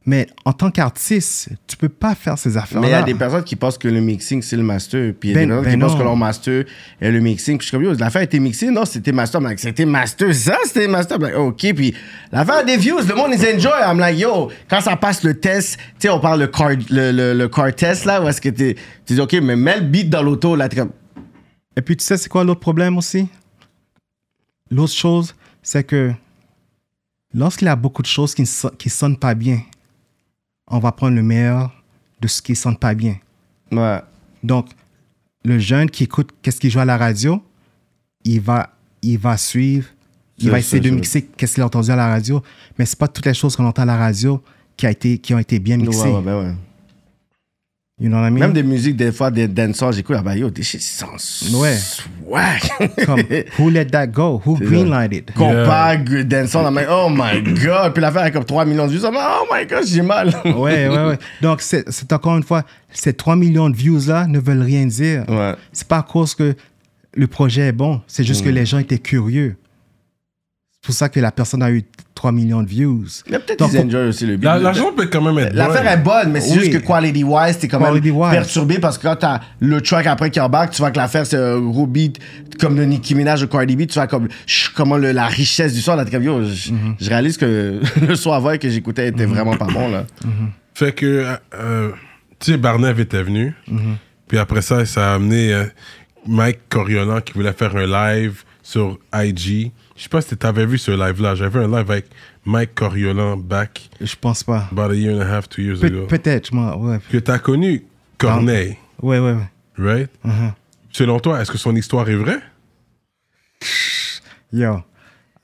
Mais en tant qu'artiste, tu peux pas faire ces affaires-là. Mais il y a des personnes qui pensent que le mixing, c'est le master. Puis il y a Ben- des personnes ben qui pensent que leur master est le mixing. Puis je suis comme, yo, l'affaire a été mixée. Non, c'était master. Like, c'était master. Ça, c'était master. Like, OK. Puis l'affaire a des views. Le monde, ils enjoy. I'm like, yo, quand ça passe le test, tu sais, on parle le car, le, le, le car test, là, où est-ce que tu dis, OK, mais mets le beat dans l'auto, là, comme, Et puis, tu sais, c'est quoi l'autre problème aussi? L'autre chose, c'est que lorsqu'il y a beaucoup de choses qui ne qui sonnent pas bien, on va prendre le meilleur de ce qui ne sonne pas bien. ouais. Donc, le jeune qui écoute qu'est-ce qu'il joue à la radio, il va, il va suivre, il va essayer de mixer qu'est-ce qu'il a entendu à la radio, mais c'est pas toutes les choses qu'on entend à la radio qui, a été, qui ont été bien mixées. Ouais, ouais, ben ouais. You know what I mean? Même des musiques, des fois, des dancers, j'écoute, ah ben yo, des shit sans Ouais. swag. Comme, who let that go? Who greenlighted? Compas, dancers, I'm like, oh my god. Puis l'affaire a comme 3 millions de vues, I'm like, oh my god, j'ai mal. ouais, ouais, ouais. Donc, c'est c'est encore une fois, ces 3 millions de views-là ne veulent rien dire. Ouais. Mm. C'est pas à cause que le projet est bon, c'est juste que les gens étaient curieux. C'est pour ça que la personne a eu 3 millions de views. Mais peut-être qu'ils enjoy aussi le beat. L'argent peut quand même être L'affaire est bonne. mais c'est Oui. juste que quality wise, t'es quand même Quality wise. perturbé parce que quand t'as le track après qui embarque, tu vois que l'affaire c'est un gros beat comme le Nicki Minaj de Cardi B, tu vois comme comment le- la richesse du son, là, t'es comme yo, je Mhm. je réalise que le son avant que j'écoutais était vraiment pas bon là. Fait que, euh, euh, tu sais, Barnev était venu. Mhm. Puis après ça, ça a amené euh, Mike Coriolan qui voulait faire un live sur IG. Je sais pas si t'avais vu ce live-là. J'avais un live avec Mike Coriolan back Je pense pas. about a year and a half, two years Pe- ago. Peut-être, moi, ouais. Que t'as connu Corneille, Ouais, ouais, ouais. right? Uh-huh. Selon toi, est-ce que son histoire est vraie? Yo.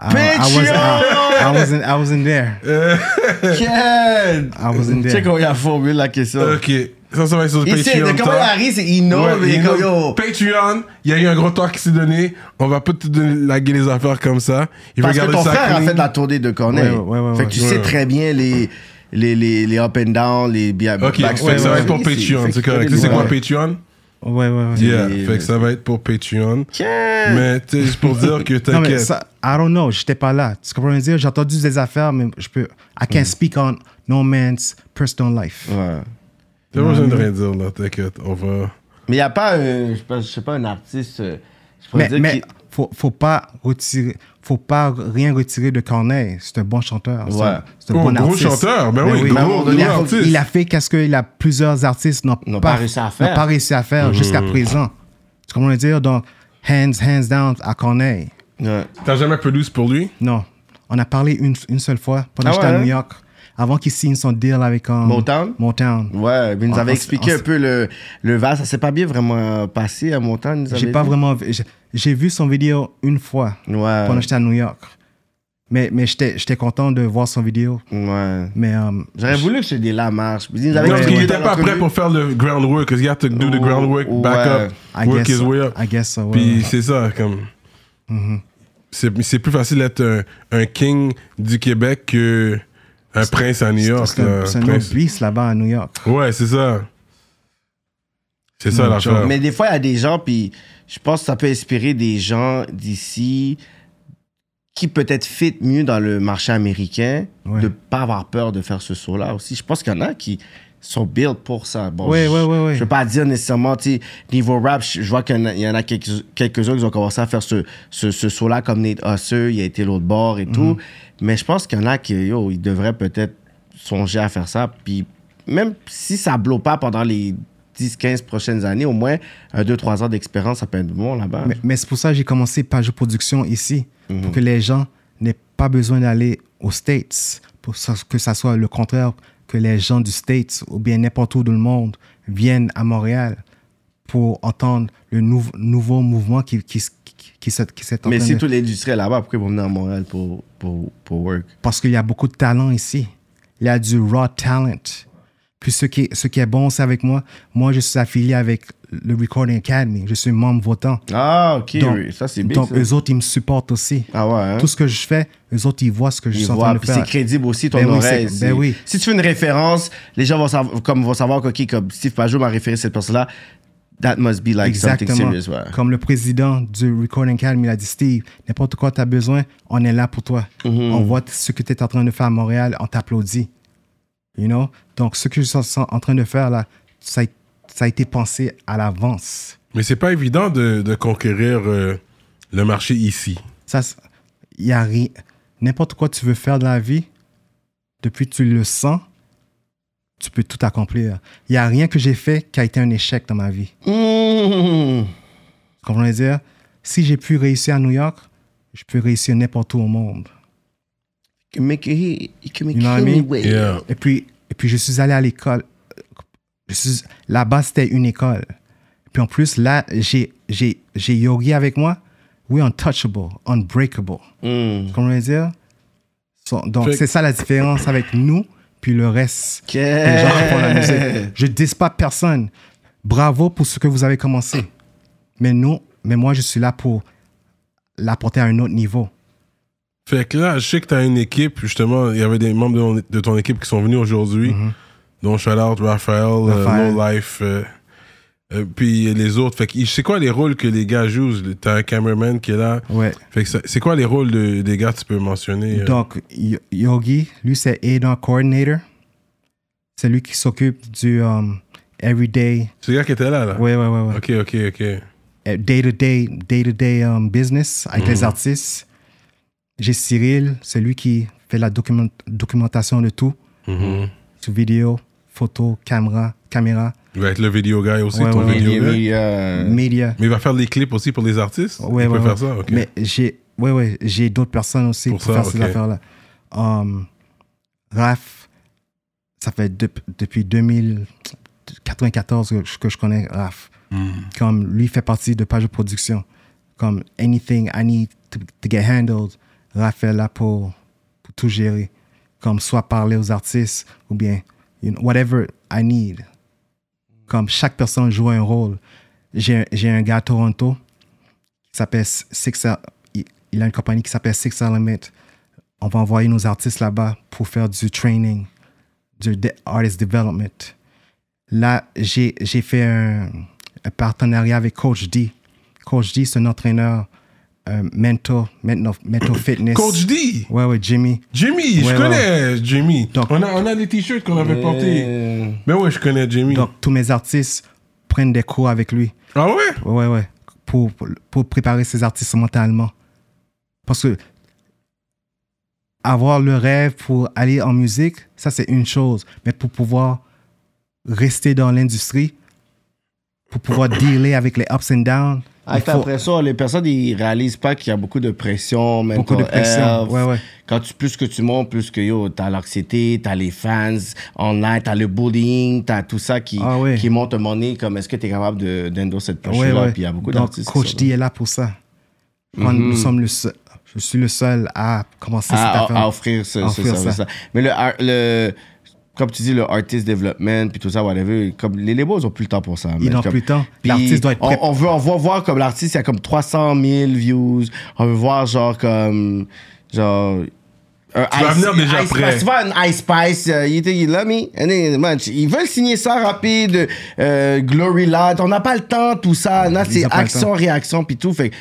I, I, was, I, I, wasn't, I wasn't there. Ken! I wasn't there. comment il a formulé la question. Ok. Ça, ça va être sur Il sait, Patreon. de comment il arrive, c'est il know, Ouais, mais il comme yo. Patreon, il y a eu un gros talk qui s'est donné. On va pas te donner laguer les affaires comme ça. Il Parce que ton frère a clean. fait la tournée de Corneille. Ouais, ouais, ouais, fait ouais. que tu Ouais, sais ouais. très bien les, les, les, les up and down, les bi- Ok, fait ça va être pour C'est- Patreon, c'est correct. Tu sais, c'est quoi. Patreon? Ouais, ouais, ouais. Yeah, Et- fait que ça va être pour Patreon. Ken! Mais sais, juste pour dire que Non, mais t'inquiète. ça, I don't know, j'étais pas là. Tu comprends ce que je veux dire? J'ai entendu des affaires, mais je peux. I can't speak on no man's personal life. Ouais. T'as pas besoin de rien dire, là, t'inquiète. On va. Mais il n'y a pas, un, je sais pas, un artiste. euh, Je pourrais Mais, dire mais faut, faut pas retirer, faut pas rien retirer de Corneille. C'est un bon chanteur. C'est Ouais. un, c'est un Oh, bon gros artiste. chanteur, ben Mais oui, un gros, il, gros a, artiste. il a fait qu'est-ce que il a plusieurs artistes n'ont pas, pas réussi à faire. n'ont pas réussi à faire jusqu'à présent. Tu comprends ce que je veux dire? Donc, hands, hands down à Corneille. Ouais. T'as jamais produit pour lui? Non. On a parlé une, une seule fois pendant Ah que j'étais ouais, à hein? New York. Avant qu'il signe son deal avec um, Motown? Motown. Ouais, mais il nous on- expliqué on- un peu le, le vase. Ça s'est pas bien vraiment passé à nous J'ai pas dit? vraiment. j'ai- vu son vidéo une fois Ouais. pendant que j'étais à New York. Mais, mais j'étais j'étais content de voir son vidéo. Ouais. Mais um, J'aurais voulu que ce deal-là marche. Il parce qu'il dans était pas prêt pour faire le groundwork, because he had to do the groundwork, back ouais. up, I work his so. way up. I guess so. ouais, Puis ouais. c'est ça, comme. C'est c'est plus facile d'être un, un king du Québec que un prince à New York. C'est un, un prince. autre là-bas à New York. Ouais, c'est ça. C'est ça Non, l'affaire. Mais des fois, il y a des gens, puis je pense que ça peut inspirer des gens d'ici qui peut-être fit mieux dans le marché américain, Ouais. de pas avoir peur de faire ce saut-là aussi. Je pense qu'il y en a qui sont built pour ça. Bon, Ouais, je, ouais, ouais, ouais. Je veux pas dire nécessairement, tu sais, niveau rap, je, je vois qu'il y en a, quelques- quelques-uns qui ont commencé à faire ce, ce, ce saut-là, comme Nate Husser, il a été l'autre bord et tout. Mhm. Mais je pense qu'il y en a qui, yo, ils devraient peut-être songer à faire ça. Puis même si ça blow pas pendant les 10-15 prochaines années, au moins un 2-3 ans d'expérience, ça peut être bon là-bas. Mais, mais c'est pour ça que j'ai commencé Pajot Production ici. Mhm. Pour que les gens n'aient pas besoin d'aller aux States. Pour que ça soit le contraire, que les gens du States ou bien n'importe où dans le monde viennent à Montréal pour entendre le nou- nouveau mouvement qui, qui, qui, qui s'est Mais si de- toute l'industrie est là-bas, pourquoi ils vont venir à Montréal pour, pour, pour work? Parce qu'il y a beaucoup de talent ici. Il y a du raw talent. Puis ce qui, est- ce qui est bon, c'est avec moi. Moi, je suis affilié avec le Recording Academy. Je suis membre votant. Ah, ok, Donc, oui, ça c'est bien. donc ça. eux autres, ils me supportent aussi. Ah ouais, hein? Tout ce que je fais, eux autres, ils voient ce que je Ils suis en train de puis c'est faire. crédible aussi ton Ben oreille. ben oui. Si tu fais une référence, les gens vont savoir, comme vont savoir que, ok, comme Steve Pajot m'a référé cette personne-là, that must be like something Exactement. serious, ouais. Comme le président du Recording Academy il a dit, Steve, n'importe quoi tu as besoin, on est là pour toi. Mm-hmm. On voit ce que tu es en train de faire à Montréal, on t'applaudit. You know? Donc, ce que je suis en train de faire là, ça a, ça a été pensé à l'avance. Mais c'est pas évident de, de conquérir euh, le marché ici. Ça, il y a rien. N'importe quoi tu veux faire dans la vie, depuis que tu le sens, tu peux tout accomplir. Il n'y a rien que j'ai fait qui a été un échec dans ma vie. Mmh. Que je dire? Si j'ai pu réussir à New York, je peux réussir n'importe où au monde. You can make it here, you can make You know it what I mean? anywhere. Yeah. Et puis, et puis je suis allé à l'école. Je suis- Là-bas, c'était une école. Et puis en plus, là, j'ai, j'ai, j'ai Yogi avec moi. We untouchable, unbreakable. Mm. Que je veux dire? So- donc, Fait c'est ça la différence avec nous, puis le reste des gens qui font la musique. Je ne dis pas personne. Bravo pour ce que vous avez commencé. Mais nous, mais moi, je suis là pour l'apporter à un autre niveau. Fait que là, je sais que tu as une équipe, justement, il y avait des membres de, ton- de ton équipe qui sont venus aujourd'hui, dont shout out Raphaël, euh, Raphaël. No Life. euh, Euh, puis les autres. Fait que c'est quoi les rôles que les gars jouent? T'as un cameraman qui est là. Ouais. Fait que c'est quoi les rôles de- des gars que tu peux mentionner euh? Donc, Yo- Yogi, lui, c'est A&R Coordinator. C'est lui qui s'occupe du um, everyday, C'est le gars qui était là, là? Ouais, ouais, ouais, ouais. Ok, ok, ok. Euh, day-to-day, day-to-day um, business avec les artistes. J'ai Cyril, c'est lui qui fait la document- documentation de tout, Mhm. sur vidéo, photo, caméra, caméra, Il va être le vidéo guy aussi, Ouais, ton ouais, vidéo guy. Mais il va faire des clips aussi pour les artistes? Ouais, Il ouais, peut ouais. faire ça, ok. Mais j'ai ouais, ouais, j'ai d'autres personnes aussi Pour pour, ça, faire ces ok. affaires-là. Um, Raph, ça fait dep- depuis 2094 que, je- que je connais Raph. Hmm. Comme lui fait partie de page de production. Comme anything I need to, to get handled, Raph est là pour, pour tout gérer. Comme soit parler aux artistes ou bien you know, whatever I need. Comme chaque personne joue un rôle. J'ai un gars à Toronto qui s'appelle Six il- il a une compagnie qui s'appelle Six Element. On va envoyer nos artistes là-bas pour faire du training, du artist development. Là, j'ai j'ai fait un, un partenariat avec Coach D. Coach D, c'est un entraîneur euh, mental, mental, mental fitness. Coach D? Ouais, ouais, Jimmy. Jimmy, je Ouais, connais Jimmy. Donc- on, a, on a des t-shirts qu'on avait portés. euh, Mais ouais, je connais Jimmy. Donc, tous mes artistes prennent des cours avec lui. ah ouais Ouais, ouais. Pour, pour, pour préparer ces artistes mentalement. Parce que avoir le rêve pour aller en musique, ça c'est une chose. Mais pour pouvoir rester dans l'industrie, pour pouvoir dealer avec les ups and downs, Ah, faut après ça, les personnes ils réalisent pas qu'il y a beaucoup de pression, beaucoup de pression. health. Ouais, ouais. Quand tu, plus que tu montes, plus que yo, t'as l'anxiété, t'as les fans online, t'as le bullying, t'as tout ça qui, Ah ouais. qui monte un moment donné, comme est-ce que t'es capable de- d'endosser cette pression-là? ouais. Puis il y a beaucoup d'artistes. Coach D est là pour ça. Mhm. nous sommes le seul, je suis le seul à commencer à, cette à- affaire. à offrir ce, À ce offrir ça. service-là. Mais le, le, comme tu dis, le artist development, puis tout ça, whatever, comme les labels ont plus le temps pour ça. Ils n'ont plus le temps. Puis L'artiste doit être on, prêt. on veut, on veut voir comme l'artiste, il y a comme 300 000 views. On veut voir genre comme. Genre. Un Tu vas venir déjà Ice prêt. Spice. Tu vois, un Ice Spice, euh, you think you love me? And then, man, ils veulent signer ça rapide, euh, Glory Lad. On n'a pas le temps, tout ça. Là, c'est action, réaction, puis tout. Fait tu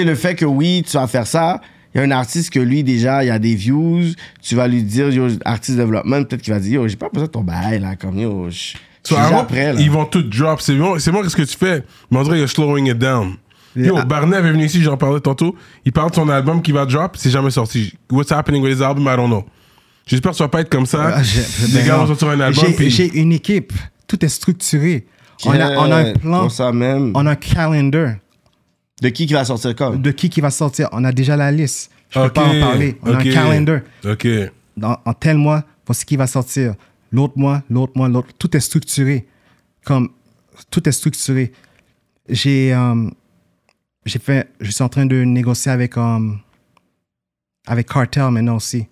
sais, le fait que oui, tu vas faire ça, y a un artiste que lui, déjà, il y a des views, tu vas lui dire, yo, artiste développement, peut-être qu'il va dire, yo, j'ai pas besoin de ton bail, là, comme yo, je So, avant, là. Ils vont tout drop. C'est bon, c'est bon, qu'est-ce que tu fais? Mais on dirait you're slowing it down. Yo, Ah. Barnev est venu ici, j'en parlais tantôt. Il parle de son album qui va drop, c'est jamais sorti. What's happening with his album, I don't know. J'espère que ça va pas être comme ça. Ah, Les gars vont sortir un album, J'ai- puis une équipe. Tout est structuré. On a, on a un plan. Pour ça même. On a un calendar De qui qui va sortir quand? de qui qui va sortir? On a déjà la liste. Je peux Ok, pas en parler. On ok. a un calendar. Ok. Dans, en tel mois, voici qui va sortir. L'autre mois, l'autre mois, l'autre. Tout est structuré. Comme tout est structuré. J'ai euh, j'ai fait. Je suis en train de négocier avec euh, avec Cartel maintenant aussi.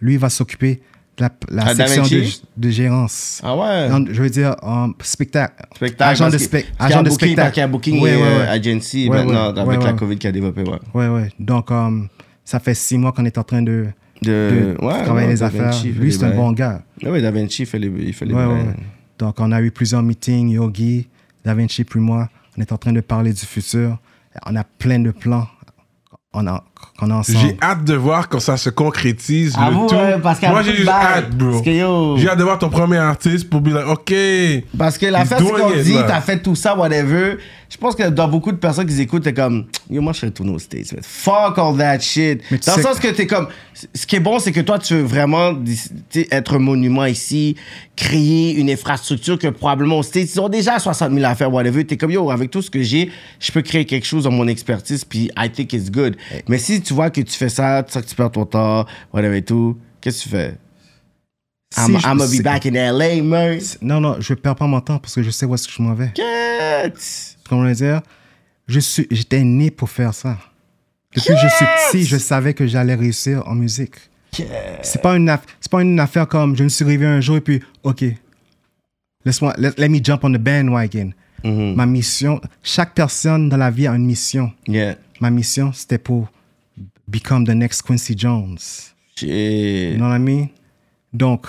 Lui il va s'occuper la, la Da section de, gérance. Ah ouais? Non, je veux dire, spectacle. Spectacle. Agent de, a agent de booking, spectacle. Y a Booking Ouais, ouais, ouais. Agency maintenant, avec la. COVID qui a développé, ouais. Ouais, ouais. Donc, euh, ça fait six mois qu'on est en train de, De, travailler les affaires. Vinci fait Lui, c'est un bon gars. Ah Oui, Da Vinci fait les, il fait les ouais, ouais. Donc, on a eu plusieurs meetings, Yogi, Da Vinci, puis moi. On est en train de parler du futur. On a plein de plans on a, qu'on a ensemble. J'ai hâte de voir quand ça se concrétise. Ah le vous, tout. ouais, parce qu'il y a Moi, j'ai juste hâte, bro. Yo- J'ai hâte de voir ton premier artiste pour dire, like, OK. Parce que c'est doing qu'on it, dit, t'as fait tout ça, whatever. Je pense que dans beaucoup de personnes qui écoutent, t'es comme, yo, moi, je serais retourné aux States, man. Fuck all that shit. Mais Dans le sens que t'es comme, ce qui est bon, c'est que toi, tu veux vraiment être un monument ici, créer une infrastructure que probablement aux States, ils ont déjà 60 000 affaires, whatever. T'es comme, yo, avec tout ce que j'ai, je peux créer quelque chose dans mon expertise, puis I think it's good. Mais si tu vois que tu fais ça, tu sais que tu perds ton temps, whatever et tout, qu'est-ce que tu fais? Si I'm, je- I'm gonna be back in LA, man. Non, non, je perds pas mon temps parce que je sais où est-ce que je m'en vais. Get. Comment le dire? Je suis, j'étais né pour faire ça. Depuis que je suis petit, je savais que j'allais réussir en musique. C'est pas une c'est pas une affaire comme je me suis réveillé un jour et puis ok, laisse-moi let, let me jump on the bandwagon. Mhm. Ma mission, chaque personne dans la vie a une mission. Yeah. Ma mission c'était pour become the next Quincy Jones. Shit. You know what I mean? Donc,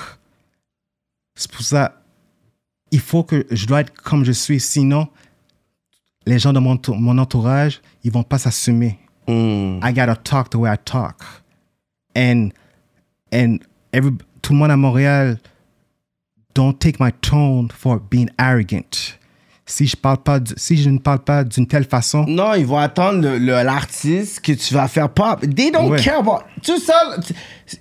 c'est pour ça, il faut que je dois être comme je suis. Sinon, les gens de mon, tou- mon entourage, ils vont pas s'assumer. Hmm. I gotta talk the way I talk. And, and every, tout le monde à Montréal, don't take my tone for being arrogant. Si je, parle pas, si je ne parle pas d'une telle façon, Non, ils vont attendre l'artiste que tu vas faire pop. They don't Ouais. care about. Tout ça,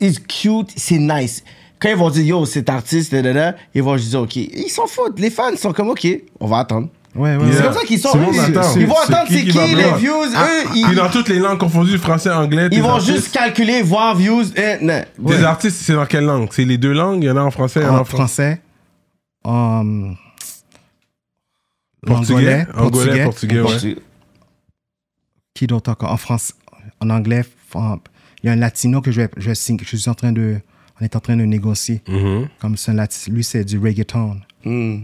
it's cute, c'est nice. Quand ils vont dire yo, cet artiste, da, da, da, ils vont juste dire ok. Ils s'en foutent. Les fans sont comme ok, on va attendre. Ouais, ouais. C'est ouais. comme ça qu'ils sont. Eux, attend. Ils vont attendre qui c'est qui qui, va les views. Ah, eux, Puis ils, dans toutes les langues confondues, français, anglais, ils vont artistes- juste calculer, voir views. eh, non. Tes artistes, c'est dans quelle langue? C'est les deux langues? Il y en a en français, il y en a en français. um, Portugais portugais, portugais, ouais. Tu- qui d'autre encore? En France, en anglais, en- il y a un latino que je vais, je vais je suis en train de, on est en train de négocier. Mhm. Comme c'est lui c'est du reggaeton. Hmm.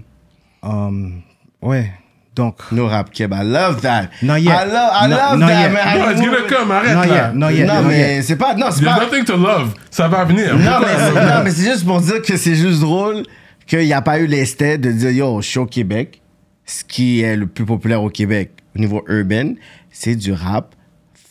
Um, ouais, donc. No rap keb, I love that. Not yet. I love, I No- love not that, yet. man. Non, it's gonna come, arrête Non, là. yet, non, yet, non, non, mais c'est pas. Non, c'est There's pas. nothing to love. Ça va venir. Non, mais, non, mais c'est juste pour dire que c'est juste drôle qu'il n'y a pas eu l'esthète de dire yo, je suis au Québec. Ce qui est le plus populaire au Québec au niveau urbain, c'est du rap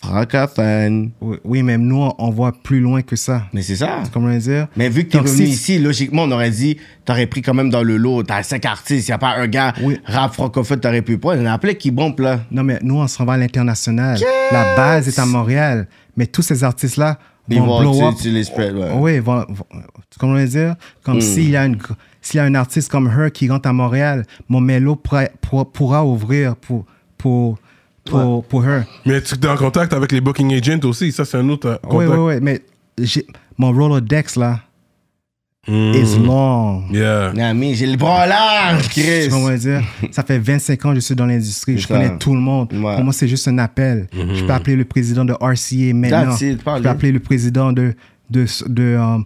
francophone. Oui, oui, mais nous, on voit plus loin que ça. Mais c'est ça. Comment dire? Mais vu que t'es revenu ici, logiquement, on aurait dit, t'aurais pris quand même dans le lot, t'as cinq artistes, y a pas un gars Oui. rap francophone, t'aurais pu prendre. Il y en a plein qui bombent là. Non, mais nous, on s'en va à l'international. La base est à Montréal. Mais tous ces artistes-là Ils vont vont, blow tu, up. tu les spread, ouais. Oui, vont, vont- comment dire? Comme s'il y a une s'il y a un artiste comme Her qui rentre à Montréal, mon mélo pourra, pourra, pourra ouvrir pour pour pour, pour Her. Mais tu es en contact avec les booking agents aussi. Ça, c'est un autre euh, Oui, contact. oui, oui, mais j'ai- mon Rolodex là Mm. is long. Yeah. Non, mais j'ai le bras large, Chris. Comment dire Ça fait 25 ans que je suis dans l'industrie. Je ça. connais tout le monde. Ouais. Pour moi, c'est juste un appel. Je peux appeler le président de RCA maintenant. That's it, Je peux appeler le président de, de, de, um, de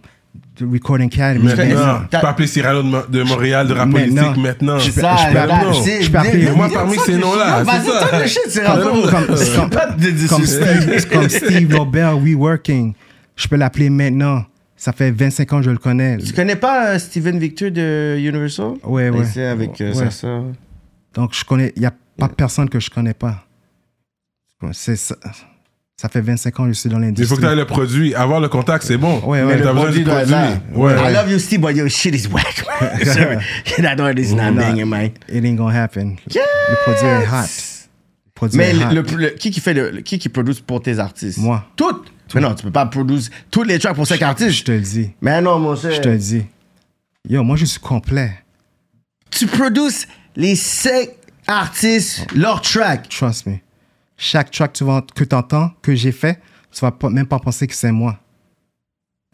Recording Academy. Maintenant, tu peux appeler Cyrano de, Mo- de Montréal de rap Maintenant. politique maintenant. Je peux- Ça, je peux là, appeler- je peux appeler- moi, parmi ces noms-là, c'est ça. Comme. Steve, comme Steve Lobert, We Working. Je peux l'appeler maintenant. Ça fait 25 ans que je le connais. Tu connais pas euh, Steven Victor de Universal? Ouais, ouais. C'est avec euh, Ouais. sa sœur. Donc, je connais. Il n'y a pas personne que je connais pas. C'est ça. Ça fait 25 ans que je suis dans Il faut l'industrie. que tu aies le produit. Avoir le contact, c'est bon. Ouais, ouais. Mais Le t'as besoin produit du doit être produit. là. Ouais. I love you, Steve, but your shit is whack, man. Sorry. That one is not banging, man. It ain't gonna happen. Le produit est hot. Le produit Mais est hot. le, le- le- qui qui fait le, le- qui qui produit pour tes artistes? Moi. Toutes. Mais non, tu peux pas produire tous les tracks pour cinq Je artistes. te le dis. Mais non, mon cher. Je te le dis. Yo, moi, je suis complet. Tu produis les cinq artistes, leurs tracks. Trust me. Chaque track tu vas- que tu entends, que j'ai fait, tu vas même pas penser que c'est moi.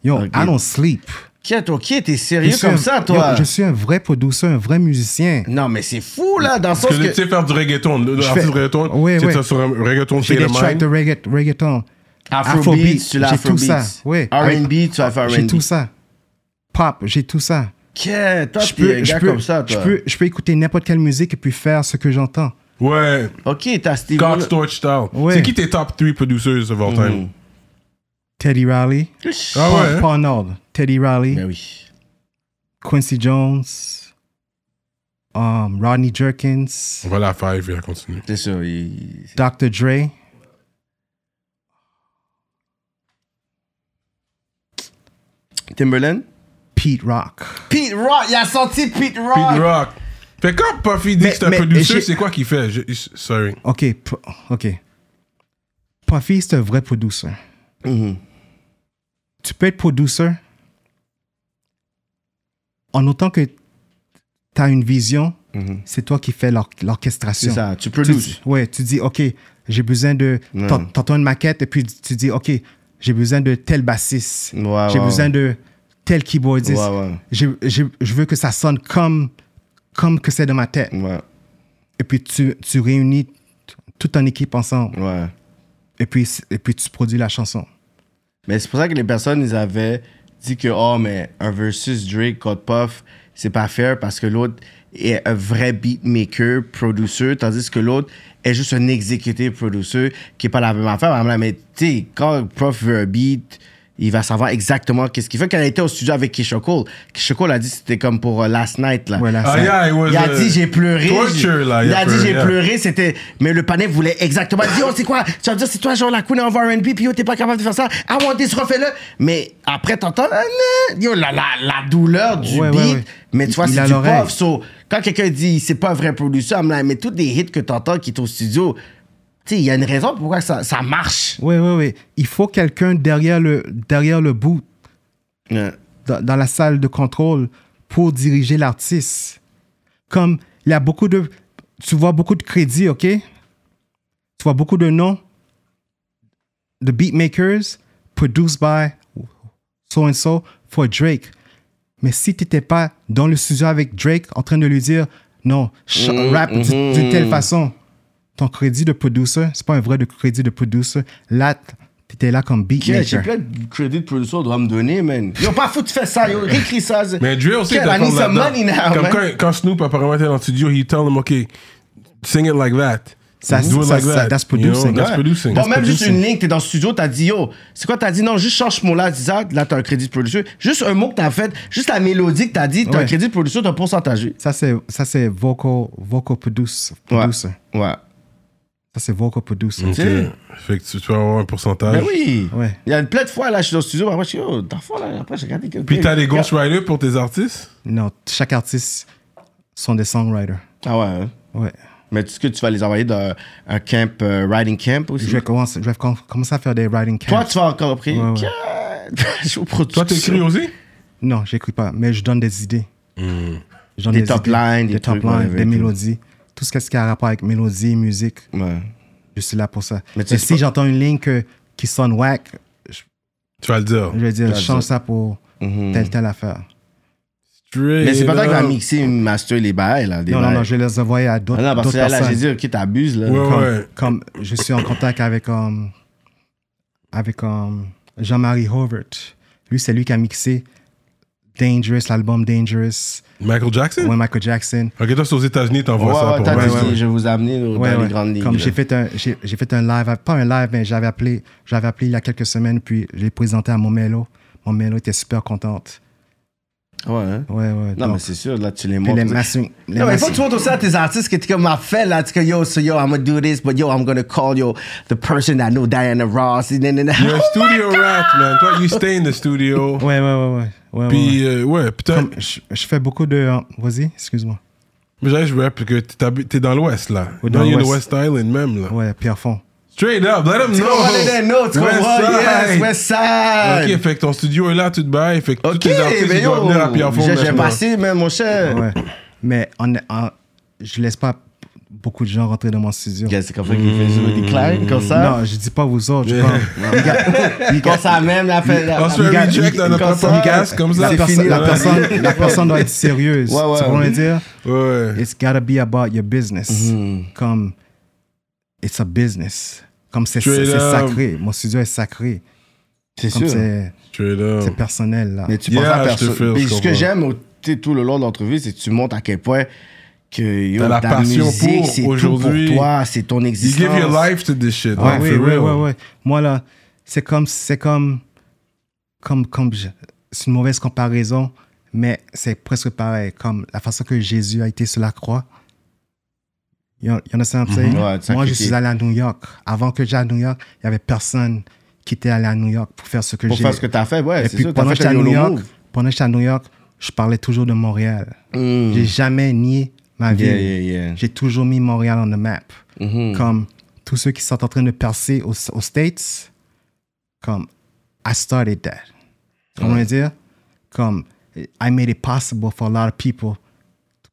Yo, Ok. I don't sleep. Qui est toi? Qui est? T'es sérieux comme un- ça, yo, toi? je suis un vrai producteur, un vrai musicien. Non, mais c'est fou, là, dans le sens que que... tu sais faire du reggaeton. Fais- reggaeton, Oui, tu sais oui. ça sur un reggaeton J'ai des le tracks de mind. regga- reggaeton. Afrobeat, tu l'as j'ai tout ça. Afrobeat. Oui. R&B, tu faire J'ai R&B. tout ça. Pop, j'ai tout ça. Que, toi, Je t'es un gars peux, comme ça, je, toi. peux, je peux écouter n'importe quelle musique et puis faire ce que j'entends. Ouais. Ok, t'as Steve... Scott Storch style. Ouais. C'est qui tes top 3 producers of all time? Mhm. Teddy Riley. Ah ouais? Pas en ordre. Teddy Riley. Ben oui. Quincy Jones. um, Rodney Jerkins. On va la faire, il va continuer. C'est ça. il- Dr. Dre. Timberland? Pete Rock. Pete Rock, il a sorti Pete Rock. Pete Rock. Fait quand Puffy dit que c'est un mais- producer, c'est quoi qu'il fait? Je- sorry. OK. OK. Puffy, c'est un vrai producer. Mhm. Tu peux être producer en autant que tu as une vision, c'est toi qui fais l'or- l'orchestration. C'est ça, tu produis. ouais, tu dis, OK, j'ai besoin de. T'en- T'entends une maquette et puis tu dis, OK, j'ai besoin de tel bassiste. Ouais, j'ai ouais, besoin ouais. de tel keyboardiste. Ouais, ouais. J'ai- j'ai- je veux que ça sonne comme, comme que c'est dans ma tête. Ouais, Et puis tu, tu réunis toute ton équipe ensemble. ouais. Et puis, et puis tu produis la chanson. Mais c'est pour ça que les personnes, ils avaient dit que, oh, mais un versus Drake, Code Puff, c'est pas fair parce que l'autre est un vrai beatmaker, producer, tandis que l'autre est juste un executive producer qui est pas la même affaire. Mais tu sais, quand Puff veut un beat, il va savoir exactement qu'est-ce qu'il fait. Quand il était au studio avec Keisha Cole, Keisha Cole a dit que c'était comme pour euh, Last Night. Là. Ouais, là, Ah, ça- yeah, it was, Il a uh, dit j'ai pleuré. Torture, là. Il a dit j'ai yeah. pleuré, c'était. Mais le panel voulait exactement. Il dit oh, c'est quoi? Tu vas dire c'est toi, genre la queen of RB, puis yo, t'es pas capable de faire ça. I want this, refais-le. Mais après, t'entends, ah, non. yo, la, la, la douleur du Ouais, beat. ouais, ouais. Mais tu vois, c'est a du. So, quand quelqu'un dit c'est pas un vrai like, mais tous les hits que t'entends qui est au studio, il y a une raison pourquoi ça, ça marche. Oui, oui, oui. Il faut quelqu'un derrière le, derrière le bout, dans, dans la salle de contrôle, pour diriger l'artiste. Comme il y a beaucoup de. Tu vois beaucoup de crédits, OK? Tu vois beaucoup de noms de beatmakers produced by so and so for Drake. Mais si tu n'étais pas dans le studio avec Drake en train de lui dire non, ch- rap du- d'une telle façon, ton crédit de producer, c'est pas un vrai de crédit de producer. Là, tu étais là comme Yeah, J'ai plein de crédits de producer, on doit me donner, man. Yo, pas fou de faire ça, yo, réécris ça. Mais Dre aussi now, Comme quand, quand Snoop apparemment était dans le studio, he tell him, OK, sing it like that. Ça, Do it ça- like ça- that. that's You know, producing. That's Ouais. producing. Bon, That's même juste producing. une ligne, t'es dans le studio, t'as dit, yo, c'est quoi, t'as dit, non, juste change ce mot-là, dis ça, là, t'as un crédit de producer. Juste un mot que t'as fait, juste la mélodie que t'as dit, t'as un Ouais. crédit de producer, t'as un pourcentage. Ça, c'est, ça, c'est vocal, vocal produce, Ouais. producer. Ouais. Ça, c'est vocal producer. OK. sais. Fait que tu, tu vas avoir un pourcentage. Ben oui. Ouais. Il y a plein de fois, là, je suis dans le studio, après, je suis, le fond, là, après, j'ai regardé. Puis t'as des ghostwriters pour tes artistes? Non, chaque artiste sont des songwriters. Ah ouais. hein? Ouais. Mais est-ce que tu vas les envoyer dans un camp, euh, riding camp aussi? Je vais, commencer, je vais com- commencer à faire des writing camps. Toi, tu vas encore après. Ouais, ouais. Je suis au production. Toi, t'écris aussi? Non, j'écris pas, mais je donne des idées. Je donne Des top lines, des, des top trucs, lines, des tout. mélodies. Tout ce qui a rapport avec mélodie, musique, Ouais. je suis là pour ça. Mais si pas- j'entends une ligne que- qui sonne whack, je, Tu vas le dire. je vais dire, That's change ça pour Mhm. telle, telle affaire. Mais c'est pas toi qui va Straight up. mixer, master les bails, là. Des Non, non, bails. non, je vais les envoyer à d'autres Ah non, parce que là, personnes. j'ai dit, ok, t'abuses, là. Ouais, comme, ouais. comme je suis en contact avec, um, avec um, Jean-Marie Horvath. Lui, c'est lui qui a mixé Dangerous, l'album Dangerous, Michael Jackson? ouais, Michael Jackson. Ok, toi, c'est aux États-Unis, Ouais, t'envoies ça ouais, pour moi. ouais, ouais. je vais vous amener dans Ouais, les ouais. grandes ligues. Comme j'ai fait un, j'ai, j'ai fait un live, pas un live, mais j'avais appelé, j'avais appelé il y a quelques semaines, puis j'ai présenté à. Mon mélo était super contente. Ouais, hein. Ouais, ouais. Non, donc, mais c'est sûr, là, tu les montres. les les Non, mais il faut que tu montres aussi à tes artistes que tu comme m'a fait là, tu que yo, so yo, I'm gonna do this, but yo, I'm gonna call yo the person that know Diana Ross. You're a studio rat, man. Toi, you stay in the studio. Ouais, ouais, ouais, ouais. ouais, ouais, Puis, ouais. euh, ouais, putain. Comme je, je fais beaucoup de. euh, Vas-y, excuse-moi. Mais j'allais, je rap parce que t'es t'es dans l'Ouest, là. Dans dans le l'Ouest. West Island, même, là. Ouais, Pierrefonds. Straight up, let them Tu know. comprends les notes, tu West comprends? Yes. West Side. Ok, fait que ton studio est là, tout de bail. Fait que Ok, tous les artistes, ils doivent venir à Pierrefonds. j'ai passé, même, mon cher. Ouais. Mais on, on- je laisse pas beaucoup de gens rentrer dans mon studio. Yeah, c'est comme ça qu'il fait jouer des decline, comme ça. Non, je dis pas vous autres. je Yeah. parle- comme ça même, la fait. On se fait reject dans notre comme ça. podcast, comme ça. La, C'est fini, la là. personne, la personne doit être sérieuse. Ouais, ouais. Tu comprends dire? Ouais. It's gotta be about your business. Mhm. Comme, it's a business. Comme c'est sacré. Mon studio est sacré. C'est sûr. c'est personnel, là. Mais tu Yeah, penses à personne. ce que j'aime tout le long de l'entrevue, c'est que tu montres à quel point que yo, la ta passion musique, pour c'est aujourd'hui. pour toi, c'est ton You existence. give your life to this shit. Like, oui, for oui, real. oui, oui. Moi, là, c'est comme, c'est comme, comme, comme, je- c'est une mauvaise comparaison, mais c'est presque pareil. Comme la façon que Jésus a été sur la croix. You, you understand what I'm saying? Ouais, Moi, je suis allé à New York. Avant que j'aille à New York, il y avait personne qui était allé à New York pour faire ce que Pour j'ai. faire ce que t'as fait, ouais, Et c'est puis, sûr. T'as pendant que j'étais à New York, move. pendant que j'étais à New York, je parlais toujours de Montréal. Mm. J'ai jamais nié ma ville. Yeah, yeah, yeah. J'ai toujours mis Montréal on the map. Mhm. Comme tous ceux qui sont en train de percer aux, aux States, comme I started that. Comment dire? Comme I made it possible for a lot of people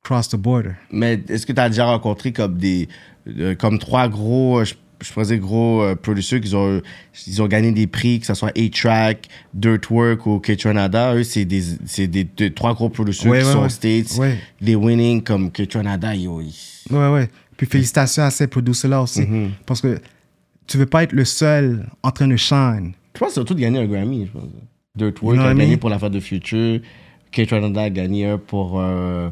cross the border. Mais est-ce que tu as déjà rencontré comme des euh, comme trois gros euh, je, dire gros euh, producers qui ont ils ont gagné des prix que ce soit A-Track, Dirtwork ou K-Tronada, eux c'est des c'est des, deux- trois gros producers Ouais, qui ouais, sont ouais. aux States, Ouais. les winning comme K-Tronada yo. ils- Ouais, ouais. Puis félicitations à ces producers-là aussi. Mm-hmm. Parce que tu veux pas être le seul en train de shine. Je pense surtout de gagner un Grammy, je pense. Dirtwork You know a gagné pour la fête de Future, K-Tronada a gagné un pour euh,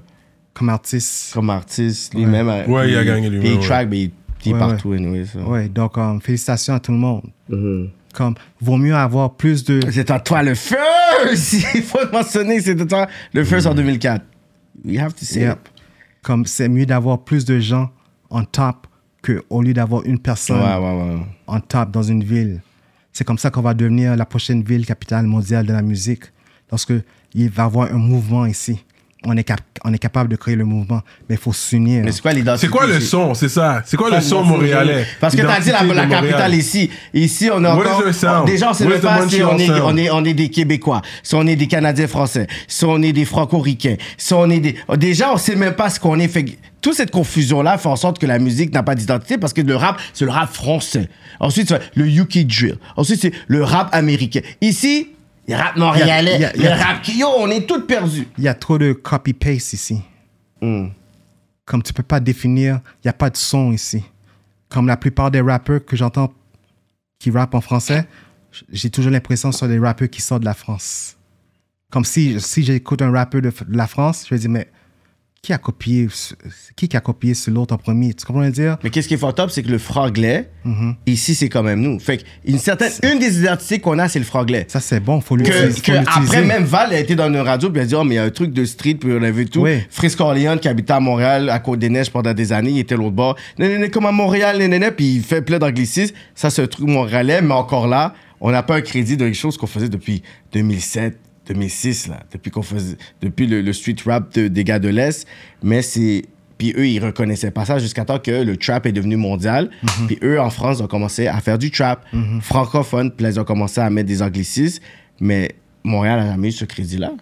Comme artiste. comme artiste lui-même. euh, Ouais, il a gagné lui-même, puis A-Track, mais il il est Ouais, partout anyway. Ouais, donc um, félicitations à tout le monde. Mhm. Comme, vaut mieux avoir plus de. C'est à toi le feu! Il faut mentionner que c'est à toi le feu en 2004. We have to say Yep. it. Comme, c'est mieux d'avoir plus de gens en top que au lieu d'avoir une personne Ouais, ouais, ouais. en top dans une ville. C'est comme ça qu'on va devenir la prochaine ville capitale mondiale de la musique. Lorsque il va y avoir un mouvement ici. On est, cap- on est capable de créer le mouvement, mais il faut s'unir. Mais c'est quoi l'identité? C'est quoi le son, c'est ça? C'est quoi le son montréalais? Parce que t'as dit la, capitale ici. Ici, on est What encore. is the sound? Déjà, on sait même pas si on est, on, est, on est des Québécois, si on est des Canadiens français, si on est des Franco-Ricains, si on est des. Déjà, on sait même pas ce qu'on est. Fait toute cette confusion-là fait en sorte que la musique n'a pas d'identité parce que le rap, c'est le rap français. Ensuite, c'est le UK drill. Ensuite, c'est le rap américain. Ici, le rap montréalais, y a- il y a- le rap qui, yo, on est tous perdus. Il y a trop de copy-paste ici. Hmm. Comme tu peux pas définir, il n'y a pas de son ici. Comme la plupart des rappeurs que j'entends qui rappent en français, j'ai toujours l'impression que ce sont des rappeurs qui sortent de la France. Comme si, si j'écoute un rappeur de, de la France, je vais dire, mais qui a copié, qui qui a copié sur l'autre en premier? Tu comprends ce que je veux dire? Mais qu'est-ce qui est fort top, c'est que le franglais, Mm-hmm. ici, c'est quand même nous. Fait que une certaine, une des identités qu'on a, c'est le franglais. Ça, c'est bon, faut que, l'utiliser. faut que l'utiliser. après même Val a été dans une radio puis elle a dit oh mais il y a un truc de street puis on a vu tout Oui. Frisco Orléans qui habitait à Montréal à Côte des Neiges pendant des années il était l'autre bord non comme à Montréal non puis il fait plein d'anglicisme ça c'est un truc montréalais mais encore là on n'a pas un crédit de quelque chose qu'on faisait depuis 2007 2006 là depuis qu'on faisait depuis le, le street rap de- des gars de l'est mais c'est puis eux, ils reconnaissaient pas ça jusqu'à temps que le trap est devenu mondial. Puis eux, en France, ont commencé à faire du trap francophone. Puis là, ils ont commencé à mettre des anglicismes. Mais Montréal n'a jamais eu ce crédit-là.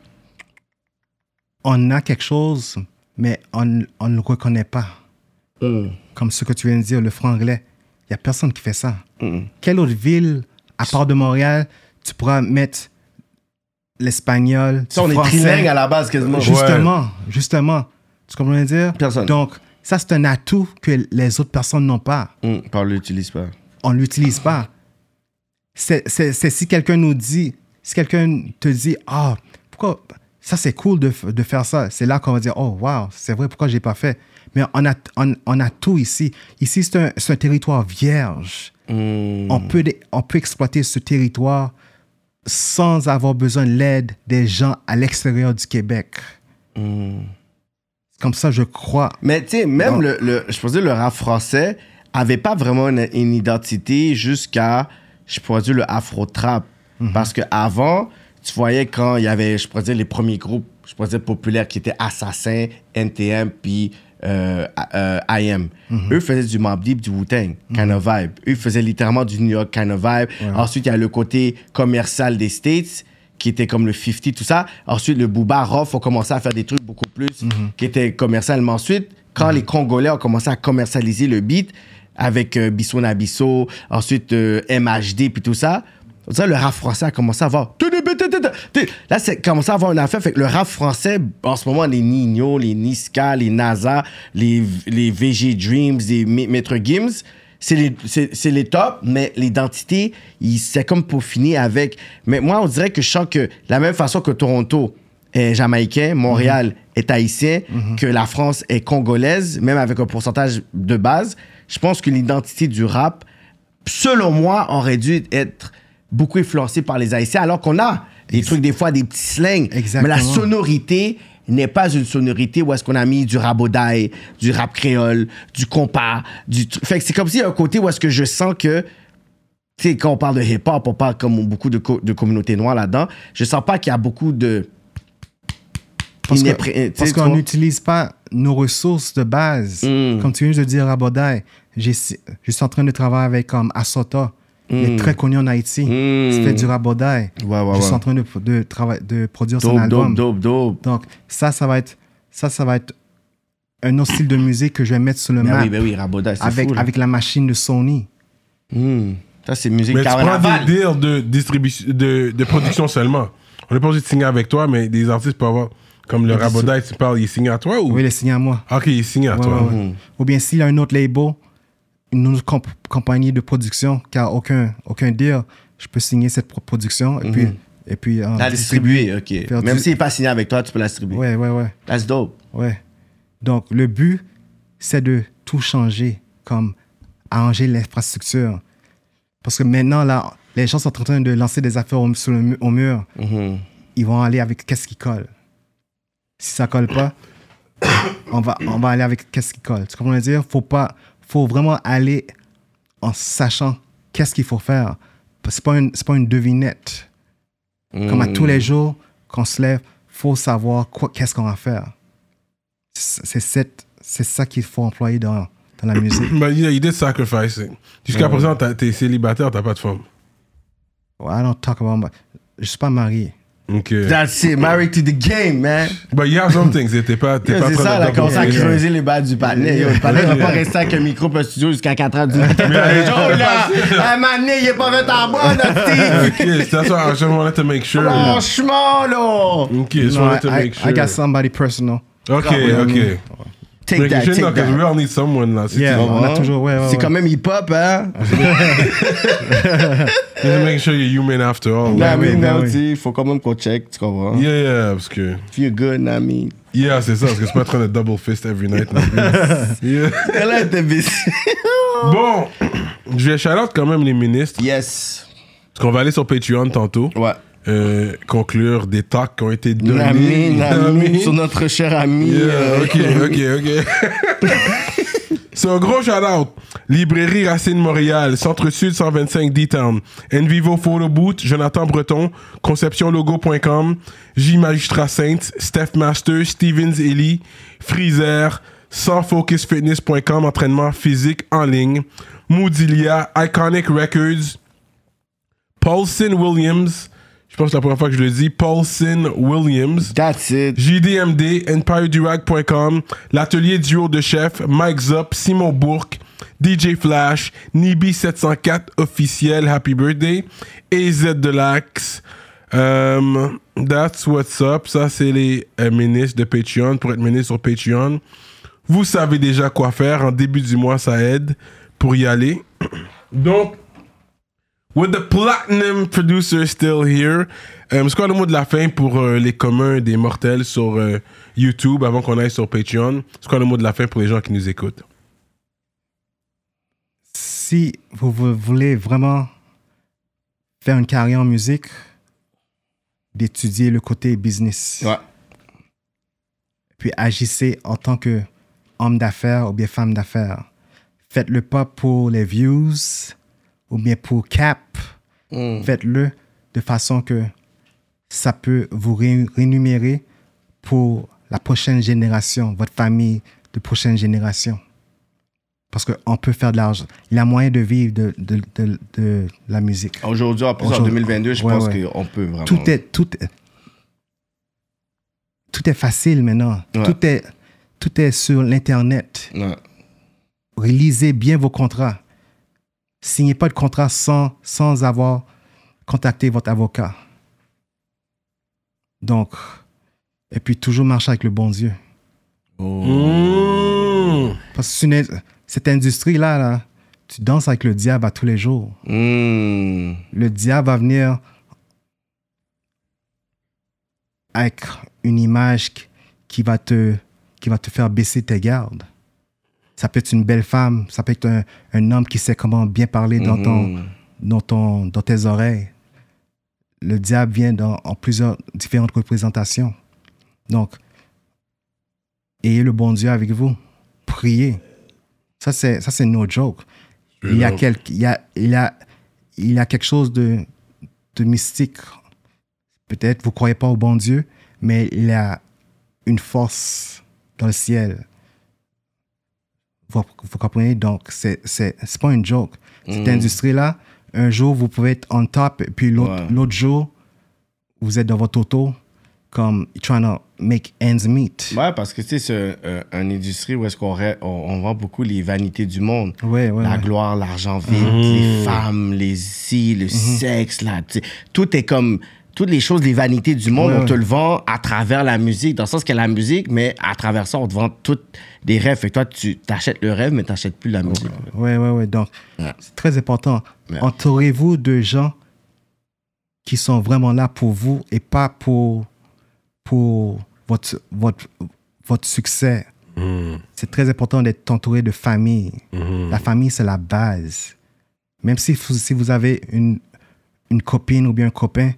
On a quelque chose, mais on ne le reconnaît pas. Comme ce que tu viens de dire, le franglais. Il n'y a personne qui fait ça. Quelle autre ville, à part de Montréal, tu pourras mettre l'espagnol, Ça, on est français? trilingue à la base quasiment. Justement, justement. Tu comprends ce que je veux dire? Personne. Donc, ça, c'est un atout que les autres personnes n'ont pas. Hum, on l'utilise pas. On ne l'utilise pas. C'est si quelqu'un nous dit, si quelqu'un te dit, ah, pourquoi, ça c'est cool de, de faire ça, c'est là qu'on va dire, oh, wow, c'est vrai, pourquoi je l'ai pas fait? Mais on a, on, on a tout ici. Ici, c'est un, c'est un territoire vierge. Hum. On, peut, on peut exploiter ce territoire sans avoir besoin de l'aide des gens à l'extérieur du Québec. Comme ça, je crois. Mais tu sais, même le, le- je pourrais dire le rap français avait pas vraiment une, une identité jusqu'à, je pourrais dire, le afro-trap. Parce que avant, tu voyais quand il y avait, je pourrais dire, les premiers groupes, je pourrais dire, populaires qui étaient Assassin, NTM, puis euh, euh, IM. Eux faisaient du Mobb Deep, du Wu-Tang, kind of vibe. Eux faisaient littéralement du New York kind of vibe. Ensuite, il y a le côté commercial des States qui était comme le 50, tout ça. Ensuite, le Booba, Rof ont commencé à faire des trucs beaucoup plus qui étaient commercialement. Ensuite, quand les Congolais ont commencé à commercialiser le beat avec euh, Bissot Nabisso, ensuite euh, MHD, puis tout ça, ça, le rap français a commencé à avoir. Là, c'est commencé à avoir une affaire. Fait que le rap français, en ce moment, les Nino, les Niska, les NASA, les, les VG Dreams, les Ma- Maître Gims, c'est les, c'est, c'est les tops, mais l'identité, il- c'est comme pour finir avec. Mais moi, on dirait que je sens que, la même façon que Toronto est jamaïcain, Montréal est haïtien, que la France est congolaise, même avec un pourcentage de base, je pense que l'identité du rap, selon moi, aurait dû être beaucoup influencée par les haïtiens, alors qu'on a des trucs, des fois, des petits slangs. Exactement. Mais la sonorité n'est pas une sonorité où est-ce qu'on a mis du rabodaï, du rap créole, du compas, du Fait que c'est comme s'il y a un côté où est-ce que je sens que, tu sais, quand on parle de hip-hop, on parle comme beaucoup de, co- de communautés noires là-dedans, je sens pas qu'il y a beaucoup de... Parce qu'on n'utilise pas nos ressources de base. Mm. Comme tu viens de dire à Bodai, j'ai- je suis en train de travailler avec comme Asota. Il est très connu en Haïti. Mm. Il fait du rabodai. Ouais, ouais, je suis ouais. en train de, de, de produire son Dope, album. dope, dope, dope. Donc, ça, ça va être, ça, ça va être un autre style de musique que je vais mettre sur le Ben map oui, ben oui, Raboda, c'est avec, fou, avec la machine de Sony. Hmm. Ça, c'est musique Mais tu prends carnaval. des de, distribution, de, de production seulement. On n'est pas obligé de signer avec toi, mais des artistes peuvent avoir. Comme le Rabodaï, tu parles, il est signé à toi ou? Oui, il est signé à moi. Ah, Ok, il est signé à Ouais, toi. ouais, ouais. Ou bien s'il a un autre label, une autre comp- compagnie de production qui a aucun, aucun deal, je peux signer cette pro- production et puis, et puis euh, La distribuer, ok. Même du- s'il n'est pas signé avec toi, tu peux la distribuer. Ouais, ouais, ouais, That's dope. ouais. Donc, le but, c'est de tout changer, comme arranger l'infrastructure. Parce que maintenant, là, les gens sont en train de lancer des affaires au, sur le mu- au mur. Mhm. Ils vont aller avec qu'est-ce qui colle. Si ça colle pas, on va, on va aller avec qu'est-ce qui colle. Tu comprends ce que je veux dire? Faut pas, faut vraiment aller en sachant qu'est-ce qu'il faut faire. C'est pas une, pas une devinette. Comme à tous les jours, qu'on se lève, faut savoir qu'est-ce qu'on va faire. C'est c'est cette- c'est ça qu'il faut employer dans, dans la musique. But you, you did sacrifice it. Jusqu'à présent, t'as- t'es célibataire, t'as pas de femme. I don't talk about my- Je suis pas marié. Ok. That's it, married to the game, man. But you have some things. T'es pas, t'es pas C'est ça, là, à figure. creuser les bas du palais. Yo, Le palais va pas rester avec un micro pour studio jusqu'à 4 heures du matin. Yo, là, un mané, il est pas fait en notre. Ok, that's why I just wanted to make sure. Franchement, là. Ok, just wanted to I, make sure. I got somebody personal. Ok, ok. Take Make that, sure, take no, 'cause we that. all need someone là. Si Yeah, tu- on a toujours, ouais, ouais, C'est ouais. quand même hip-hop, hein? Just make sure you're human after all. Non, Ouais, mais oui, non, oui. tu sais, il faut quand même qu'on check, tu comprends? Yeah, yeah, parce que. Feel good, Nami. Yeah, c'est ça, parce que c'est pas en train de double fist every night. non plus. yeah. Elle a été busy. Bon, je vais shout out quand même les ministres, Yes. parce qu'on va aller sur Patreon tantôt, Ouais. Euh, conclure des talks qui ont été donnés. Nami, sur notre cher ami. Yeah, euh, ok, ok, ok. C'est un gros shout-out. Librairie Racine Montréal, Centre-Sud 125 D-Town, Envivo Photo Boot, Jonathan Breton, ConceptionLogo.com, J Magistrat Saints, Steph Master, Stevens Ellie, Freezer, sansfocusfitness.com, entraînement physique en ligne, Moodilia, Iconic Records, Paulson Williams, pense la première fois que je le dis, Paulson Williams, That's it. JDMD, EmpireDurag.com, l'atelier duo de chef, Mike Zop, Simon Bourque, DJ Flash, Nibi704 officiel, Happy Birthday, AZ de l'Axe. Um, that's what's up. Ça, c'est les euh, ministres de Patreon. Pour être ministre sur Patreon, vous savez déjà quoi faire. En début du mois, ça aide pour y aller. Donc, With the platinum producer still here. Euh, c'est quoi le mot de la fin pour euh, les communs des mortels sur euh, YouTube avant qu'on aille sur Patreon? C'est quoi le mot de la fin pour les gens qui nous écoutent? Si vous, vous voulez vraiment faire une carrière en musique, d'étudier le côté business. Ouais. Puis agissez en tant que homme d'affaires ou bien femme d'affaires. Faites-le pas pour les views ou bien pour cap. Mm. Faites-le de façon que ça peut vous ré- rémunérer pour la prochaine génération, votre famille de prochaine génération. Parce qu'on peut faire de l'argent. Il y a moyen de vivre de, de, de, de la musique. Aujourd'hui, en plus, en Aujourd'hui- 2022, je Ouais, pense ouais. qu'on peut vraiment. Tout est, tout, est- tout est facile maintenant. Ouais. Tout, est, tout est sur l'Internet. Ouais. Lisez bien vos contrats. Signez pas de contrat sans, sans avoir contacté votre avocat. Donc, et puis toujours marcher avec le bon Dieu. Mmh. Parce que une- cette industrie-là, là, tu danses avec le diable à tous les jours. Mm. Le diable va venir avec une image qui va te, qui va te faire baisser tes gardes. Ça peut être une belle femme, ça peut être un, un homme qui sait comment bien parler dans, ton, Mhm. dans, ton, dans tes oreilles. Le diable vient dans, en plusieurs différentes représentations. Donc, ayez le bon Dieu avec vous. Priez. Ça, c'est, ça, c'est no joke. Il y, a quel- il, y a, il, y a, il y a quelque chose de, de mystique. Peut-être vous ne croyez pas au bon Dieu, mais il y a une force dans le ciel. Vous, vous comprenez? Donc, c'est c'est c'est pas une joke. Cette Mm. industrie-là, un jour, vous pouvez être on top, et puis l'autre Ouais. l'autre jour, vous êtes dans votre auto, comme trying to make ends meet. Ouais, parce que tu sais, c'est un- une industrie où est-ce qu'on ré- on, on vend beaucoup les vanités du monde. Ouais, ouais, la gloire, l'argent vide, les femmes, les si, le sexe, là, tout est comme toutes les choses, les vanités du monde, Ouais, on ouais. te le vend à travers la musique, dans le sens que la musique, mais à travers ça, on te vend toutes des rêves. Fait que toi, tu t'achètes le rêve, mais t'achètes plus la musique. Ouais, ouais, ouais. Donc, Ouais. c'est très important. Ouais. Entourez-vous de gens qui sont vraiment là pour vous et pas pour, pour votre, votre, votre succès. C'est très important d'être entouré de famille. La famille, c'est la base. Même si, vous- si vous avez une, une copine ou bien un copain,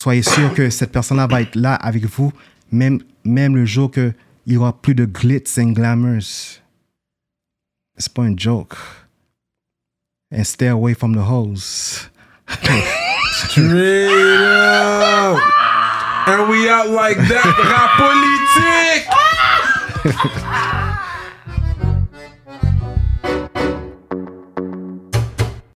soyez sûr que cette personne-là va être là avec vous, même, même le jour qu'il y aura plus de glitz and glamours. C'est pas un joke. And stay away from the hoes. Straight up. And we out like that. Rap politique.